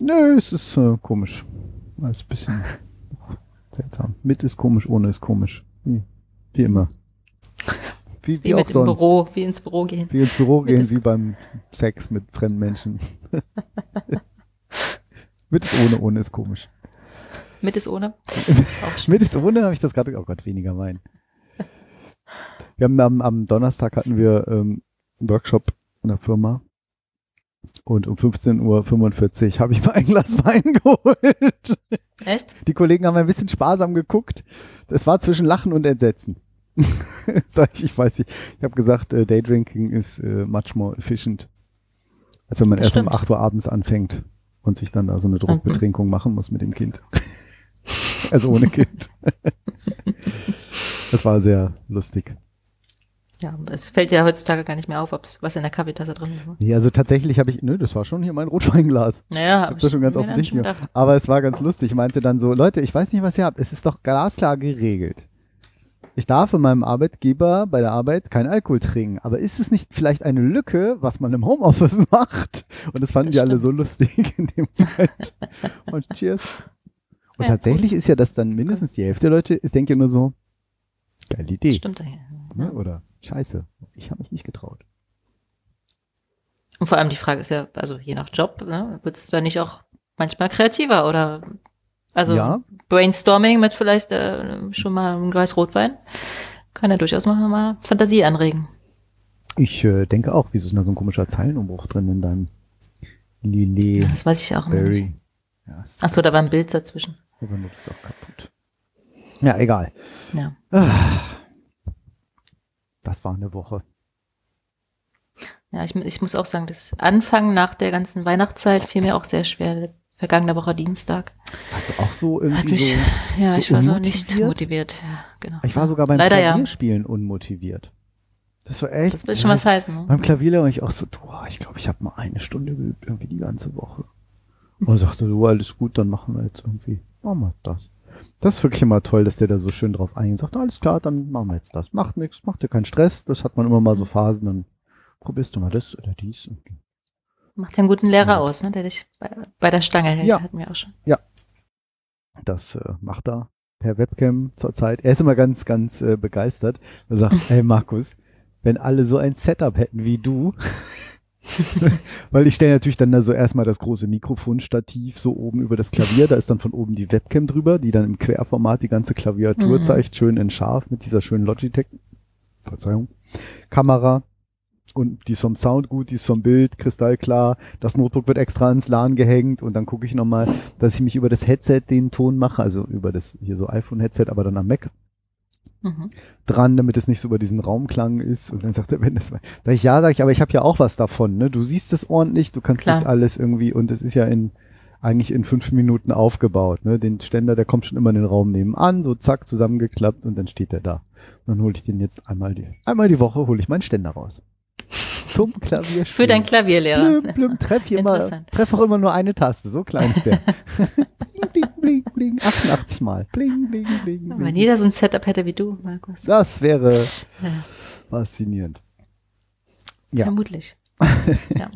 nö, es ist äh, komisch. Es ist ein bisschen seltsam. Mit ist komisch, ohne ist komisch. Wie, wie immer. Wie, Wie, wie auch mit im sonst. Büro, wie ins Büro gehen. Wie ins Büro Mit gehen, wie beim Sex mit fremden Menschen. mit ist ohne, ohne ist komisch. Mit ist ohne. Mit ist ohne habe ich das gerade, oh Gott, weniger Wein. Wir haben am, am Donnerstag hatten wir ähm, einen Workshop in der Firma. Und um 15.45 Uhr habe ich mal ein Glas Wein geholt. Echt? Die Kollegen haben ein bisschen sparsam geguckt. Das war zwischen Lachen und Entsetzen. Sag ich, ich weiß nicht. Ich habe gesagt, äh, Daydrinking ist äh, much more efficient. Als wenn man Das erst um stimmt. 8 Uhr abends anfängt und sich dann da so eine Druckbetrinkung machen muss mit dem Kind. also ohne Kind. das war sehr lustig. Ja, es fällt ja heutzutage gar nicht mehr auf, ob's was in der Kaffeetasse drin ist. Ne? Nee, also tatsächlich habe ich, nö, das war schon hier mein Rotweinglas. Naja, Ich hab das schon ganz offensichtlich. Aber es war ganz lustig. Ich meinte dann so, Leute, ich weiß nicht, was ihr habt. Es ist doch glasklar geregelt. Ich darf von meinem Arbeitgeber bei der Arbeit keinen Alkohol trinken. Aber ist es nicht vielleicht eine Lücke, was man im Homeoffice macht? Und das fanden Das die alle stimmt. so lustig in dem Moment. Und cheers. Und Ja, tatsächlich ist ja das dann mindestens die Hälfte der Leute, ist denke nur so, geile Idee. Stimmt. ja. Ne? Oder scheiße, ich habe mich nicht getraut. Und vor allem die Frage ist ja, also je nach Job, ne, wird es da nicht auch manchmal kreativer oder also Ja. Brainstorming mit vielleicht äh, schon mal einem Glas Rotwein kann ja durchaus mal, mal Fantasie anregen. Ich äh, denke auch, wieso ist da so ein komischer Zeilenumbruch drin in deinem Lillet Das weiß ich auch immer nicht. Berry? Ja, es ist Ach so, da war ein Bild dazwischen. Evernote ist auch kaputt. Ja, egal. Ja. Das war eine Woche. Ja, ich, ich muss auch sagen, das Anfang nach der ganzen Weihnachtszeit fiel mir auch sehr schwer. Vergangene Woche Dienstag. Hast du auch so Hat irgendwie mich, so. ja, so ich war so nicht motiviert. Ja, genau. Ich war sogar beim Leider ja. Klavierspielen unmotiviert. Das war echt. Das will schon was heißen. Ne? Beim Klavier war ich auch so, du, ich glaube, ich habe mal eine Stunde geübt, irgendwie die ganze Woche. Und er sagte, du, alles gut, dann machen wir jetzt irgendwie, machen wir das. Das ist wirklich immer toll, dass der da so schön drauf eingeht. Sagt, alles klar, dann machen wir jetzt das. Macht nichts, macht dir keinen Stress. Das hat man immer mal so Phasen, dann probierst du mal das oder dies. Macht ja einen guten Lehrer Ja. aus, ne, der dich bei, bei der Stange hält. Ja. Hatten wir auch schon. Das äh, macht er per Webcam zurzeit. Er ist immer ganz, ganz äh, begeistert. Er sagt, hey Markus, wenn alle so ein Setup hätten wie du, weil ich stelle natürlich dann da so erstmal das große Mikrofonstativ so oben über das Klavier, da ist dann von oben die Webcam drüber, die dann im Querformat die ganze Klaviatur Mhm. zeigt, schön in scharf mit dieser schönen Logitech, Verzeihung, Kamera. Und die ist vom Sound gut, die ist vom Bild kristallklar. Das Notebook wird extra ins LAN gehängt und dann gucke ich nochmal, dass ich mich über das Headset den Ton mache, also über das hier so iPhone-Headset, aber dann am Mac Mhm. dran, damit es nicht so über diesen Raumklang ist. Und dann sagt er, wenn das war, sag ich, ja, sag ich, aber ich habe ja auch was davon, ne? Du siehst es ordentlich, du kannst Klar. das alles irgendwie und es ist ja in eigentlich in fünf Minuten aufgebaut, ne? Den Ständer, der kommt schon immer in den Raum nebenan, so zack, zusammengeklappt und dann steht er da. Und dann hole ich den jetzt einmal die, einmal die Woche hole ich meinen Ständer raus. Zum Klavierspielen. Für deinen Klavierlehrer. Blüm, blüm, treff hier immer, treff auch immer nur eine Taste, so klein ist der. bling, bling, bling, bling, 88 Mal. Bling, bling, bling, Wenn bling. jeder so ein Setup hätte wie du, Markus. Das wäre Ja. faszinierend. Ja. Vermutlich. ja.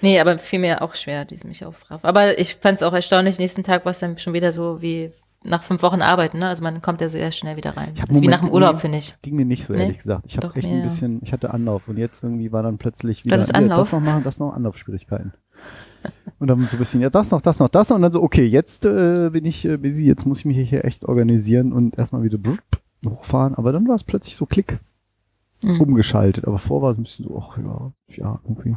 Nee, aber fiel mir auch schwer, diesen mich aufraff. Aber ich fand es auch erstaunlich, nächsten Tag war es dann schon wieder so wie nach fünf Wochen arbeiten, ne? Also man kommt ja sehr schnell wieder rein. Ich Das ist wie nach dem Urlaub, nee. finde ich. Ging mir nicht so, Nee? ehrlich gesagt. Ich habe echt ein bisschen, ich hatte Anlauf und jetzt irgendwie war dann plötzlich wieder hier, Anlauf? das noch machen, das noch Anlaufschwierigkeiten. Und dann so ein bisschen, ja, das noch, das noch, das noch und dann so, okay, jetzt äh, bin ich äh, busy, jetzt muss ich mich hier echt organisieren und erstmal wieder hochfahren, aber dann war es plötzlich so klick Mhm. umgeschaltet, aber vor war es ein bisschen so, ach ja, ja, irgendwie.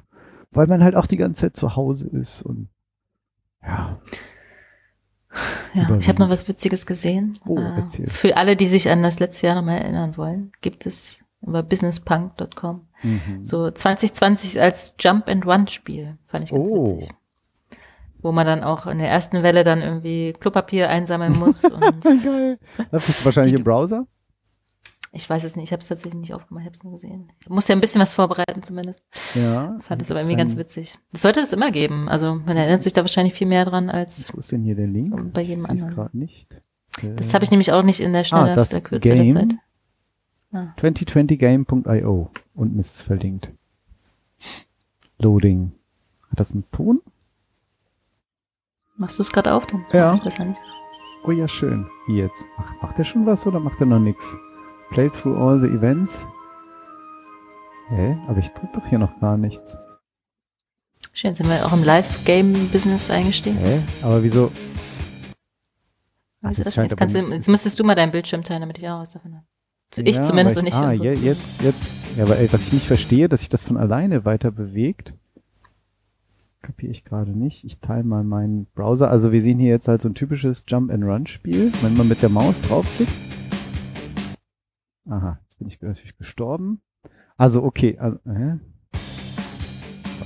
Weil man halt auch die ganze Zeit zu Hause ist und ja, Ja, ich habe noch was Witziges gesehen. Oh, Äh. Für alle, die sich an das letzte Jahr nochmal erinnern wollen, gibt es über businesspunk.com mhm. so 2020 als Jump and Run Spiel. Fand ich ganz Oh. witzig. Wo man dann auch in der ersten Welle dann irgendwie Klopapier einsammeln muss. und geil. Das bist du wahrscheinlich im Browser? Ich weiß es nicht, ich habe es tatsächlich nicht aufgemacht, ich habe es nur gesehen. Ich muss ja ein bisschen was vorbereiten zumindest. Ja. Fand es aber irgendwie ganz witzig. Das sollte es immer geben. Also man erinnert sich da wahrscheinlich viel mehr dran als Wo ist denn hier der Link? bei jedem Ich anderen. gerade nicht. Das habe ich nämlich auch nicht in der Schnelle, Ah, das der Kürze der Game. Zeit. 2020game.io unten ist es verlinkt. Loading. Hat das einen Ton? Machst du es gerade auf? Dann Ja. Oh ja, schön. Wie jetzt? Ach, macht er schon was oder macht er noch nichts? Play through all the events. Hä? Aber ich drück doch hier noch gar nichts. Schön, sind wir auch im Live-Game-Business eingestiegen. Hä? Aber wieso? Wieso das jetzt, kannst du, jetzt müsstest du mal deinen Bildschirm teilen, damit ich auch was davon habe. Ich Ja, zumindest und ich, nicht. Ah, je, Zuhörer. jetzt, jetzt. Ja, aber ey, was ich nicht verstehe, dass sich das von alleine weiter bewegt. Kapiere ich gerade nicht. Ich teile mal meinen Browser. Also wir sehen hier jetzt halt so ein typisches Jump-and-Run-Spiel. Wenn man mit der Maus draufklickt. Aha, jetzt bin ich natürlich gestorben. Also okay, also, hä?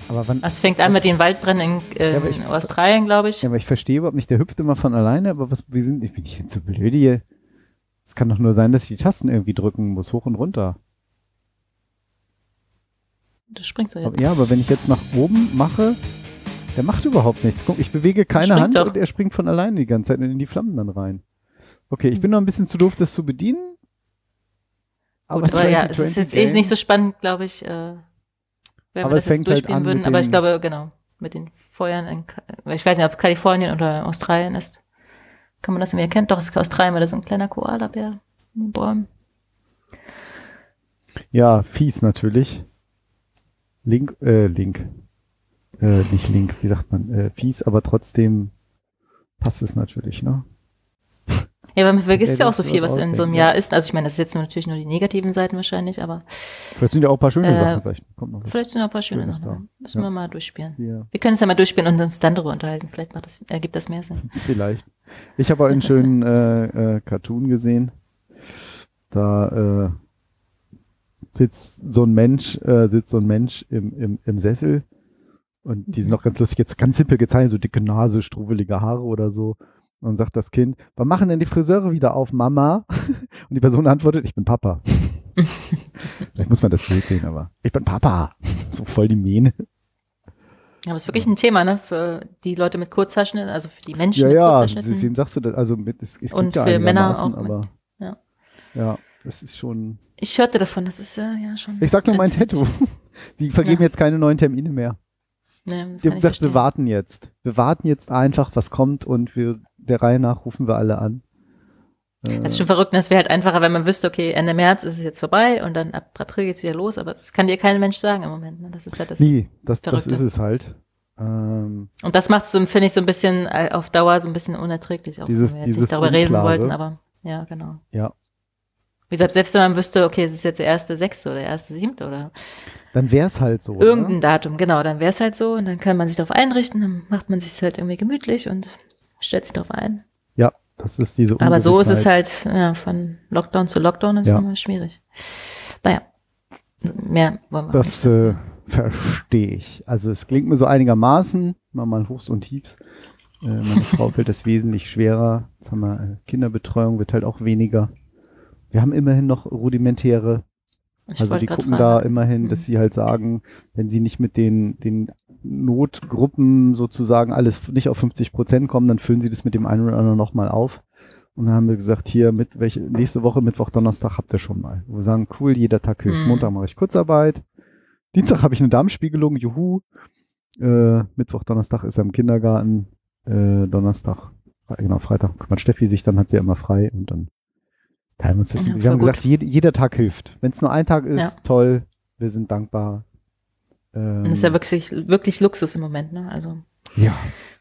Aber wann, Es fängt an mit den Waldbränden in, äh, Ja, ich- in Australien, glaube ich. ja, aber ich verstehe überhaupt nicht, der hüpft immer von alleine, aber was, wie sind, ich bin ich denn so blöd hier? Es kann doch nur sein, dass ich die Tasten irgendwie drücken muss, hoch und runter. Du springst doch jetzt. Ja, aber wenn ich jetzt nach oben mache, der macht überhaupt nichts. Guck, ich bewege keine Hand doch. und er springt von alleine die ganze Zeit in die Flammen dann rein. Okay, ich bin noch ein bisschen zu doof, das zu bedienen. Aber Gut, aber ja, es 2020 ist jetzt eh nicht so spannend, glaube ich, äh, wenn Aber wir das jetzt halt durchspielen an würden. Aber ich glaube, genau, mit den Feuern in, ich weiß nicht, ob es Kalifornien oder Australien ist. Kann man das irgendwie erkennen? Doch, es ist Australien, weil da ist ein kleiner Koala-Bär in den Bäumen. Ja, fies natürlich. Link, äh, Link. Äh, nicht Link, wie sagt man? Äh, fies, aber trotzdem passt es natürlich, ne? Ja, weil man vergisst Ja, ja auch so viel, was was in so einem Jahr ist. Also ich meine, das ist jetzt natürlich nur die negativen Seiten wahrscheinlich, aber Vielleicht sind ja auch ein paar schöne Äh, Sachen. Vielleicht kommt noch vielleicht sind noch ein paar schöne Sachen. da. Müssen Ja. wir mal durchspielen. Hier, Wir können es ja mal durchspielen und uns dann darüber unterhalten. Vielleicht macht das, ergibt das mehr Sinn. vielleicht. Ich habe auch einen schönen äh, äh, Cartoon gesehen. Da äh, sitzt so ein Mensch, äh, sitzt so ein Mensch im, im, im Sessel und die sind auch ganz lustig, jetzt ganz simpel gezeichnet, so dicke Nase, struwelige Haare oder so. Und dann sagt das Kind, wann machen denn die Friseure wieder auf, Mama? Und die Person antwortet, ich bin Papa. Vielleicht muss man das Bild sehen, aber ich bin Papa. So voll die Mähne. Ja, aber es ist wirklich ein Thema, ne? Für die Leute mit Kurzhaarschnitten, also für die Menschen Ja, mit ja, Kurzhaarschnitten. wem sagst du das? Also mit, es, es Und gibt ja für Männer auch mit, aber ja. ja, das ist schon. Ich hörte davon, das ist ja, ja schon. Ich sag nur mein. Tattoo. Sie vergeben Ja. jetzt keine neuen Termine mehr. Nee, Sie haben gesagt, wir verstehen. warten jetzt. Wir warten jetzt einfach, was kommt und wir der Reihe nach rufen wir alle an. Äh, Das ist schon verrückt, es wäre halt einfacher, wenn man wüsste, okay, Ende März ist es jetzt vorbei und dann ab April geht's wieder los, aber das kann dir kein Mensch sagen im Moment. Ne? Das ist halt das. nee, das, das ist es halt. Ähm, Und das macht so, finde ich, so ein bisschen äh, auf Dauer so ein bisschen unerträglich, auch Dieses- wenn wir jetzt dieses nicht darüber reden Unklare. wollten, aber ja, genau. ja. Wie gesagt, selbst wenn man wüsste, okay, es ist jetzt der erste Sechste oder der erste Siebte oder Dann wäre es halt so. irgendein Ne? Datum, genau, dann wäre es halt so und dann kann man sich darauf einrichten, dann macht man sich halt irgendwie gemütlich und stellt sich darauf ein. Ja, das ist diese Aber so ist es halt, ja, von Lockdown zu Lockdown ist Ja. immer schwierig. Naja, mehr wollen wir Das nicht. äh, verstehe ich. Also es klingt mir so einigermaßen, mal mal Hochs und Tiefs. Äh, meine Frau fällt das wesentlich schwerer. Jetzt haben wir äh, Kinderbetreuung, wird halt auch weniger. Wir haben immerhin noch rudimentäre Ich Also die gucken fragen. da immerhin, Mhm. dass sie halt sagen, wenn sie nicht mit den, den Notgruppen sozusagen alles nicht auf 50 Prozent kommen, dann füllen sie das mit dem einen oder anderen nochmal auf. Und dann haben wir gesagt, hier mit welche, nächste Woche, Mittwoch, Donnerstag habt ihr schon mal. Wo wir sagen, cool, jeder Tag hilft. Mhm. Montag mache ich Kurzarbeit. Dienstag habe ich eine Darmspiegelung, juhu. Äh, Mittwoch, Donnerstag ist er im Kindergarten. Äh, Donnerstag, genau, Freitag kümmert Steffi sich, dann hat sie ja immer frei und dann wir uns das. Ja, wir voll haben gut. gesagt, jed, jeder Tag hilft. Wenn es nur ein Tag ist, Ja. toll, wir sind dankbar. Ähm, das ist ja wirklich, wirklich Luxus im Moment, ne? Also ja.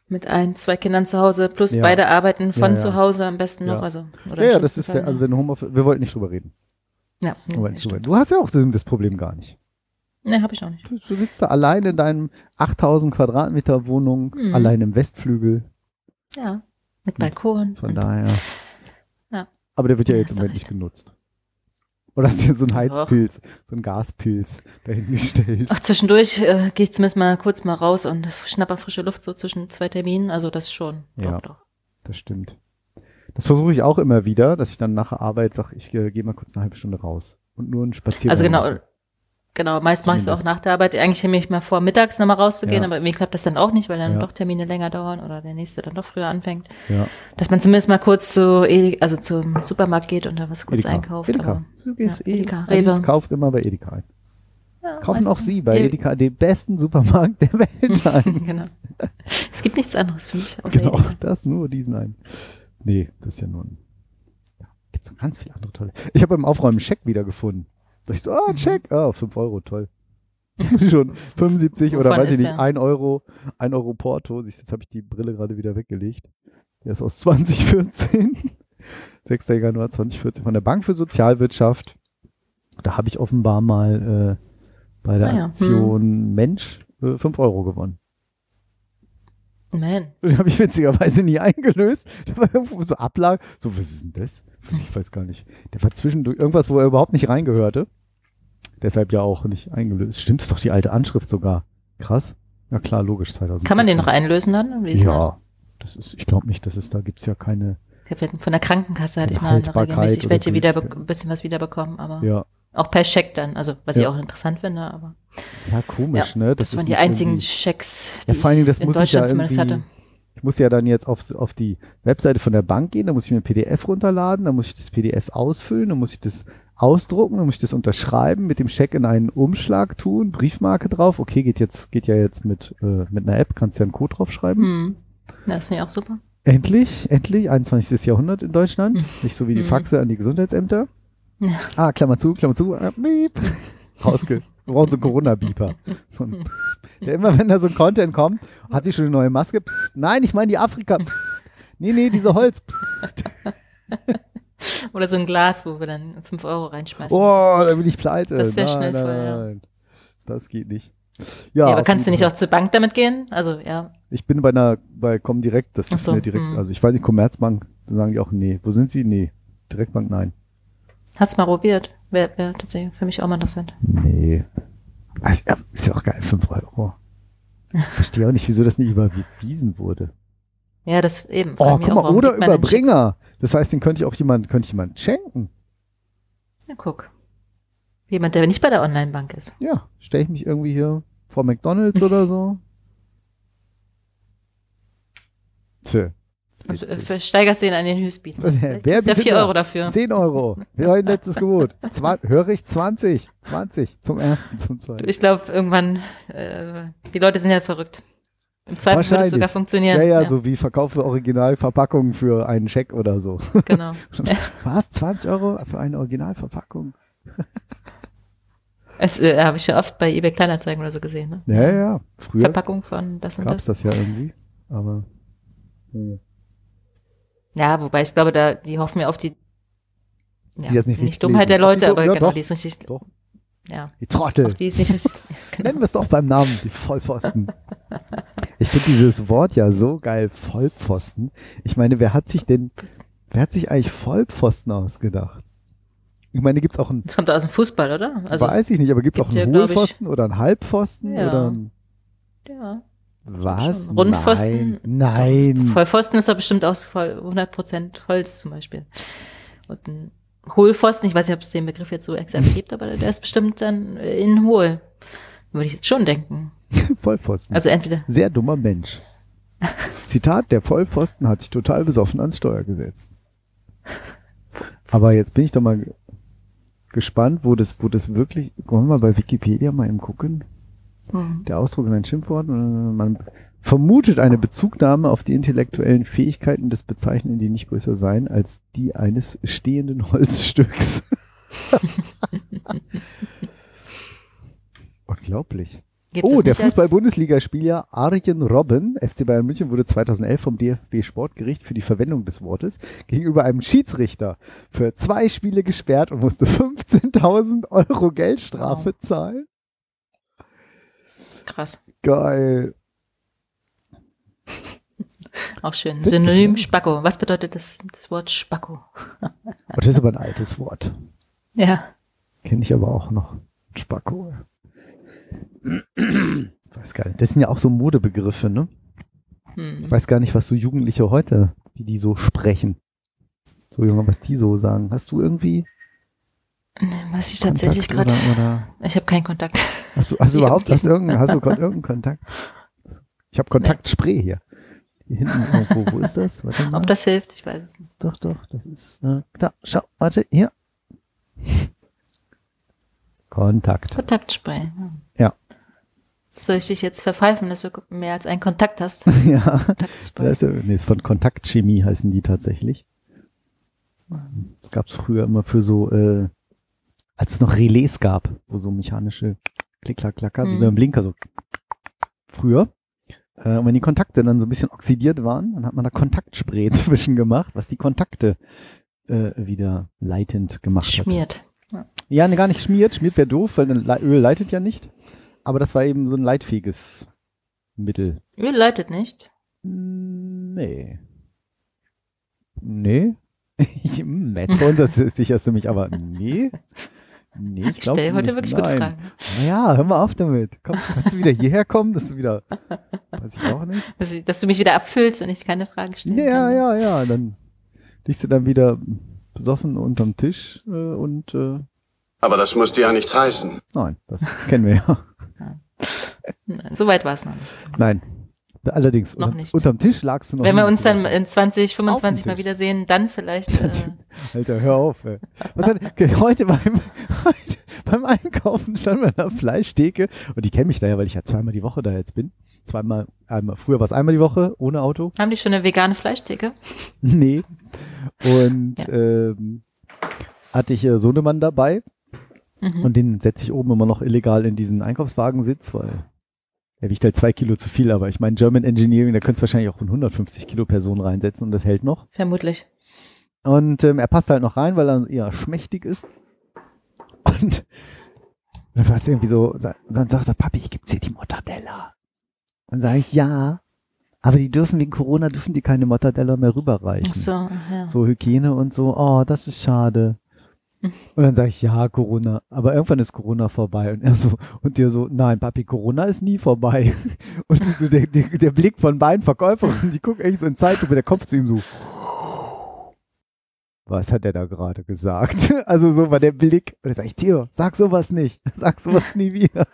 mit ein, zwei Kindern zu Hause, plus Ja. beide arbeiten von Ja, zu Hause am besten noch. Also, Ja, ja, das ist, fair. also wenn Homeoffice, wir wollten nicht drüber reden. ja, nee, nicht drüber. Du hast ja auch das Problem gar nicht. nee, hab ich auch nicht. Du, du sitzt da allein in deinem 8000 Quadratmeter Wohnung, Mhm. allein im Westflügel. Ja, mit Balkon. Von daher. Aber der wird ja jetzt im Moment nicht genutzt. Oder hast du so einen. Heizpilz, so einen Gaspilz dahingestellt? Ach, zwischendurch äh, gehe ich zumindest mal kurz mal raus und schnapper frische Luft so zwischen zwei Terminen. Also das schon. Ja. Doch, doch. Das stimmt. Das versuche ich auch immer wieder, dass ich dann nach der Arbeit sage, ich äh, gehe mal kurz eine halbe Stunde raus und nur einen Spaziergang. Also genau, mache. Genau, meist mache ich es auch Zumindest. nach der Arbeit. Eigentlich nehme ich mal vor, mittags nochmal rauszugehen, Ja. aber irgendwie klappt das dann auch nicht, weil dann Ja. doch Termine länger dauern oder der nächste dann doch früher anfängt. Ja. Dass man zumindest mal kurz zu Edi also zum Supermarkt geht und da was kurz Edeka. einkauft. Edeka. Aber, Du gehst Ja, Edeka, Rewe. kauft immer bei Edeka ein. ja, Kaufen auch. Sie bei Edeka, dem besten Supermarkt der Welt ein. genau. Es gibt nichts anderes für mich außer genau, Edeka. das nur diesen einen. Nee, das ist ja nur ein. Ja, gibt so ganz viele andere tolle. Ich habe beim Aufräumen einen Scheck wiedergefunden. Sag ich so, ah, Mhm. Check, ah, 5 Euro, toll. Schon 75 oder weiß ich nicht, der? 1 Euro, 1 Euro Porto. Siehst, Jetzt habe ich die Brille gerade wieder weggelegt. Der ist aus 2014. 6. Januar 2014 von der Bank für Sozialwirtschaft. Da habe ich offenbar mal äh, bei der Ah ja, hm. Aktion Mensch äh, 5 Euro gewonnen. Man. Den habe ich witzigerweise nie eingelöst. Der war irgendwo so Ablag. So, was ist denn das? Ich weiß gar nicht. Der war zwischendurch irgendwas, wo er überhaupt nicht reingehörte. Deshalb ja auch nicht eingelöst. Stimmt, ist doch die alte Anschrift sogar. Krass. Ja klar, logisch, 2000. Kann man den noch einlösen dann? Wie ist Ja. Das ist, ich glaube nicht, dass es da gibt's ja keine. das? Ich von der Krankenkasse hatte ich mal regelmäßig welche wieder ein bisschen was wiederbekommen, aber Ja, auch per Scheck dann, also was ich Ja. auch interessant finde, aber ja komisch, ne? das, ist waren die einzigen Schecks, Ja, die vor allen Dingen, das ich in muss ich ja Deutschland zumindest hatte. Ich muss ja dann jetzt auf, auf die Webseite von der Bank gehen, da muss ich mir ein PDF runterladen, dann muss ich das PDF ausfüllen, dann muss ich das ausdrucken, dann muss ich das unterschreiben, mit dem Scheck in einen Umschlag tun, Briefmarke drauf. Okay, geht jetzt, geht ja jetzt mit, äh, mit einer App, kannst ja einen Code draufschreiben. Hm. Das finde ich auch super. Endlich, endlich, 21. Jahrhundert in Deutschland. Hm. Nicht so wie die Mhm. Faxe an die Gesundheitsämter. Ja. Ah, Klammer zu, Klammer zu, äh, Miep. Rausge. Wir brauchen so einen Corona-Beeper. So ein, der immer, wenn da so ein Content kommt, hat sie schon eine neue Maske. Nein, ich meine die Afrika. Nee, nee, diese Holz. Oder so ein Glas, wo wir dann 5 Euro reinschmeißen. Oh, da bin ich pleite. Das wär nein, schnell nein, voll, ja. Das geht nicht. ja, aber auf kannst du nicht Fall. auch zur Bank damit gehen? Also, ja. Ich bin bei einer, bei Comdirect, das Ach ist so, mir direkt, hm. also ich weiß nicht, Commerzbank, da sagen die auch, nee. Wo sind sie? Nee. Direktbank, nein. Hast du mal probiert? Wäre wär tatsächlich für mich auch mal interessant. Nee. Also, ja, ist ja auch geil, 5 Euro. Verstehe auch nicht, wieso das nicht überwiesen wurde. Ja, das eben. Oh, guck mal, oder Überbringer. Das heißt, den könnte ich auch jemand, könnte ich jemand schenken. Ja, guck. Jemand, der nicht bei der Online-Bank ist. Ja, stelle ich mich irgendwie hier vor McDonalds oder so. Tja. Und witzig. äh, versteigerst den an den Höchstbieten. Wer ist ja bietet 4 da? Euro dafür. 10 Euro. Wir haben letztes Gebot. Höre ich 20. 20. Zum ersten, zum zweiten. Ich glaube, irgendwann, äh, die Leute sind ja verrückt. Im Zweifel würde es sogar funktionieren. Ja, ja, so wie verkaufe Originalverpackung für einen Scheck oder so. Genau. Was? 20 Euro für eine Originalverpackung? Es äh, habe ich ja oft bei eBay Kleinanzeigen oder so gesehen. Ne? Ja, ja. Früher Verpackung von das und gab es das. das ja irgendwie. Aber. hm. Ja, wobei ich glaube, da die hoffen ja auf die, ja, Die nicht richtig Dummheit der lesen. Die Leute, Dumm- aber ja, genau, doch. die ist richtig. Doch. Ja, Die Trottel. auf die ist nicht richtig. genau. Nennen wir es doch beim Namen, die Vollpfosten. Ich finde dieses Wort ja so geil, Vollpfosten. Ich meine, wer hat sich denn, wer hat sich eigentlich Vollpfosten ausgedacht? Ich meine, gibt's auch einen, Das kommt aus dem Fußball, oder? Also weiß ich nicht, aber gibt's auch gibt einen ja, Hohlpfosten oder einen Halbpfosten Ja. oder ein, ja. Was? Rundpfosten? Nein. Nein. Vollpfosten ist doch bestimmt aus voll 100% Holz zum Beispiel. Und ein Hohlpfosten, ich weiß nicht, ob es den Begriff jetzt so exakt gibt, aber der ist bestimmt dann innen hohl. Würde ich jetzt schon denken. Vollpfosten. Also entweder, Sehr dummer Mensch. Zitat, der Vollpfosten hat sich total besoffen ans Steuer gesetzt. Aber jetzt bin ich doch mal ge- gespannt, wo das, wo das wirklich, wollen wir mal bei Wikipedia mal eben gucken. Hm, Der Ausdruck in ein Schimpfwort. äh, Man vermutet eine Bezugnahme auf die intellektuellen Fähigkeiten des Bezeichnenden, die nicht größer seien als die eines stehenden Holzstücks. Unglaublich. gibt's Oh, der Fußball-Bundesligaspieler Arjen Robben, FC Bayern München, wurde 2011 vom DFB Sportgericht für die Verwendung des Wortes gegenüber einem Schiedsrichter für zwei Spiele gesperrt und musste 15.000 Euro Geldstrafe zahlen. Krass. Geil. Auch schön. Witzig, Synonym ne? Spacko. Was bedeutet das, das Wort Spacko? Das ist aber ein altes Wort. Ja. Kenne ich aber auch noch. Spacko. Weiß gar nicht. Das sind ja auch so Modebegriffe, ne? Ich Hm. weiß gar nicht, was so Jugendliche heute, wie die so sprechen. So Junge, was die so sagen. Hast du irgendwie Nee, Weiß ich tatsächlich gerade. Ich habe keinen Kontakt. hast du, hast du überhaupt hast du irgendeinen, hast du irgendeinen Kontakt? Ich habe Kontaktspray hier. Hier hinten irgendwo. Wo ist das? Warte mal. Ob das hilft, ich weiß es nicht. Doch, doch, das ist. Äh, da, schau, warte, hier. Kontakt. Kontaktspray. Ja. Soll ich dich jetzt verpfeifen, dass du mehr als einen Kontakt hast? ja. Kontaktspray. Das ist, ja- nee, ist von Kontaktchemie heißen die tatsächlich. Das gab es früher immer für so, äh, als es noch Relais gab, wo so mechanische Klick-Klack-Klacker, wie Mhm. beim Blinker so früher. Äh, und wenn die Kontakte dann so ein bisschen oxidiert waren, dann hat man da Kontaktspray zwischen gemacht, was die Kontakte äh, wieder leitend gemacht hat. Schmiert. Ja, ne, gar nicht schmiert. Schmiert wäre doof, weil Le- Öl leitet ja nicht. Aber das war eben so ein leitfähiges Mittel. Öl leitet nicht. Nee. Nee. Ich, hm, Metron, das ist sicherst du mich, aber nee. Nee, ich stelle heute wirklich Nein. gute Fragen. Naja, hör mal auf damit. Komm, kannst du wieder hierher kommen, dass du wieder, weiß ich auch nicht. Dass, ich, dass du mich wieder abfüllst und ich keine Fragen stellen Ja, kann. ja, ja, dann liegst du dann wieder besoffen unterm Tisch äh, und äh, Aber das muss dir ja nichts heißen. nein, das kennen wir ja. Nein, so weit war es noch nicht. Nein. Allerdings, Noch unter, nicht. unterm Tisch lagst du noch. Wenn wir uns dann in 20, 25 Tisch. mal wiedersehen, dann vielleicht. Äh, Alter, hör auf, ey. Was hat, heute beim, heute beim Einkaufen stand wir an der Fleischtheke und die kennen mich da ja, weil ich ja zweimal die Woche da jetzt bin. Zweimal, einmal, früher war es einmal die Woche ohne Auto. haben die schon eine vegane Fleischtheke? Nee. Und ähm, hatte ich äh, Sohnemann dabei Mhm. und den setze ich oben immer noch illegal in diesen Einkaufswagensitz, weil er wiegt halt zwei Kilo zu viel, aber ich meine German Engineering, da könntest du wahrscheinlich auch eine 150 Kilo Person reinsetzen und das hält noch. Vermutlich. Und ähm, er passt halt noch rein, weil er eher schmächtig ist. Und dann war es irgendwie so, dann sagt er, Papi, ich gebe dir die Mortadella. Dann sage ich, ja, aber die dürfen wegen Corona, dürfen die keine Mortadella mehr rüberreichen. Ach so, ja. So Hygiene und so, oh, das ist schade. Und dann sage ich, ja, Corona, aber irgendwann ist Corona vorbei. Und er so, und der so, nein, Papi, Corona ist nie vorbei. Und so der, der, der Blick von beiden Verkäuferinnen, die gucken echt so in Zeitlupe, der Kopf zu ihm so, was hat er da gerade gesagt? Also so war der Blick. Und dann sage ich, Theo, sag sowas nicht. Sag sowas nie wieder.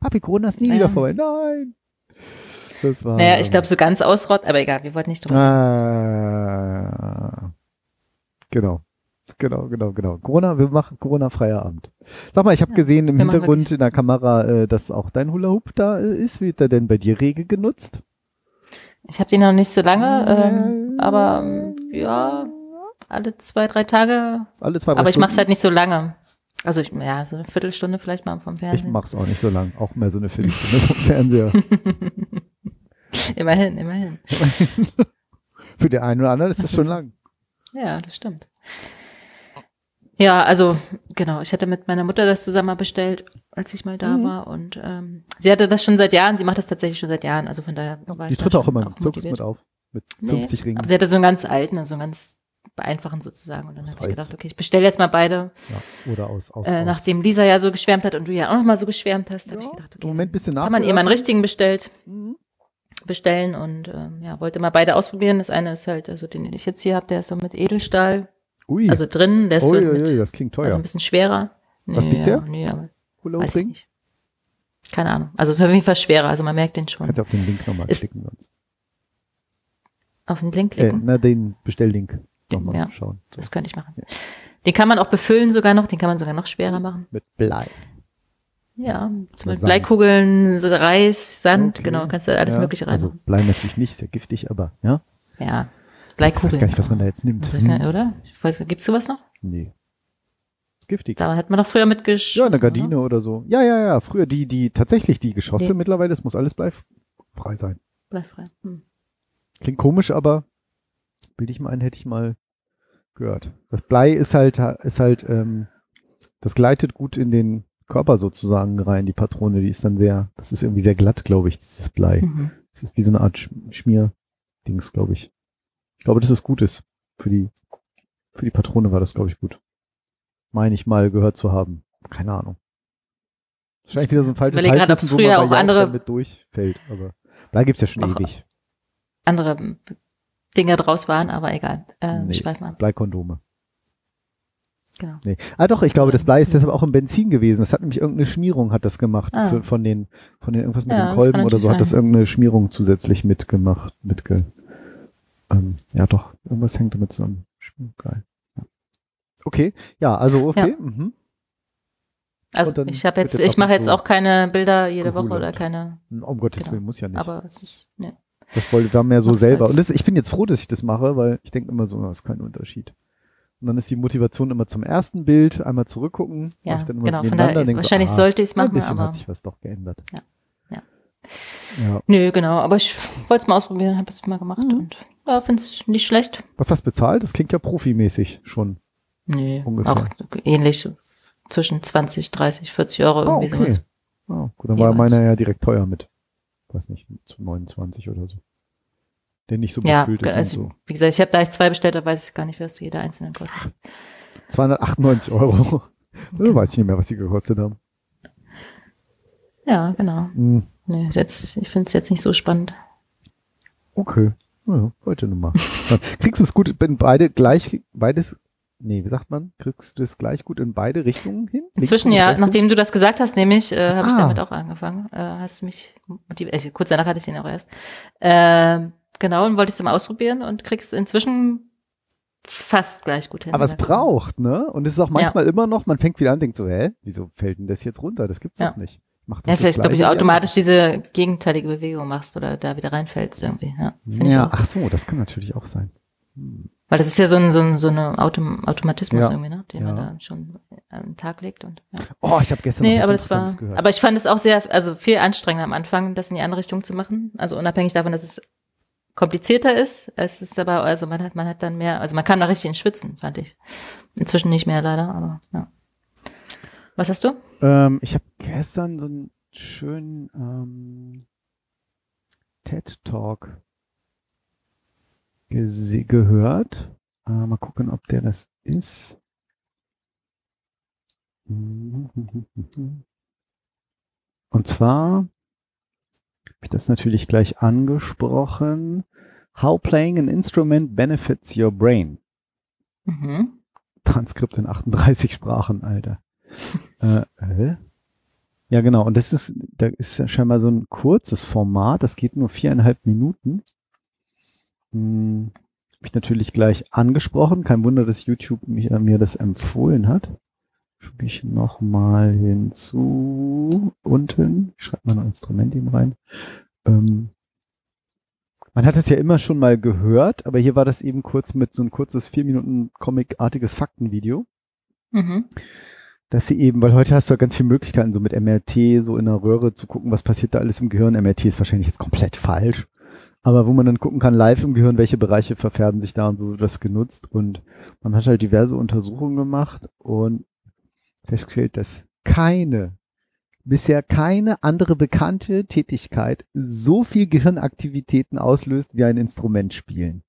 Papi, Corona ist nie Ja. wieder vorbei. Nein. Das war. Naja, ich glaube, so ganz ausrott, aber egal, wir wollten nicht drüber. Ah, genau. Genau, genau, genau. Corona, wir machen Corona-freier Abend. Sag mal, ich habe Ja, gesehen im Hintergrund in der Kamera, äh, dass auch dein Hula-Hoop da äh, ist. Wird der denn bei dir rege genutzt? Ich habe den noch nicht so lange, ähm, aber ähm, ja, alle zwei, drei Tage. Alle zwei, drei Aber ich mache es halt nicht so lange. Also ich, ja, so eine Viertelstunde vielleicht mal vom Ich Fernsehen. mach's auch nicht so lang. Auch mehr so eine Viertelstunde vom Fernseher. immerhin, immerhin. Für den einen oder anderen ist das schon lang. Ja, das stimmt. Ja, also genau, ich hatte mit meiner Mutter das zusammen mal bestellt, als ich mal da Mhm. war. Und ähm, sie hatte das schon seit Jahren, sie macht das tatsächlich schon seit Jahren. Also von daher war Die ich da tritt auch immer im Zirkus mit auf. Mit Nee, 50 Ringen. Aber sie hatte so einen ganz alten, also so einen ganz beeinfachen sozusagen. Und dann habe ich gedacht, okay, ich bestelle jetzt mal beide. Ja, oder aus, aus, Äh, nachdem Lisa ja so geschwärmt hat und du ja auch noch mal so geschwärmt hast, habe Ja, ich gedacht, okay, Moment bisschen kann man ihr mal einen richtigen bestellt, Mhm. bestellen und ähm, ja, wollte mal beide ausprobieren. Das eine ist halt, also den ich jetzt hier habe, der ist so mit Edelstahl, Ui. also drin, so Ui, ui, ui, das klingt teuer. also ein bisschen schwerer. Nee, Was wiegt der? Nee, aber weiß ich nicht. Keine Ahnung. Also es ist auf jeden Fall schwerer, also man merkt den schon. Kannst du auf den Link nochmal klicken sonst. Auf den Link Äh, klicken. na, den Bestelllink nochmal ja. schauen. So. Das könnte ich machen. Den kann man auch befüllen sogar noch, den kann man sogar noch schwerer machen. Mit Blei. Ja, zum Beispiel. Bleikugeln, Reis, Sand, Okay. genau, kannst du alles ja, Mögliche Also reinmachen. Blei natürlich nicht, ist ja giftig, aber ja. ja, Ich Bleikugeln. weiß gar nicht, was man da jetzt nimmt. Ich Hm, oder? Ich weiß, gibt's sowas noch? Nee. Ist giftig. Da hat man doch früher mitgeschossen. Ja, eine Gardine oder so. Ja, ja, ja. Früher die, die, tatsächlich die Geschosse Nee. mittlerweile, es muss alles bleifrei sein. Oder? Bleifrei. Hm. Klingt komisch, aber bilde ich mal ein, hätte ich mal gehört. Das Blei ist halt, ist halt, ähm, das gleitet gut in den Körper sozusagen rein, die Patrone, die ist dann sehr, das ist irgendwie sehr glatt, glaube ich, dieses Blei. Mhm. Das ist wie so eine Art Sch Schmierdings, glaube ich. Ich glaube, dass es gut ist. Für die, für die Patrone war das, glaube ich, gut. Meine ich mal gehört zu haben. Keine Ahnung. Wahrscheinlich wieder so ein falsches Überleg Halbwissen, wo früher man auch Jauch andere- damit durchfällt. Aber Blei gibt's ja schon ewig. Andere Dinge draus waren, aber egal. Äh, Nee. Schweif mal. Bleikondome. Genau. Nee. Ah doch, ich glaube, das Blei ist deshalb auch im Benzin gewesen. Das hat nämlich irgendeine Schmierung hat das gemacht. Ah. Für, von den, von den irgendwas mit Ja, den Kolben oder so natürlich hat das sein. irgendeine Schmierung zusätzlich mitgemacht. Mitge, ähm, ja doch, irgendwas hängt damit zusammen. Geil. Ja. Okay, ja, also okay. Mhm. Also ich habe jetzt, jetzt ich mache jetzt auch keine Bilder jede Woche oder keine, Um Gottes Genau. Willen, muss ja nicht. aber es ist, ne. Das wollte wir mehr so Mach's selber. Und das, ich bin jetzt froh, dass ich das mache, weil ich denke immer so, das ist kein Unterschied. Und dann ist die Motivation immer zum ersten Bild, einmal zurückgucken. Ja, dann immer genau. so Von nebeneinander, so, wahrscheinlich ah, sollte ich es Ein machen, bisschen aber hat sich was doch geändert. Ja. Ja. ja. nö, genau. Aber ich wollte es mal ausprobieren, habe es mal gemacht Mhm. und ja, finde es nicht schlecht. Was hast du bezahlt? Das klingt ja profimäßig schon. Nee, Ungefähr. auch ähnlich, zwischen 20, 30, 40 Euro irgendwie Ah, okay. sowas. Oh, gut, dann war Jeweils. meiner ja direkt teuer mit. Weiß nicht, zu 29 oder so. Der nicht so Ja, befüllt ist also, und so. wie gesagt, ich habe da ich zwei bestellt, da weiß ich gar nicht, was jeder einzelne kostet. 298 Euro. Da weiß ich nicht mehr, was die gekostet haben. Ja, genau. Hm, Nee, jetzt, ich finde es jetzt nicht so spannend. okay. Ja, heute Nummer. Dann kriegst du es gut, wenn beide gleich, beides nee, wie sagt man? Kriegst du das gleich gut in beide Richtungen hin? Inzwischen Links und ja, rechts? nachdem du das gesagt hast, nämlich, äh, habe ich Ah. damit auch angefangen. Äh, hast mich motiviert. Äh, kurz danach hatte ich ihn auch erst. Ähm, genau, und wollte ich es mal ausprobieren und kriegst inzwischen fast gleich gut hin. Aber es braucht, ne? Und es ist auch manchmal immer noch, man fängt wieder an, denkt so, hä, wieso fällt denn das jetzt runter? Das gibt's Ja. doch nicht. Macht Ja, das vielleicht, glaube ich, automatisch diese gegenteilige Bewegung machst oder da wieder reinfällst irgendwie. Ja, Ja, ach so, das kann natürlich auch sein. Hm. Weil das ist ja so ein, so ein, so eine Autom Automatismus Ja. irgendwie, ne? den man Ja. da schon den Tag legt. Und, ja. Oh, ich habe gestern Nee, aber das war, gehört. aber ich fand es auch sehr, also viel anstrengender am Anfang, das in die andere Richtung zu machen. Also unabhängig davon, dass es komplizierter ist. Es ist aber, also man hat, man hat dann mehr, also man kam da richtig ins Schwitzen, fand ich. Inzwischen nicht mehr leider, aber ja. Was hast du? Ähm, ich habe gestern so einen schönen ähm, TED Talk gese- gehört. Äh, mal gucken, ob der das ist. Und zwar habe ich das natürlich gleich angesprochen. How playing an instrument benefits your brain. Mhm. Transkript in 38 Sprachen, Alter. Äh, äh? Ja, genau. Und das ist, da ist ja scheinbar so ein kurzes Format. Das geht nur viereinhalb Minuten. Hm, hab ich natürlich gleich angesprochen. Kein Wunder, dass YouTube mich, äh, mir das empfohlen hat. Schiebe ich nochmal hinzu. Unten. Ich schreibe mal ein Instrument eben rein. Ähm, man hat es ja immer schon mal gehört, aber hier war das eben kurz mit so ein kurzes vier Minuten Comic-artiges Faktenvideo Mhm. Dass sie eben, weil heute hast du ja ganz viele Möglichkeiten, so mit MRT, so in der Röhre zu gucken, was passiert da alles im Gehirn. MRT ist wahrscheinlich jetzt komplett falsch. Aber wo man dann gucken kann, live im Gehirn, welche Bereiche verfärben sich da und wo wird das genutzt. Und man hat halt diverse Untersuchungen gemacht und festgestellt, dass keine, bisher keine andere bekannte Tätigkeit so viel Gehirnaktivitäten auslöst wie ein Instrument spielen.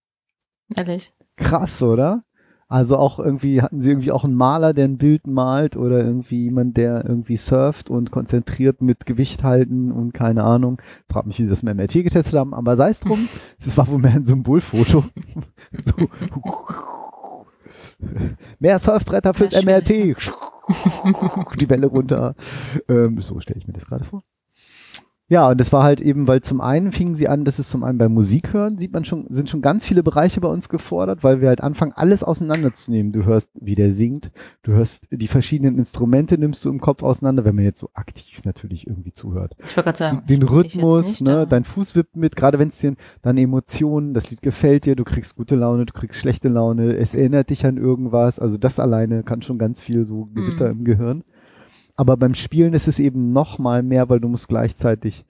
Ehrlich. Krass, oder? Also auch irgendwie, hatten sie irgendwie auch einen Maler, der ein Bild malt oder irgendwie jemand, der irgendwie surft und konzentriert mit Gewicht halten und keine Ahnung. Frag mich, wie sie das mit MRT getestet haben, aber sei es drum. Es war wohl mehr ein Symbolfoto. so. Mehr Surfbretter fürs MRT. Die Welle runter. Ähm, so stelle ich mir das gerade vor. Ja, und das war halt eben, weil zum einen fingen sie an, das ist zum einen beim Musik hören, sieht man schon, sind schon ganz viele Bereiche bei uns gefordert, weil wir halt anfangen, alles auseinanderzunehmen. Du hörst, wie der singt, du hörst die verschiedenen Instrumente, nimmst du im Kopf auseinander, wenn man jetzt so aktiv natürlich irgendwie zuhört. Ich wollte gerade sagen. Den Rhythmus, nicht, ne, dein Fuß wippt mit, gerade wenn es dir, deine Emotionen, das Lied gefällt dir, du kriegst gute Laune, du kriegst schlechte Laune, es erinnert dich an irgendwas, also das alleine kann schon ganz viel so Gewitter Mhm. im Gehirn. Aber beim Spielen ist es eben noch mal mehr, weil du musst gleichzeitig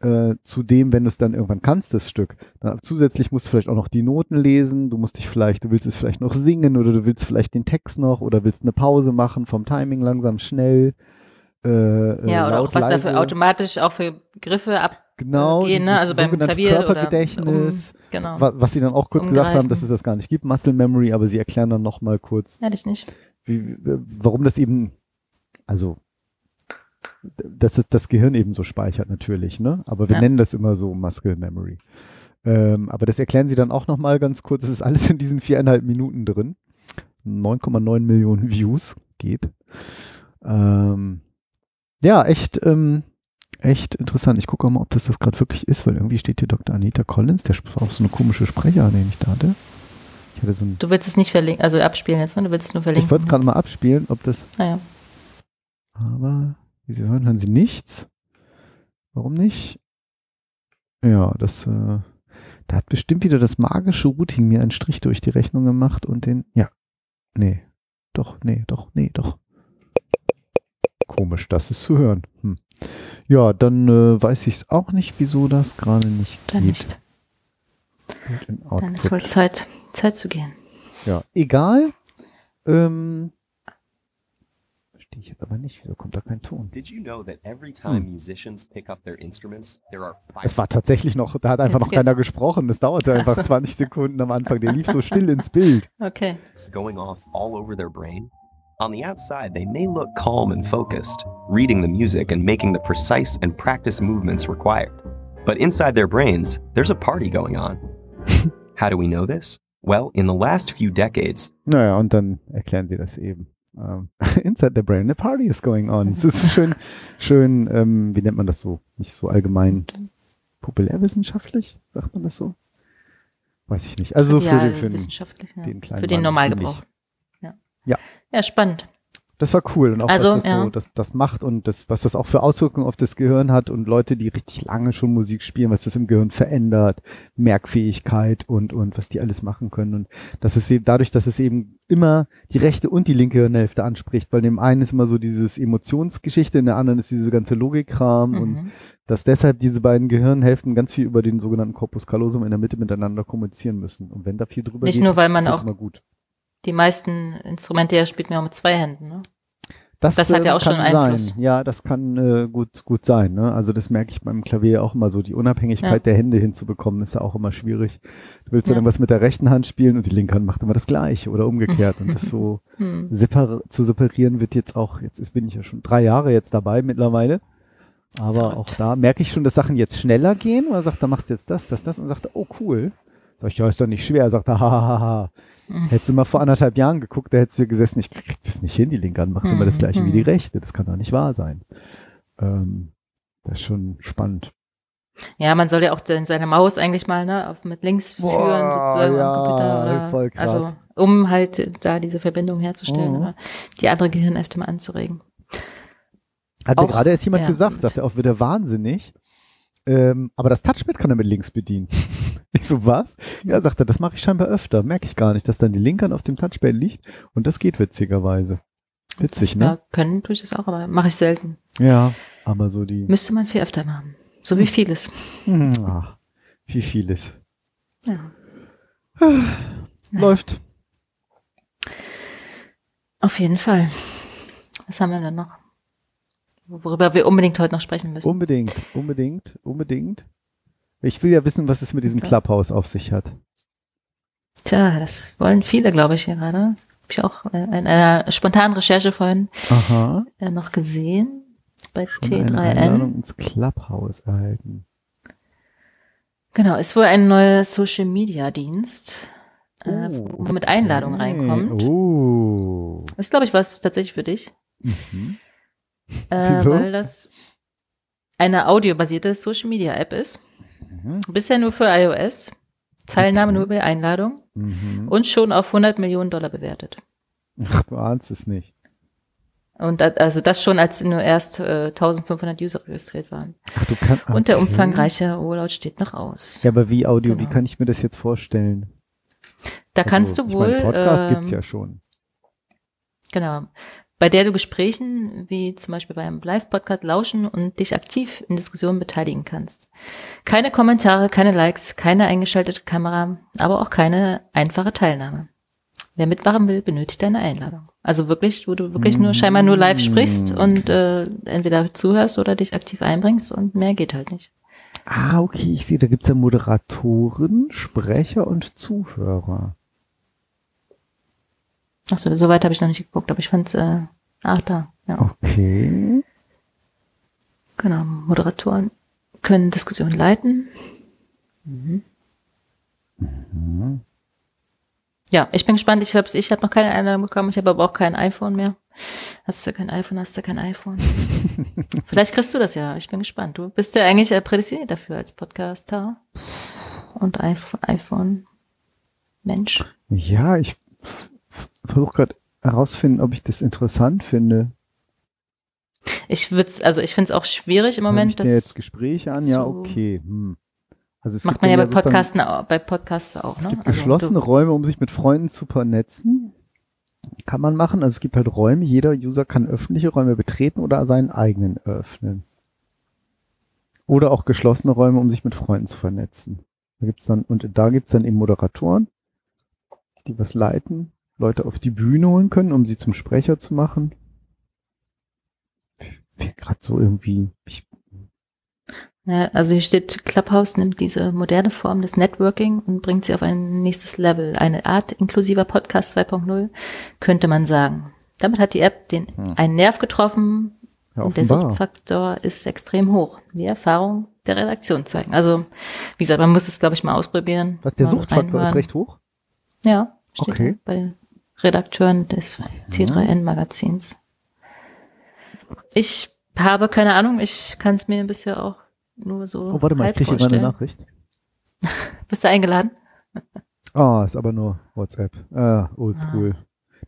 äh, zu dem, wenn du es dann irgendwann kannst, das Stück, dann zusätzlich musst du vielleicht auch noch die Noten lesen, du musst dich vielleicht, du willst es vielleicht noch singen oder du willst vielleicht den Text noch oder willst eine Pause machen vom Timing langsam schnell. Äh, Ja, äh, oder laut, auch was leise. dafür automatisch auch für Griffe ab. Genau, gehen, ne? Also beim Klavier oder Körpergedächtnis, um- genau. wa- was sie dann auch kurz gesagt haben, Umgreifen. dass es das gar nicht gibt, Muscle Memory, aber sie erklären dann noch mal kurz, wie, wie- warum das eben, also dass es das Gehirn eben so speichert natürlich, ne? Aber wir Ja. nennen das immer so Muscle Memory. Ähm, aber das erklären sie dann auch noch mal ganz kurz. Es ist alles in diesen viereinhalb Minuten drin. 9,9 Millionen Views geht. Ähm, ja, echt, ähm, echt interessant. Ich gucke auch mal, ob das das gerade wirklich ist, weil irgendwie steht hier Dr. Anita Collins. Der war auch so eine komische Sprecher, den ich da hatte. Ich hatte so Du willst es nicht verlinken, also abspielen jetzt, ne? Du willst es nur verlinken. ich wollte es gerade mal abspielen, ob das. Naja. Aber wie Sie hören, hören Sie nichts. Warum nicht? Ja, das. Äh, da hat bestimmt wieder das magische Routing mir einen Strich durch die Rechnung gemacht und den. Ja. Nee. Doch, nee, doch, nee, doch. Komisch, das ist zu hören. Hm. Ja, dann äh, weiß ich es auch nicht, wieso das gerade nicht Dann geht. nicht. Dann ist wohl Zeit, Zeit zu gehen. Ja, egal. Ähm, verstehe ich jetzt aber nicht. Wieso kommt da kein Ton? Did you know that every time musicians pick up their instruments, there are five Es war tatsächlich noch, da hat einfach Jetzt noch keiner geht's. gesprochen. Es dauerte einfach Ach so. 20 Sekunden am Anfang. Der lief so still ins Bild. Okay. going off all over their brain. On the outside, they may look calm and focused, reading the music and making the precise and practice movements required. But inside their brains, there's a party going on. How do we know this? Well, in the last few decades, Naja, und dann erklären sie das eben. Ähm, inside the brain, a party is going on. Es ist schön, schön, ähm, wie nennt man das so? Nicht so allgemein populärwissenschaftlich, sagt man das so? Weiß ich nicht. Also für Ja, den, für den, wissenschaftlich, ja. den kleinen Für den Normalgebrauch. Ja. Ja. Ja, spannend. Das war cool und auch Also, was das ja. so das, das macht und das, was das auch für Auswirkungen auf das Gehirn hat und Leute, die richtig lange schon Musik spielen, was das im Gehirn verändert, Merkfähigkeit und und was die alles machen können und das ist eben dadurch, dass es eben immer die rechte und die linke Hirnhälfte anspricht, weil dem einen ist immer so dieses Emotionsgeschichte, in der anderen ist diese ganze Logikkram und Mhm. dass deshalb diese beiden Gehirnhälften ganz viel über den sogenannten Corpus callosum in der Mitte miteinander kommunizieren müssen und wenn da viel drüber Nicht geht, nur, weil man ist auch- immer gut. Die meisten Instrumente ja spielt man auch mit zwei Händen, ne? Das, Das hat ja ähm, auch schon kann Einfluss. Sein. Ja, das kann äh, gut, gut sein. Ne? Also das merke ich beim Klavier auch immer so. Die Unabhängigkeit Ja. der Hände hinzubekommen, ist ja auch immer schwierig. Du willst ja. Dann was mit der rechten Hand spielen und die linke Hand macht immer das Gleiche oder umgekehrt. und das so Hm. separ zu separieren wird jetzt auch, jetzt ist, bin ich ja schon drei Jahre jetzt dabei mittlerweile. Aber Verrückt. auch da merke ich schon, dass Sachen jetzt schneller gehen. Und er sagt, da machst du jetzt das, das, das. Und sagt, oh cool. Sag ich, ja, ist doch nicht schwer. Er sagt, ha, ha, ha, ha. Mhm. Hättest du mal vor anderthalb Jahren geguckt, da hättest du gesessen, ich krieg das nicht hin, die linke Hand macht immer das Mhm, gleiche wie die mhm. rechte. Das kann doch nicht wahr sein. Ähm, das ist schon spannend. Ja, man soll ja auch den- seine Maus eigentlich mal ne, auf, mit links Boah, führen, sozusagen ja, am Computer. Oder, voll krass. Also, um halt da diese Verbindung herzustellen Mhm. oder die andere Gehirnhälfte mal anzuregen. Hat mir Auch- gerade erst jemand ja. gesagt, sagt er auch, wird er wahnsinnig. Ähm, aber das Touchpad kann er mit links bedienen. Ich so, was? Ja, sagt er, das mache ich scheinbar öfter. Merke ich gar nicht, dass dann die linke Hand auf dem Touchpad liegt. Und das geht witzigerweise. Witzig, Ja, ne? können tue ich das auch, aber mache ich selten. Ja, aber so die. Müsste man viel öfter machen. So wie vieles. Hm, ach, wie vieles. Ja. Läuft. Auf jeden Fall. Was haben wir denn noch? Worüber wir unbedingt heute noch sprechen müssen. Unbedingt, unbedingt, unbedingt. Ich will ja wissen, was es mit diesem. Clubhouse auf sich hat. Tja, das wollen viele, glaube ich, gerade. Habe ich auch äh, in einer spontanen Recherche vorhin Aha. äh, noch gesehen. Bei Schon eine Einladung T3N. ins Clubhouse erhalten. Genau, ist wohl ein neuer Social Media Dienst, äh, Oh, wo man mit Einladungen okay. reinkommt. Oh. Ist, glaube ich, was tatsächlich für dich. Mhm. Äh, Wieso? Weil das eine audiobasierte Social Media App ist. Mhm. Bisher nur für iOS. Teilnahme nur bei Einladung. Mhm. Und schon auf 100 Millionen Dollar bewertet. Ach, du ahnst es nicht. Und da, also das schon, als nur erst äh, 1500 User registriert waren. Ach, du kannst. Und der umfangreiche Urlaub steht noch aus. Ja, aber wie Audio, wie Genau. kann ich mir das jetzt vorstellen? da kannst Also, du wohl. Mein, Podcast ähm, gibt's ja schon. Genau. Bei der du Gesprächen, wie zum Beispiel beim Live-Podcast, lauschen und dich aktiv in Diskussionen beteiligen kannst. Keine Kommentare, keine Likes, keine eingeschaltete Kamera, aber auch keine einfache Teilnahme. Wer mitmachen will, benötigt eine Einladung. Also wirklich, wo du wirklich nur scheinbar nur live sprichst und äh, entweder zuhörst oder dich aktiv einbringst und mehr geht halt nicht. Ah, okay, ich sehe, da gibt's ja Moderatoren, Sprecher und Zuhörer. Achso, so weit habe ich noch nicht geguckt, aber ich fand's, äh, ach da, ja. Okay. Genau, Moderatoren können Diskussionen leiten. Mhm. Ja, ich bin gespannt. Ich habe ich hab noch keine Einladung bekommen. Ich habe aber auch kein iPhone mehr. Hast du kein iPhone, hast du kein iPhone. Vielleicht kriegst du das ja. Ich bin gespannt. Du bist ja eigentlich äh, prädestiniert dafür als Podcaster und iPhone, iPhone Mensch. Ja, ich versuche gerade herausfinden, ob ich das interessant finde. Ich würde also ich finde es auch schwierig im Moment. ich dir jetzt Das Gespräche an? Ja, okay. Hm. Also es macht gibt man ja bei Podcasten, auch- bei Podcasts auch. Es ne? gibt Also geschlossene Räume, um sich mit Freunden zu vernetzen. Kann man machen. Also es gibt halt Räume, jeder User kann öffentliche Räume betreten oder seinen eigenen öffnen. Oder auch geschlossene Räume, um sich mit Freunden zu vernetzen. Da gibt's dann, und da gibt's dann eben Moderatoren, die was leiten, Leute auf die Bühne holen können, um sie zum Sprecher zu machen. Gerade so irgendwie, ich, Ja, also hier steht, Clubhouse nimmt diese moderne Form des Networking und bringt sie auf ein nächstes Level. Eine Art inklusiver Podcast 2.0, könnte man sagen. Damit hat die App den, Hm. einen Nerv getroffen ja, und der. Suchtfaktor ist extrem hoch. Die Erfahrung der Redaktion zeigen. Also, wie gesagt, man muss es, glaube ich, mal ausprobieren. Was, der Suchtfaktor ist reinhören. recht hoch? Ja, steht Okay. bei den Redakteuren des T3N-Magazins. Ich habe keine Ahnung, ich kann es mir bisher auch nur so. Oh, warte mal, ich kriege gerade eine. Nachricht. Bist du eingeladen? Ah, ist aber nur WhatsApp. Ah, oldschool.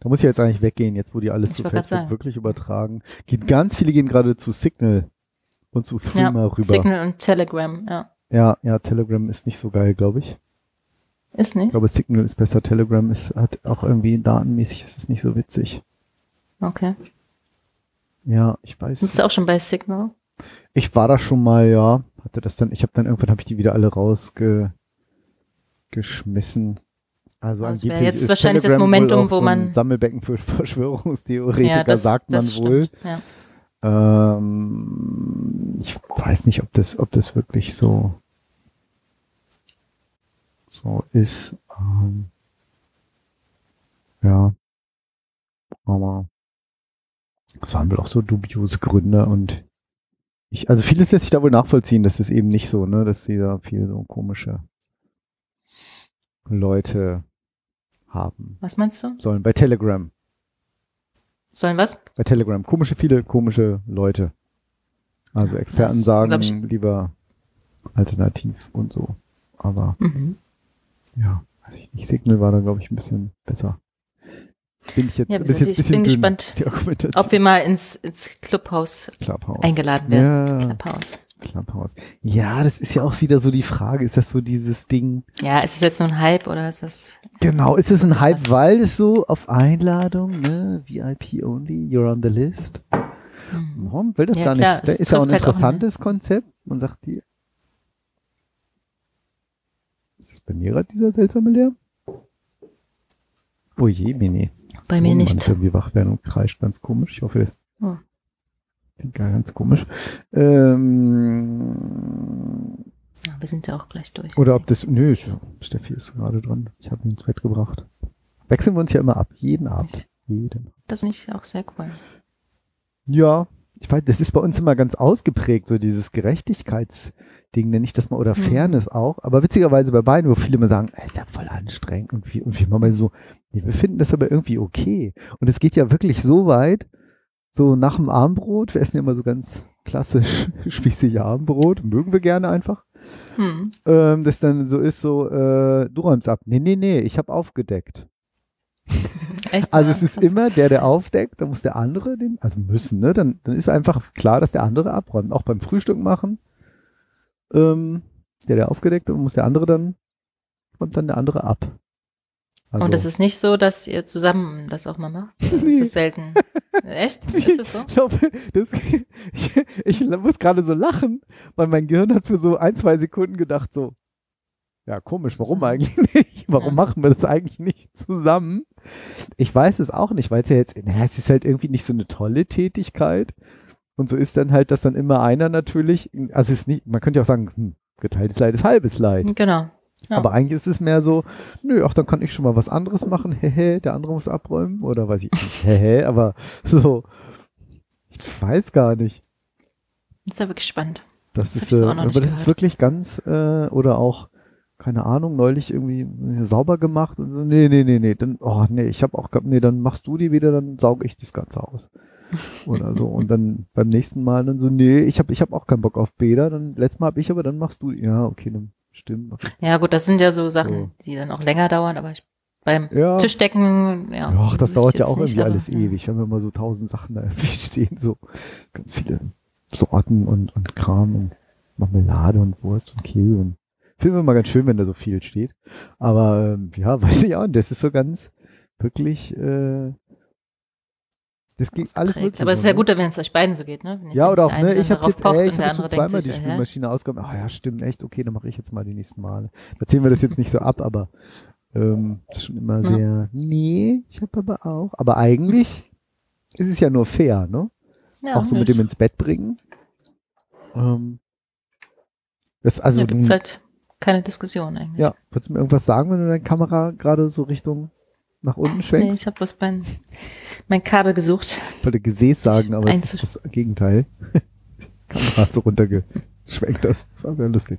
Da muss ich jetzt eigentlich weggehen, jetzt wo die alles Ich zu Facebook wirklich übertragen. Geht, ganz viele gehen gerade zu Signal und zu Threema rüber. Signal und Telegram, ja. Ja, ja, Telegram ist nicht so geil, glaube ich. Ist Ich nicht? glaube, Signal ist besser. Telegram ist, hat auch irgendwie datenmäßig ist es nicht so witzig. Okay. Ja, ich weiß. Bist du auch schon bei Signal? Ich war da schon mal, ja. Hatte das dann, ich habe dann irgendwann habe ich die wieder alle rausgeschmissen. Also Das angeblich jetzt ist wahrscheinlich das Telegram wohl Momentum, wo so man- Sammelbecken für Verschwörungstheoretiker, sagt man das wohl. Ja. Ähm, ich weiß nicht, ob das, ob das wirklich so, so ist. Ähm, ja. Aber es waren wohl auch so dubiose Gründe und ich, also vieles lässt sich da wohl nachvollziehen, dass es eben nicht so, ne, dass sie da viel so komische Leute haben Was meinst du? sollen. Bei Telegram. Sollen was? Bei Telegram. Komische, viele komische Leute. Also Experten das sagen lieber alternativ und so. Aber Mhm. Ja, weiß ich nicht. Signal war da, glaube ich, ein bisschen besser. Bin ich jetzt, Ja, wir bis sind- jetzt ich bisschen bin dünn, gespannt, Die. Ob wir mal ins, ins Clubhaus Clubhouse. eingeladen werden. Ja, Clubhaus. Clubhouse. Ja, das ist ja auch wieder so die Frage. Ist das so dieses Ding? Ja, ist es jetzt nur ein Hype oder ist das. Genau, ist es ein Hype, Was? weil es so auf Einladung, ne? VIP only, you're on the list. Mhm. Warum will das Ja, gar klar, nicht? Das ist ja auch ein trifft halt auch interessantes Konzept. Man sagt dir. Ist das bei mir gerade dieser seltsame Lärm? Oh je, Mini. Bei mir nicht. Manche irgendwie wach werden und kreischt ganz komisch. Ich hoffe, das Oh. klingt gar ganz komisch. Ähm, Ja, wir sind ja auch gleich durch. oder ob das. Nö, Steffi ist gerade dran. Ich habe ihn ins Bett gebracht. Wechseln wir uns ja immer ab. Jeden Abend. Jeden. Das nicht auch sehr cool. Ja, ich weiß, das ist bei uns immer ganz ausgeprägt, so dieses Gerechtigkeitsding, nenne ich das mal, oder Mhm. Fairness auch. Aber witzigerweise bei beiden, wo viele immer sagen, es ist ja voll anstrengend und wir, und machen mal so, nee, wir finden das aber irgendwie okay. Und es geht ja wirklich so weit, so nach dem Abendbrot, wir essen ja immer so ganz klassisch spießig Abendbrot, mögen wir gerne einfach, Hm. ähm, das dann so ist, so, äh, du räumst ab. Nee, nee, nee, ich habe aufgedeckt. Echt? Also es ist krass. immer der, der aufdeckt, dann muss der andere den, also müssen, ne? Dann, dann ist einfach klar, dass der andere abräumt. Auch beim Frühstück machen. Ähm, der, der aufgedeckt, dann muss der andere dann, räumt dann der andere ab. Also, Und es ist nicht so, dass ihr zusammen das auch mal macht? Nee. Ist das selten? Echt? Ist das so? ich, hoffe, das, ich, ich muss gerade so lachen, weil mein Gehirn hat für so ein, zwei Sekunden gedacht so, ja komisch, warum eigentlich nicht? Warum Ja. machen wir das eigentlich nicht zusammen? Ich weiß es auch nicht, weil es ja jetzt, naja, es ist halt irgendwie nicht so eine tolle Tätigkeit. Und so ist dann halt, dass dann immer einer natürlich, also es ist nicht, man könnte ja auch sagen, hm, geteiltes Leid ist halbes Leid. Genau. Ja. Aber eigentlich ist es mehr so, nö, ach, dann kann ich schon mal was anderes machen, hehe, der andere muss abräumen oder weiß ich nicht, hehe, aber so, ich weiß gar nicht. ist ja wirklich spannend. Das, Das ist, äh, aber das ist gehört. wirklich ganz, äh, oder auch, keine Ahnung, neulich irgendwie äh, sauber gemacht und so, nee, nee, nee, nee, dann, oh, nee, ich habe auch, gehabt, nee, dann machst du die wieder, dann sauge ich das Ganze aus. Oder so. Und dann beim nächsten Mal dann so, nee, ich habe ich hab auch keinen Bock auf Bäder, dann, letztes Mal habe ich aber, dann machst du, ja, okay, dann stimmt. Ja, gut, das sind ja so Sachen, die dann auch länger dauern, aber ich, beim Ja. Tischdecken, ja. Ach, das dauert ja auch nicht, irgendwie alles ja. ewig, wenn wir mal so tausend Sachen da irgendwie stehen, so ganz viele Sorten und, und Kram und Marmelade und Wurst und Käse und finden wir mal ganz schön, wenn da so viel steht. Aber ähm, ja, weiß ich auch, das ist so ganz wirklich, äh, das geht alles möglich. Aber es ist ja gut, wenn es euch beiden so geht, ne? Ja, oder auch, ne, ich habe jetzt, ey, ich andere denkt zweimal die? Spülmaschine ausgeräumt. Ah ja, stimmt, echt, okay, dann mache ich jetzt mal die nächsten Male. Da ziehen wir das jetzt nicht so ab, aber ähm, das ist schon immer Ja. sehr, nee, ich habe aber auch. Aber eigentlich ist es ja nur fair, ne? Ja, auch so mit nicht. dem ins Bett bringen. Ähm, das, also, da gibt's halt keine Diskussion eigentlich. ja, würdest du mir irgendwas sagen, wenn du deine Kamera gerade so Richtung nach unten Nee, schwenkst? ich habe bloß mein, mein Kabel gesucht. Ich wollte Gesäß sagen, aber es ist das Gegenteil. Kamera hat so runtergeschwenkt das. Das war sehr lustig.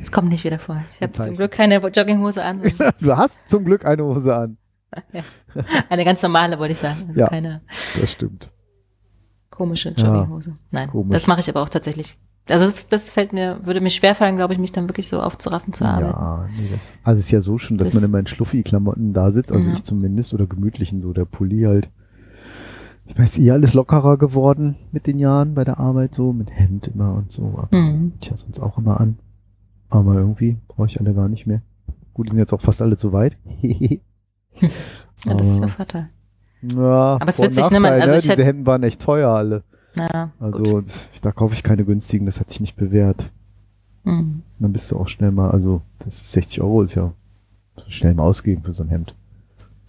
Es kommt nicht wieder vor. Ich habe zum Glück keine Jogginghose an. Du hast zum Glück eine Hose an. Eine ganz normale, wollte ich sagen. Also Ja. Keine Das stimmt. komische Ja, Jogginghose. Nein, komisch. das mache ich aber auch tatsächlich. Also das, das fällt mir, würde mir schwerfallen, glaube ich, mich dann wirklich so aufzuraffen zur Arbeit. Ja, nee, das, also es ist ja so schon, dass Das- man immer in Schluffi-Klamotten da sitzt, also Ja. ich zumindest, oder gemütlichen, so der Pulli halt. Ich weiß, eh alles lockerer geworden mit den Jahren bei der Arbeit, so mit Hemd immer und so. Aber Mhm. Ich hatte sonst auch immer an. Aber irgendwie brauche ich alle gar nicht mehr. Gut, die sind jetzt auch fast alle zu weit. Ja, das ist der Vorteil. ja, Aber es wird sich nimmer- Nachteil, also ne? Diese hätte- Hemden waren echt teuer alle. Ja, Also gut. da kaufe ich keine günstigen, das hat sich nicht bewährt. Mhm. Dann bist du auch schnell mal, also das ist 60 Euro ist ja schnell mal ausgeben für so ein Hemd.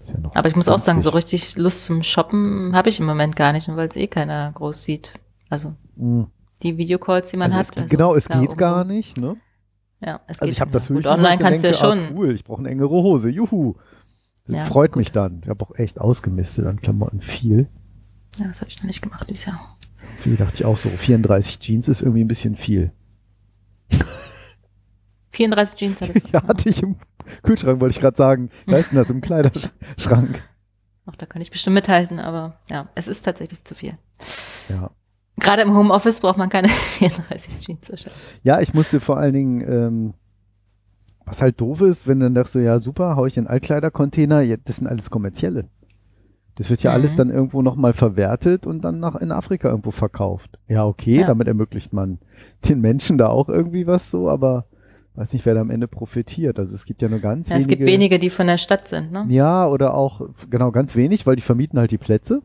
Ja Aber ich muss auch sagen, so richtig Lust zum Shoppen habe ich im Moment gar nicht, weil es eh keiner groß sieht. Also Mhm. die Videocalls, die man Also hat. es, also genau, es geht gar nicht, ne? Ja, es Also geht ich habe das höchstens online und kannst du ja denke, schon. Ah, cool, ich brauche eine engere Hose, juhu. Das Ja, freut gut. mich dann. Ich habe auch echt ausgemistet an Klamotten viel. Ja, das habe ich noch nicht gemacht dieses Jahr. Viel dachte ich auch so, 34 Jeans ist irgendwie ein bisschen viel. 34 Jeans hattest du. Ja, hatte ich im Kühlschrank, wollte ich gerade sagen. Da ist denn das im Kleiderschrank. Ach, da kann ich bestimmt mithalten, aber ja, es ist tatsächlich zu viel. Ja. Gerade im Homeoffice braucht man keine 34 Jeans wahrscheinlich. Ja, ich musste vor allen Dingen, ähm, was halt doof ist, wenn du dann dachtest so, ja super, hau ich in den Altkleidercontainer, ja, das sind alles kommerzielle. Das wird ja Mhm. alles dann irgendwo nochmal verwertet und dann nach in Afrika irgendwo verkauft. Ja, okay, Ja. damit ermöglicht man den Menschen da auch irgendwie was so, aber weiß nicht, wer da am Ende profitiert. Also es gibt ja nur ganz Ja, wenige. es gibt wenige, die von der Stadt sind, ne? Ja, oder auch, genau, ganz wenig, weil die vermieten halt die Plätze.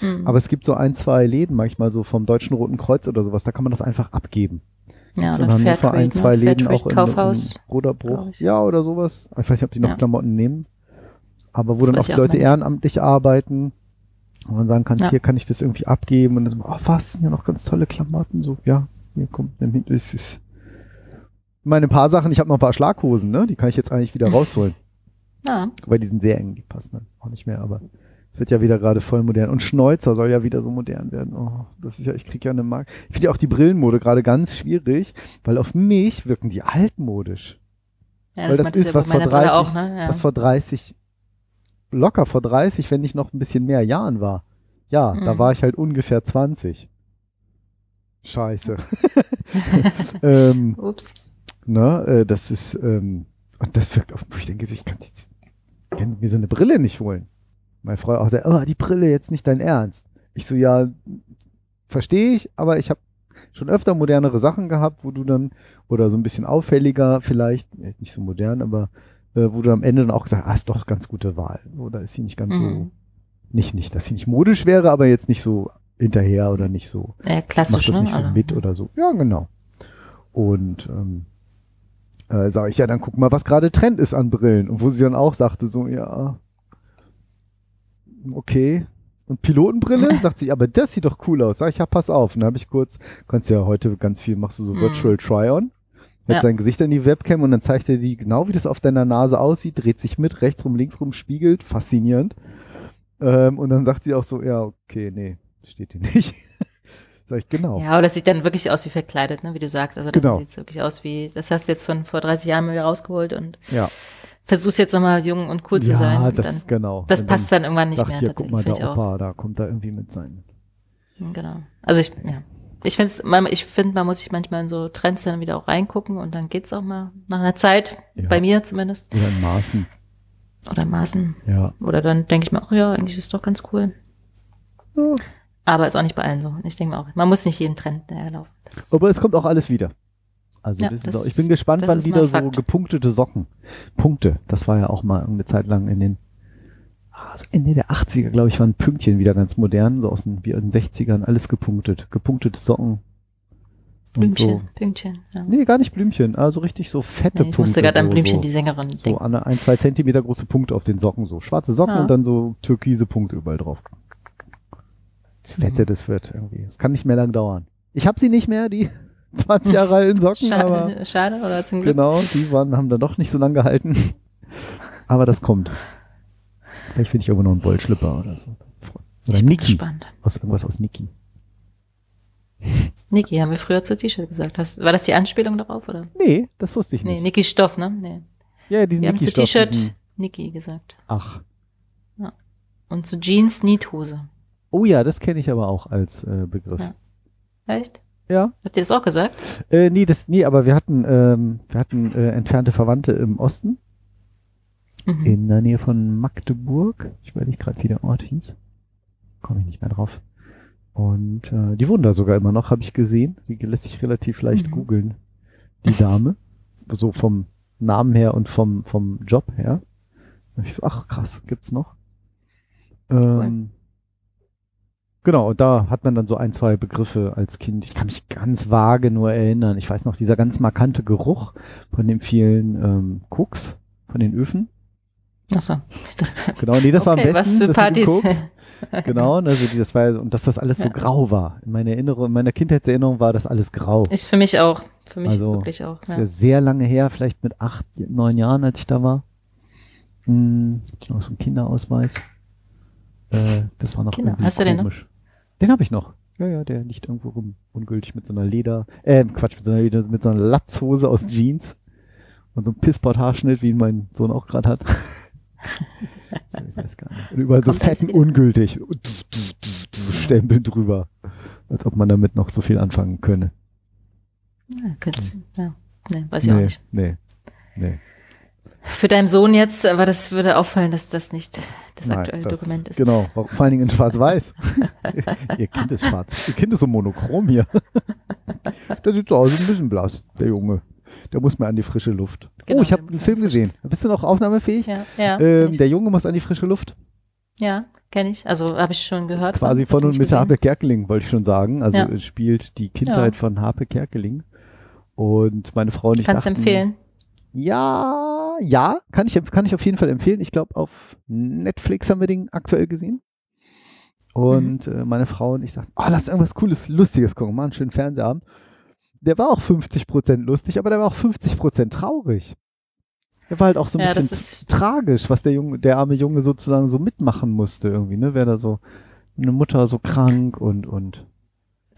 Mhm. Aber es gibt so ein, zwei Läden, manchmal so vom Deutschen Roten Kreuz oder sowas, da kann man das einfach abgeben. ja, oder Hannover Fairtrade, ein, zwei ne? Läden Fairtrade auch in, Kaufhaus. in ich. Ja, oder sowas. Ich weiß nicht, ob die noch Ja. Klamotten nehmen. Aber wo Das dann weiß auch die ich auch Leute ehrenamtlich arbeiten und man sagen kann, Ja. hier kann ich das irgendwie abgeben und dann so, oh, was, sind ja noch ganz tolle Klamotten. So, ja, hier kommt, nimm es ist meine paar Sachen, ich habe noch ein paar Schlaghosen, ne? Die kann ich jetzt eigentlich wieder rausholen. Ja, Weil die sind sehr eng, die passen dann auch nicht mehr, aber es wird ja wieder gerade voll modern. Und Schnäuzer soll ja wieder so modern werden. Oh, das ist ja, ich krieg ja eine Mark. Ich finde ja auch die Brillenmode gerade ganz schwierig, weil auf mich wirken die altmodisch. ja Weil das ist, was vor meiner Brille 30 auch, ne? Ja. Was vor 30, locker vor 30, wenn nicht noch ein bisschen mehr Jahren war. Ja, da Mhm. war ich halt ungefähr 20. Scheiße. ähm, Ups. ne, äh, das ist, ähm, und das wirkt auf mich, ich denke, ich kann, ich kann mir so eine Brille nicht holen. Meine Frau auch sagt, oh, die Brille jetzt nicht dein Ernst. Ich so, ja, verstehe ich, aber ich habe schon öfter modernere Sachen gehabt, wo du dann, oder so ein bisschen auffälliger vielleicht, äh, nicht so modern, aber äh, wo du am Ende dann auch gesagt hast, ah, ist doch ganz gute Wahl. Oder ist sie nicht ganz so, Mhm. nicht, nicht, dass sie nicht modisch wäre, aber jetzt nicht so hinterher oder nicht so Ja, macht klassisch, das ne? nicht so Also, mit oder so. Ja, genau. Und ähm, äh, sage ich, ja, dann guck mal, was gerade Trend ist an Brillen. Und wo sie dann auch sagte, so, ja, okay. Und Pilotenbrille? sagt sie, aber das sieht doch cool aus. Sag ich, ja, pass auf. Und dann habe ich kurz, kannst ja heute ganz viel, machst du so Mhm. Virtual Try-On. Hält Ja. sein Gesicht in die Webcam und dann zeigt er die genau, wie das auf deiner Nase aussieht, dreht sich mit, rechts rum, links rum, spiegelt, faszinierend. Ähm, und dann sagt sie auch so, ja, okay, nee, steht hier nicht. Sag ich, genau. Ja, aber das sieht dann wirklich aus wie verkleidet, ne, wie du sagst. Also dann Genau. sieht es wirklich aus wie, das hast du jetzt von vor 30 Jahren wieder rausgeholt und Ja. versuchst jetzt nochmal jung und cool zu ja, sein. Und das dann, genau. das Und passt dann irgendwann nicht mehr. hier, guck mal, der ich. Opa, da kommt da irgendwie mit sein. Genau. Also ich, ja. Ich finde, ich finde, man muss sich manchmal in so Trends dann wieder auch reingucken und dann geht's auch mal nach einer Zeit, Ja. bei mir zumindest, Oder in Maßen. oder Maßen. Ja. Oder dann denke ich mir auch, ja, eigentlich ist es doch ganz cool. Ja. Aber ist auch nicht bei allen so. Ich denke mir auch, man muss nicht jeden Trend hinterherlaufen. Das- Aber es kommt auch alles wieder. Also Ja, das das- auch, ich bin gespannt, wann wieder so Fakt. gepunktete Socken. Punkte. Das war ja auch mal eine Zeit lang in den ah, so Ende der 80er, glaube ich, waren Pünktchen wieder ganz modern, so aus den, wie in den 60ern, alles gepunktet. Gepunktete Socken. Und Blümchen, so. Blümchen. Ja. Nee, gar nicht Blümchen, also richtig so fette Nee, ich Punkte. musste gerade so, an Blümchen, so, die Sängerin, so denken. an ein, zwei Zentimeter große Punkte auf den Socken, so schwarze Socken Ja. und dann so türkise Punkte überall drauf. Das Fette, Mhm. das wird irgendwie. Es kann nicht mehr lang dauern. Ich habe sie nicht mehr, die 20 Jahre alten Socken, aber Schade, schade, oder zum Glück. genau, die waren, haben dann doch nicht so lange gehalten. Aber das kommt. Vielleicht finde ich irgendwo noch einen Wollschlipper oder so. Oder ich bin Niki. gespannt. Aus, irgendwas aus Niki. Niki haben wir früher zu T-Shirt gesagt. Hast, war das die Anspielung darauf, oder? Nee, das wusste ich Nee, nicht. Niki Stoff, ne? Nee. ja, diesen Wir haben zu T-Shirt diesen- Niki gesagt. Ach. Und zu Jeans Niethose. Oh ja, das kenne ich aber auch als äh, Begriff. Ja. Echt? Ja. Habt ihr das auch gesagt? Äh, nee, das, nee, aber wir hatten, ähm, wir hatten äh, entfernte Verwandte im Osten, Mhm. in der Nähe von Magdeburg. Ich weiß nicht gerade, wie der Ort hieß. Komme ich nicht mehr drauf. Und äh, die wohnen da sogar immer noch, habe ich gesehen. Die lässt sich relativ leicht Mhm. googeln. Die Dame. So vom Namen her und vom, vom Job her. Und ich so, ach krass, gibt's noch? Ähm, Genau, und da hat man dann so ein, zwei Begriffe als Kind. Ich kann mich ganz vage nur erinnern. Ich weiß noch, dieser ganz markante Geruch von den vielen ähm, Koks, von den Öfen. Achso. Genau, nee, das war am okay, besten. was für Partys. Genau, also das war, und dass das alles so Ja. grau war. In meiner Erinnerung, in meiner Kindheitserinnerung war das alles grau. Ist für mich auch. Für mich Also, wirklich auch. Das ist Ja. ja sehr lange her, vielleicht mit acht, neun Jahren, als ich da war. Hm, ich noch so einen Kinderausweis. Äh, das war noch Kinder. irgendwie Hast du den noch? komisch. Den habe ich noch. Ja, ja, der liegt irgendwo rum. Ungültig mit so einer Leder, äh, Quatsch, mit so einer Leder, mit so einer Latzhose aus Jeans und so einem Pissport-Haarschnitt, wie mein Sohn auch gerade hat. So, nicht. Und überall so Kommt alles fetten ungültig. Stempel drüber. Als ob man damit noch so viel anfangen könne. Ja, ja. Nee, weiß ich auch nee, nicht. nee, nee. Für deinen Sohn jetzt, aber das würde auffallen, dass das nicht das Nein, aktuelle das- Dokument ist. Genau, vor allen Dingen in Schwarz-Weiß. Ihr Kind ist schwarz. Ihr Kind ist so monochrom hier. Der sieht so aus, ein bisschen blass, der Junge. Der muss mal an die frische Luft. Genau, oh, ich habe einen Film gesehen. Bist du noch aufnahmefähig? Ja, ja, ähm, der Junge muss an die frische Luft. ja kenne ich. Also habe ich schon gehört. Quasi von und nicht mit. Harpe Kerkeling, wollte ich schon sagen. Also Ja. spielt die Kindheit Ja. von Harpe Kerkeling. Und meine Frau und ich Kannst du dachten, empfehlen. Ja, ja, kann ich, kann ich auf jeden Fall empfehlen. Ich glaube, auf Netflix haben wir den aktuell gesehen. Und Mhm. äh, meine Frau und ich sagten, oh, lass irgendwas Cooles, Lustiges gucken. Mal einen schönen Fernsehabend. Der war auch 50% lustig, aber der war auch 50% traurig. Der war halt auch so ein Ja, bisschen tragisch, was der Junge, der arme Junge sozusagen so mitmachen musste irgendwie, ne? Wäre da so eine Mutter so krank und, und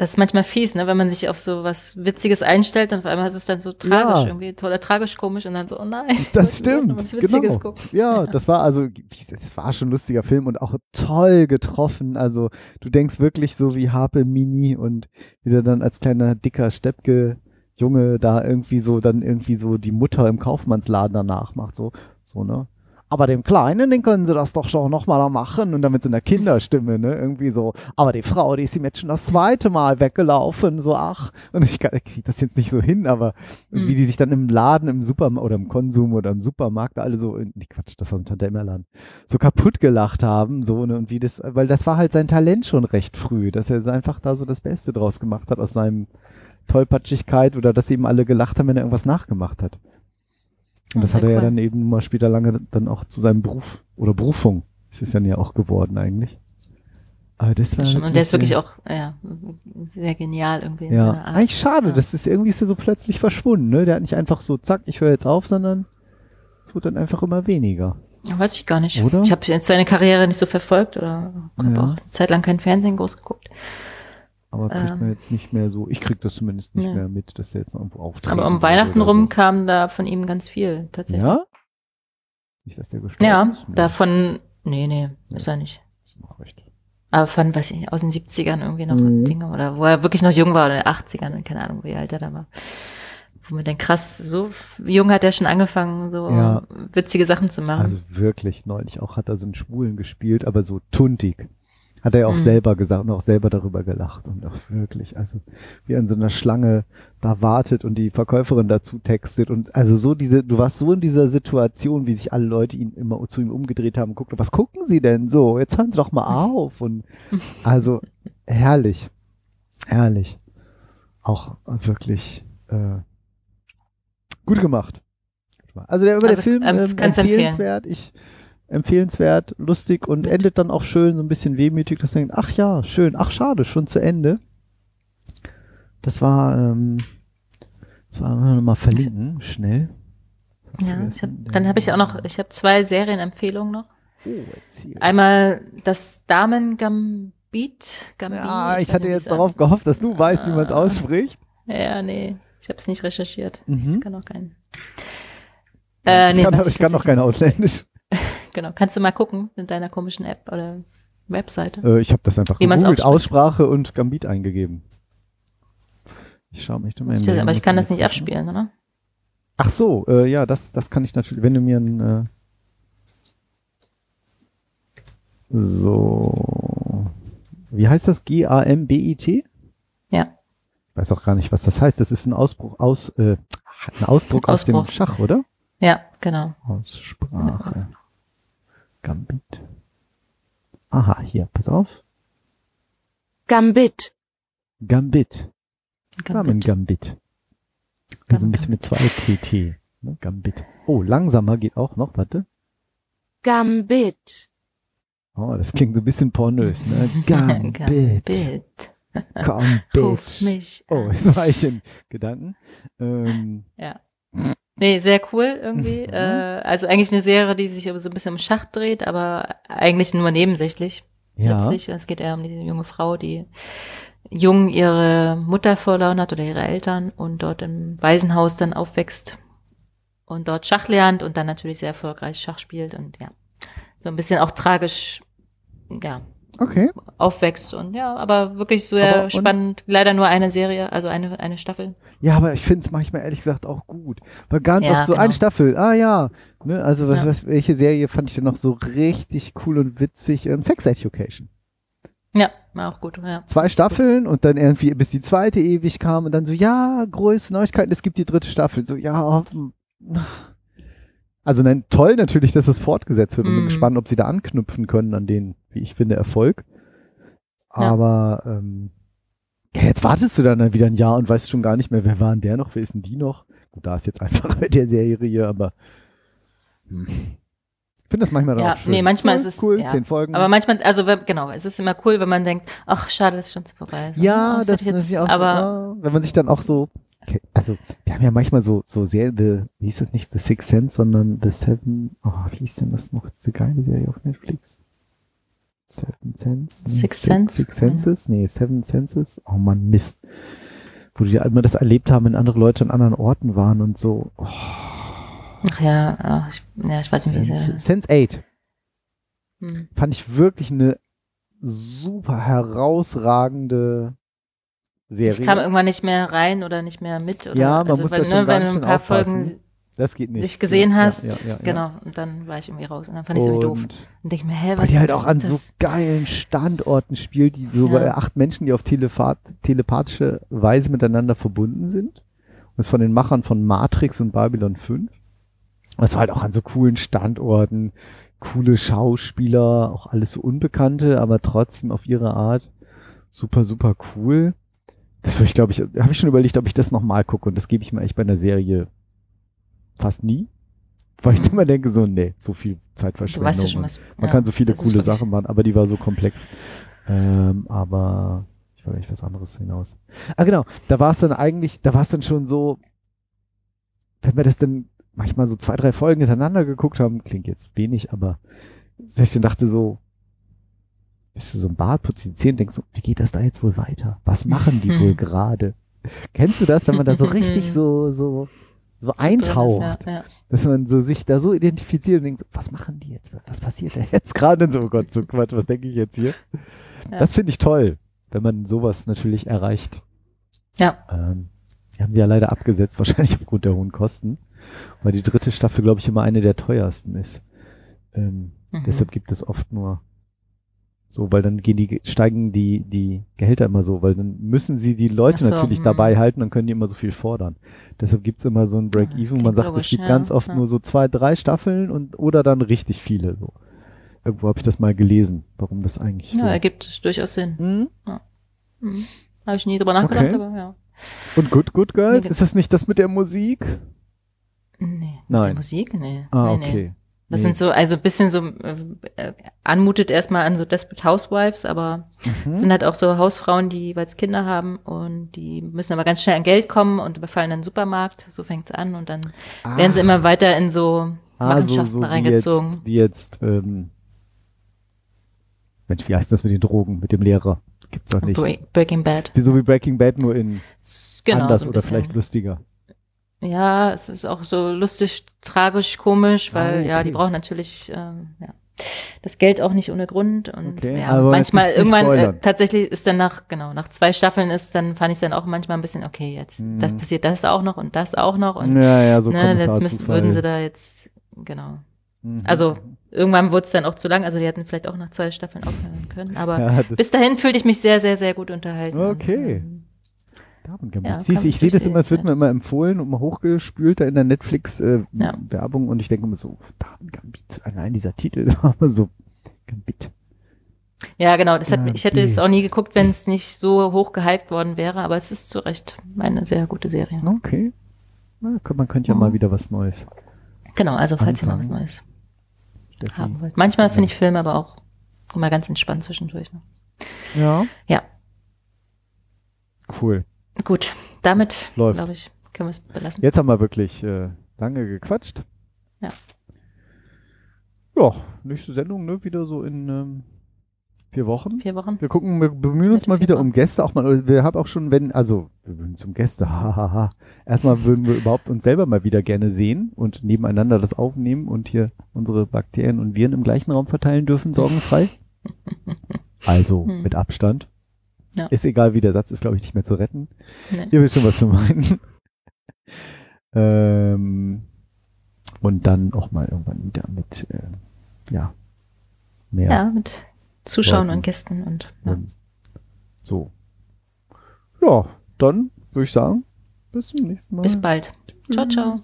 Das ist manchmal fies, ne, wenn man sich auf so was Witziges einstellt und auf einmal ist es dann so tragisch, Ja. irgendwie toll, tragisch komisch und dann so, oh nein. Das stimmt, genau. gucken. Ja, das war also, das war schon ein lustiger Film und auch toll getroffen. Also du denkst wirklich so wie Harpe Mini und wie der dann als kleiner dicker Steppke Junge da irgendwie so dann irgendwie so die Mutter im Kaufmannsladen danach macht so so ne. Aber dem Kleinen, den können sie das doch schon noch mal machen und dann mit so einer Kinderstimme, ne, irgendwie so. Aber die Frau, die ist ihm jetzt schon das zweite Mal weggelaufen, so ach. Und ich kriege das jetzt nicht so hin, aber Mhm. wie die sich dann im Laden, im Supermarkt oder im Konsum oder im Supermarkt alle so, nee, Quatsch, das war so ein Tante Emma Laden, so kaputt gelacht haben, so, ne, und wie das, weil das war halt sein Talent schon recht früh, dass er einfach da so das Beste draus gemacht hat aus seinem Tollpatschigkeit oder dass eben alle gelacht haben, wenn er irgendwas nachgemacht hat. Und Ah, das hat sehr er ja cool. dann eben mal später lange dann auch zu seinem Beruf oder Berufung ist es dann ja auch geworden eigentlich. Aber das war Schon. Und der ist wirklich auch, ja, sehr genial irgendwie in ja, seiner Art. eigentlich schade, Ja. das ist irgendwie ist er so plötzlich verschwunden, ne? Der hat nicht einfach so, zack, ich höre jetzt auf, sondern es wird dann einfach immer weniger. Weiß ich gar nicht. Oder? Ich habe jetzt seine Karriere nicht so verfolgt oder habe Ja. auch eine Zeit lang kein Fernsehen groß geguckt. Aber kriegt Ähm. man jetzt nicht mehr so, ich krieg das zumindest nicht Nee. mehr mit, dass der jetzt noch irgendwo auftritt. Aber um Weihnachten rum kam da von ihm ganz viel tatsächlich. Ja? Nicht, dass der gestorben Ja, ist. Nee, davon, nee, nee, ist er nicht. ist noch recht. Aber von, weiß ich nicht, aus den 70ern irgendwie noch Mhm. Dinge oder wo er wirklich noch jung war oder in den 80ern, keine Ahnung, wie alt er da war. Wo man denkt, krass, so jung hat er schon angefangen, so Ja. witzige Sachen zu machen. Also wirklich, neulich auch hat er so einen Schwulen gespielt, aber so tuntig. Hat er ja auch Mhm. selber gesagt und auch selber darüber gelacht. Und auch wirklich, also wie in so einer Schlange da wartet und die Verkäuferin dazu textet. Und also so diese, du warst so in dieser Situation, wie sich alle Leute ihn immer zu ihm umgedreht haben und guckten, was gucken sie denn so? Jetzt hören sie doch mal auf. Und also herrlich. Herrlich. Auch wirklich äh, gut gemacht. Also der, der Also, Film ähm, ähm, empfehlenswert. Ich empfehlenswert, lustig und endet dann auch schön so ein bisschen wehmütig, dass man denkt, ach ja, schön, ach schade, schon zu Ende. Das war, ähm, das war mal verlinken, schnell. Ja, ich hab, dann habe ich auch noch, ich habe zwei Serienempfehlungen noch. Oh. Einmal das Damen Gambit? Gambit? Ja, ich weiß hatte jetzt darauf gehofft, dass du weißt, wie man es Ah. ausspricht. Ja, nee, ich habe es nicht recherchiert. Mhm. Ich kann auch keinen. Äh, ich nee, kann, ich kann noch kein Ausländisch. Genau, kannst du mal gucken in deiner komischen App oder Webseite. Äh, ich habe das einfach gegoogelt. Aussprache und Gambit eingegeben. Ich schaue mich da mal Ich, in aber ich kann das nicht ab. abspielen, oder? Ach so, äh, ja, das, das kann ich natürlich, wenn du mir ein äh, so wie heißt das? G-A-M-B-I-T? Ja. Ich weiß auch gar nicht, was das heißt. Das ist ein Ausbruch aus äh, ein Ausdruck aus dem. Schach, oder? Ja, genau. Aussprache. Gambit. Aha, hier, pass auf. Gambit. Gambit. Damen Gambit. Gambit. Also ein Gambit. bisschen mit zwei TT. Ne? Gambit. Oh, langsamer geht auch noch, warte. Gambit. Oh, das klingt so ein bisschen pornös, ne? Gambit. Gambit. Komm, Ruf mich. Oh, jetzt war ich in Gedanken. Ähm, Ja. Nee, sehr cool irgendwie. Mhm. Äh, also eigentlich eine Serie, die sich so ein bisschen im Schach dreht, aber eigentlich nur nebensächlich. ja. Letztlich. Es geht eher um diese junge Frau, die jung ihre Mutter verloren hat oder ihre Eltern und dort im Waisenhaus dann aufwächst und dort Schach lernt und dann natürlich sehr erfolgreich Schach spielt und ja, so ein bisschen auch tragisch, ja, Okay. aufwächst und ja, aber wirklich sehr Aber spannend. Leider nur eine Serie, also eine, eine Staffel. Ja, aber ich finde es manchmal ehrlich gesagt auch gut. Weil ganz Ja, oft so genau. eine Staffel, ah ja. Ne, also was, Ja. was, welche Serie fand ich denn noch so richtig cool und witzig? Ähm, Sex Education. Ja, war auch gut, ja. Zwei Staffeln und dann irgendwie, bis die zweite ewig kam und dann so, ja, größte Neuigkeiten, es gibt die dritte Staffel. So, ja, hm, also nein, toll natürlich, dass es fortgesetzt wird und bin Mm. gespannt, ob sie da anknüpfen können an den, wie ich finde, Erfolg. Ja. Aber ähm, ja, jetzt wartest du dann, dann wieder ein Jahr und weißt schon gar nicht mehr, wer war denn der noch, wer ist denn die noch? Gut, da ist jetzt einfach bei der Serie, aber hm. ich finde das manchmal dann Ja, auch schön. nee, manchmal cool, ist es- cool, ja. zehn Folgen. Aber manchmal, also genau, es ist immer cool, wenn man denkt, ach, schade, dass es schon zu vorbei ist. Ja, Oh, das ist ich natürlich auch aber, so, ah, wenn man sich dann auch so, okay, also wir haben ja manchmal so, so sehr, the, wie hieß das nicht, The Sixth Sense, sondern The Seven, oh, wie hieß denn das noch, diese geile Serie auf Netflix? Seven Sense? Nee, Sixth Six- Sense? Six Senses? Nee, Seven Senses? Oh man, Mist. Wo die immer das erlebt haben, wenn andere Leute an anderen Orten waren und so. Oh, ach ja, ach, ich, ja, ich weiß nicht, wie Sense, Sense 8 hm. fand ich wirklich eine super herausragende Serie. Ich kam irgendwann nicht mehr rein oder nicht mehr mit. Oder, Ja, man also, muss da wenn, schon ne, wenn ganz du ein paar aufpassen. Folgen das geht nicht. nicht gesehen Ja, hast, ja, ja, genau, und dann war ich irgendwie raus und dann fand ich es irgendwie doof. Und denke mir, hä, was weil die halt auch an ist so das? geilen Standorten spielt, die so bei acht Menschen, die auf Telephat telepathische Weise miteinander verbunden sind. Und das von den Machern von Matrix und Babylon 5. Das war halt auch an so coolen Standorten, coole Schauspieler, auch alles so Unbekannte, aber trotzdem auf ihre Art super, super cool. Das würde ich, glaube ich, habe ich schon überlegt, ob ich das nochmal gucke und das gebe ich mir echt bei einer Serie fast nie. Weil ich immer denke so, nee, so viel Du Zeitverschwendung. weißt ja schon, was. man ja, kann so viele coole Sachen machen, aber die war so komplex. Ähm, aber ich wollte eigentlich was anderes hinaus. Ah, genau. Da war es dann eigentlich, da war es dann schon so, wenn wir das dann manchmal so zwei, drei Folgen hintereinander geguckt haben, klingt jetzt wenig, aber dann dachte so, bist du so im Bad, putzt die Zähne, denkst so, wie geht das da jetzt wohl weiter? Was machen die wohl gerade? Kennst du das, wenn man da so richtig so, so, so eintaucht? Ja, ja. dass man so sich da so identifiziert und denkt, so, was machen die jetzt? Was passiert da jetzt gerade? Und so, oh Gott, so Quatsch, was denke ich jetzt hier? Ja. Das finde ich toll, wenn man sowas natürlich erreicht. Ja. Ähm, die haben sie ja leider abgesetzt, wahrscheinlich aufgrund der hohen Kosten, weil die dritte Staffel, glaube ich, immer eine der teuersten ist. Ähm, Mhm. Deshalb gibt es oft nur so, weil dann gehen die, steigen die, die Gehälter immer so, weil dann müssen sie die Leute so, natürlich mhm. dabei halten, dann können die immer so viel fordern. Deshalb gibt's immer so ein Break-Even. Man sagt, es logisch, gibt ja, ganz oft ja. nur so zwei, drei Staffeln und oder dann richtig viele. So. Irgendwo habe ich das mal gelesen, warum das eigentlich so. ja, ergibt durchaus Sinn. Hm? Mhm. Habe ich nie drüber nachgedacht, Okay. aber ja. Und Good Good Girls, Nee, ist das nicht das mit der Musik? Nee. Nein. Die Musik? Nee. Ah, nee, okay. Nee. Das Nee. sind so, also ein bisschen so, äh, äh, anmutet erstmal an so Desperate Housewives, aber Mhm. es sind halt auch so Hausfrauen, die jeweils Kinder haben und die müssen aber ganz schnell an Geld kommen und überfallen einen Supermarkt. So fängt's an und dann werden sie immer weiter in so ah, so, Machenschaften so wie reingezogen. jetzt, wie jetzt ähm, Mensch, wie heißt das mit den Drogen, mit dem Lehrer? Gibt's doch nicht. Break, Breaking Bad. Wie so wie Breaking Bad, nur in Genau, anders so oder vielleicht lustiger. Ja, es ist auch so lustig, tragisch, komisch, weil Ah, ja, die okay. brauchen natürlich ähm, ja, das Geld auch nicht ohne Grund und Okay, ja, manchmal irgendwann äh, tatsächlich ist dann nach genau nach zwei Staffeln ist dann fand ich dann auch manchmal ein bisschen okay jetzt Mhm. das passiert das auch noch und das auch noch und Ja, ja, so ne, jetzt müssen, Zufall. würden sie da jetzt genau Mhm. also irgendwann wurde es dann auch zu lang also die hätten vielleicht auch nach zwei Staffeln aufhören können aber ja, bis dahin fühlte ich mich sehr sehr sehr gut unterhalten Okay. Und, Damengambit. Ja, Siehst ich sehe das immer, es wird mir immer empfohlen und mal hochgespült da in der Ja. Netflix-Werbung und ich denke immer so, Damengambit, allein dieser Titel, aber so, Gambit. Ja, genau. Das hat, Ja, ich hätte es auch nie geguckt, wenn es nicht so hoch gehypt worden wäre, aber es ist zu Recht eine sehr gute Serie. Okay. Na, man könnte ja Mhm. mal wieder was Neues. Genau, also falls ihr mal was Anfangen. Neues Steffi. haben wollt. Manchmal finde ich Filme aber auch immer ganz entspannt zwischendurch. Ne? Ja. Ja. Cool. Gut, damit, glaube ich, können wir es belassen. Jetzt haben wir wirklich äh, lange gequatscht. Ja. Ja, nächste Sendung, ne? Wieder so in ähm, vier Wochen. Vier Wochen. Wir gucken, wir bemühen uns mal wieder Februar. um Gäste, auch mal, wir haben auch schon, wenn, also, wir bemühen uns um Gäste, hahaha. Erstmal würden wir überhaupt uns selber mal wieder gerne sehen und nebeneinander das aufnehmen und hier unsere Bakterien und Viren im gleichen Raum verteilen dürfen, sorgenfrei. Also, Hm. mit Abstand. Ja. Ist egal, wie der Satz ist, glaube ich, nicht mehr zu retten. Nee. Ihr wisst schon, was wir meinen. ähm, und dann auch mal irgendwann wieder mit, äh, ja, mehr. Ja, mit Zuschauern Leuten. und Gästen und ja. So. Ja, dann würde ich sagen, bis zum nächsten Mal. bis bald. Ciao, ciao.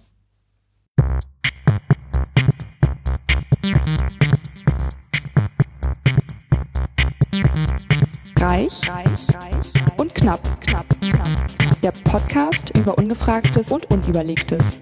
Reich und knapp, knapp. Der Podcast über Ungefragtes und Unüberlegtes.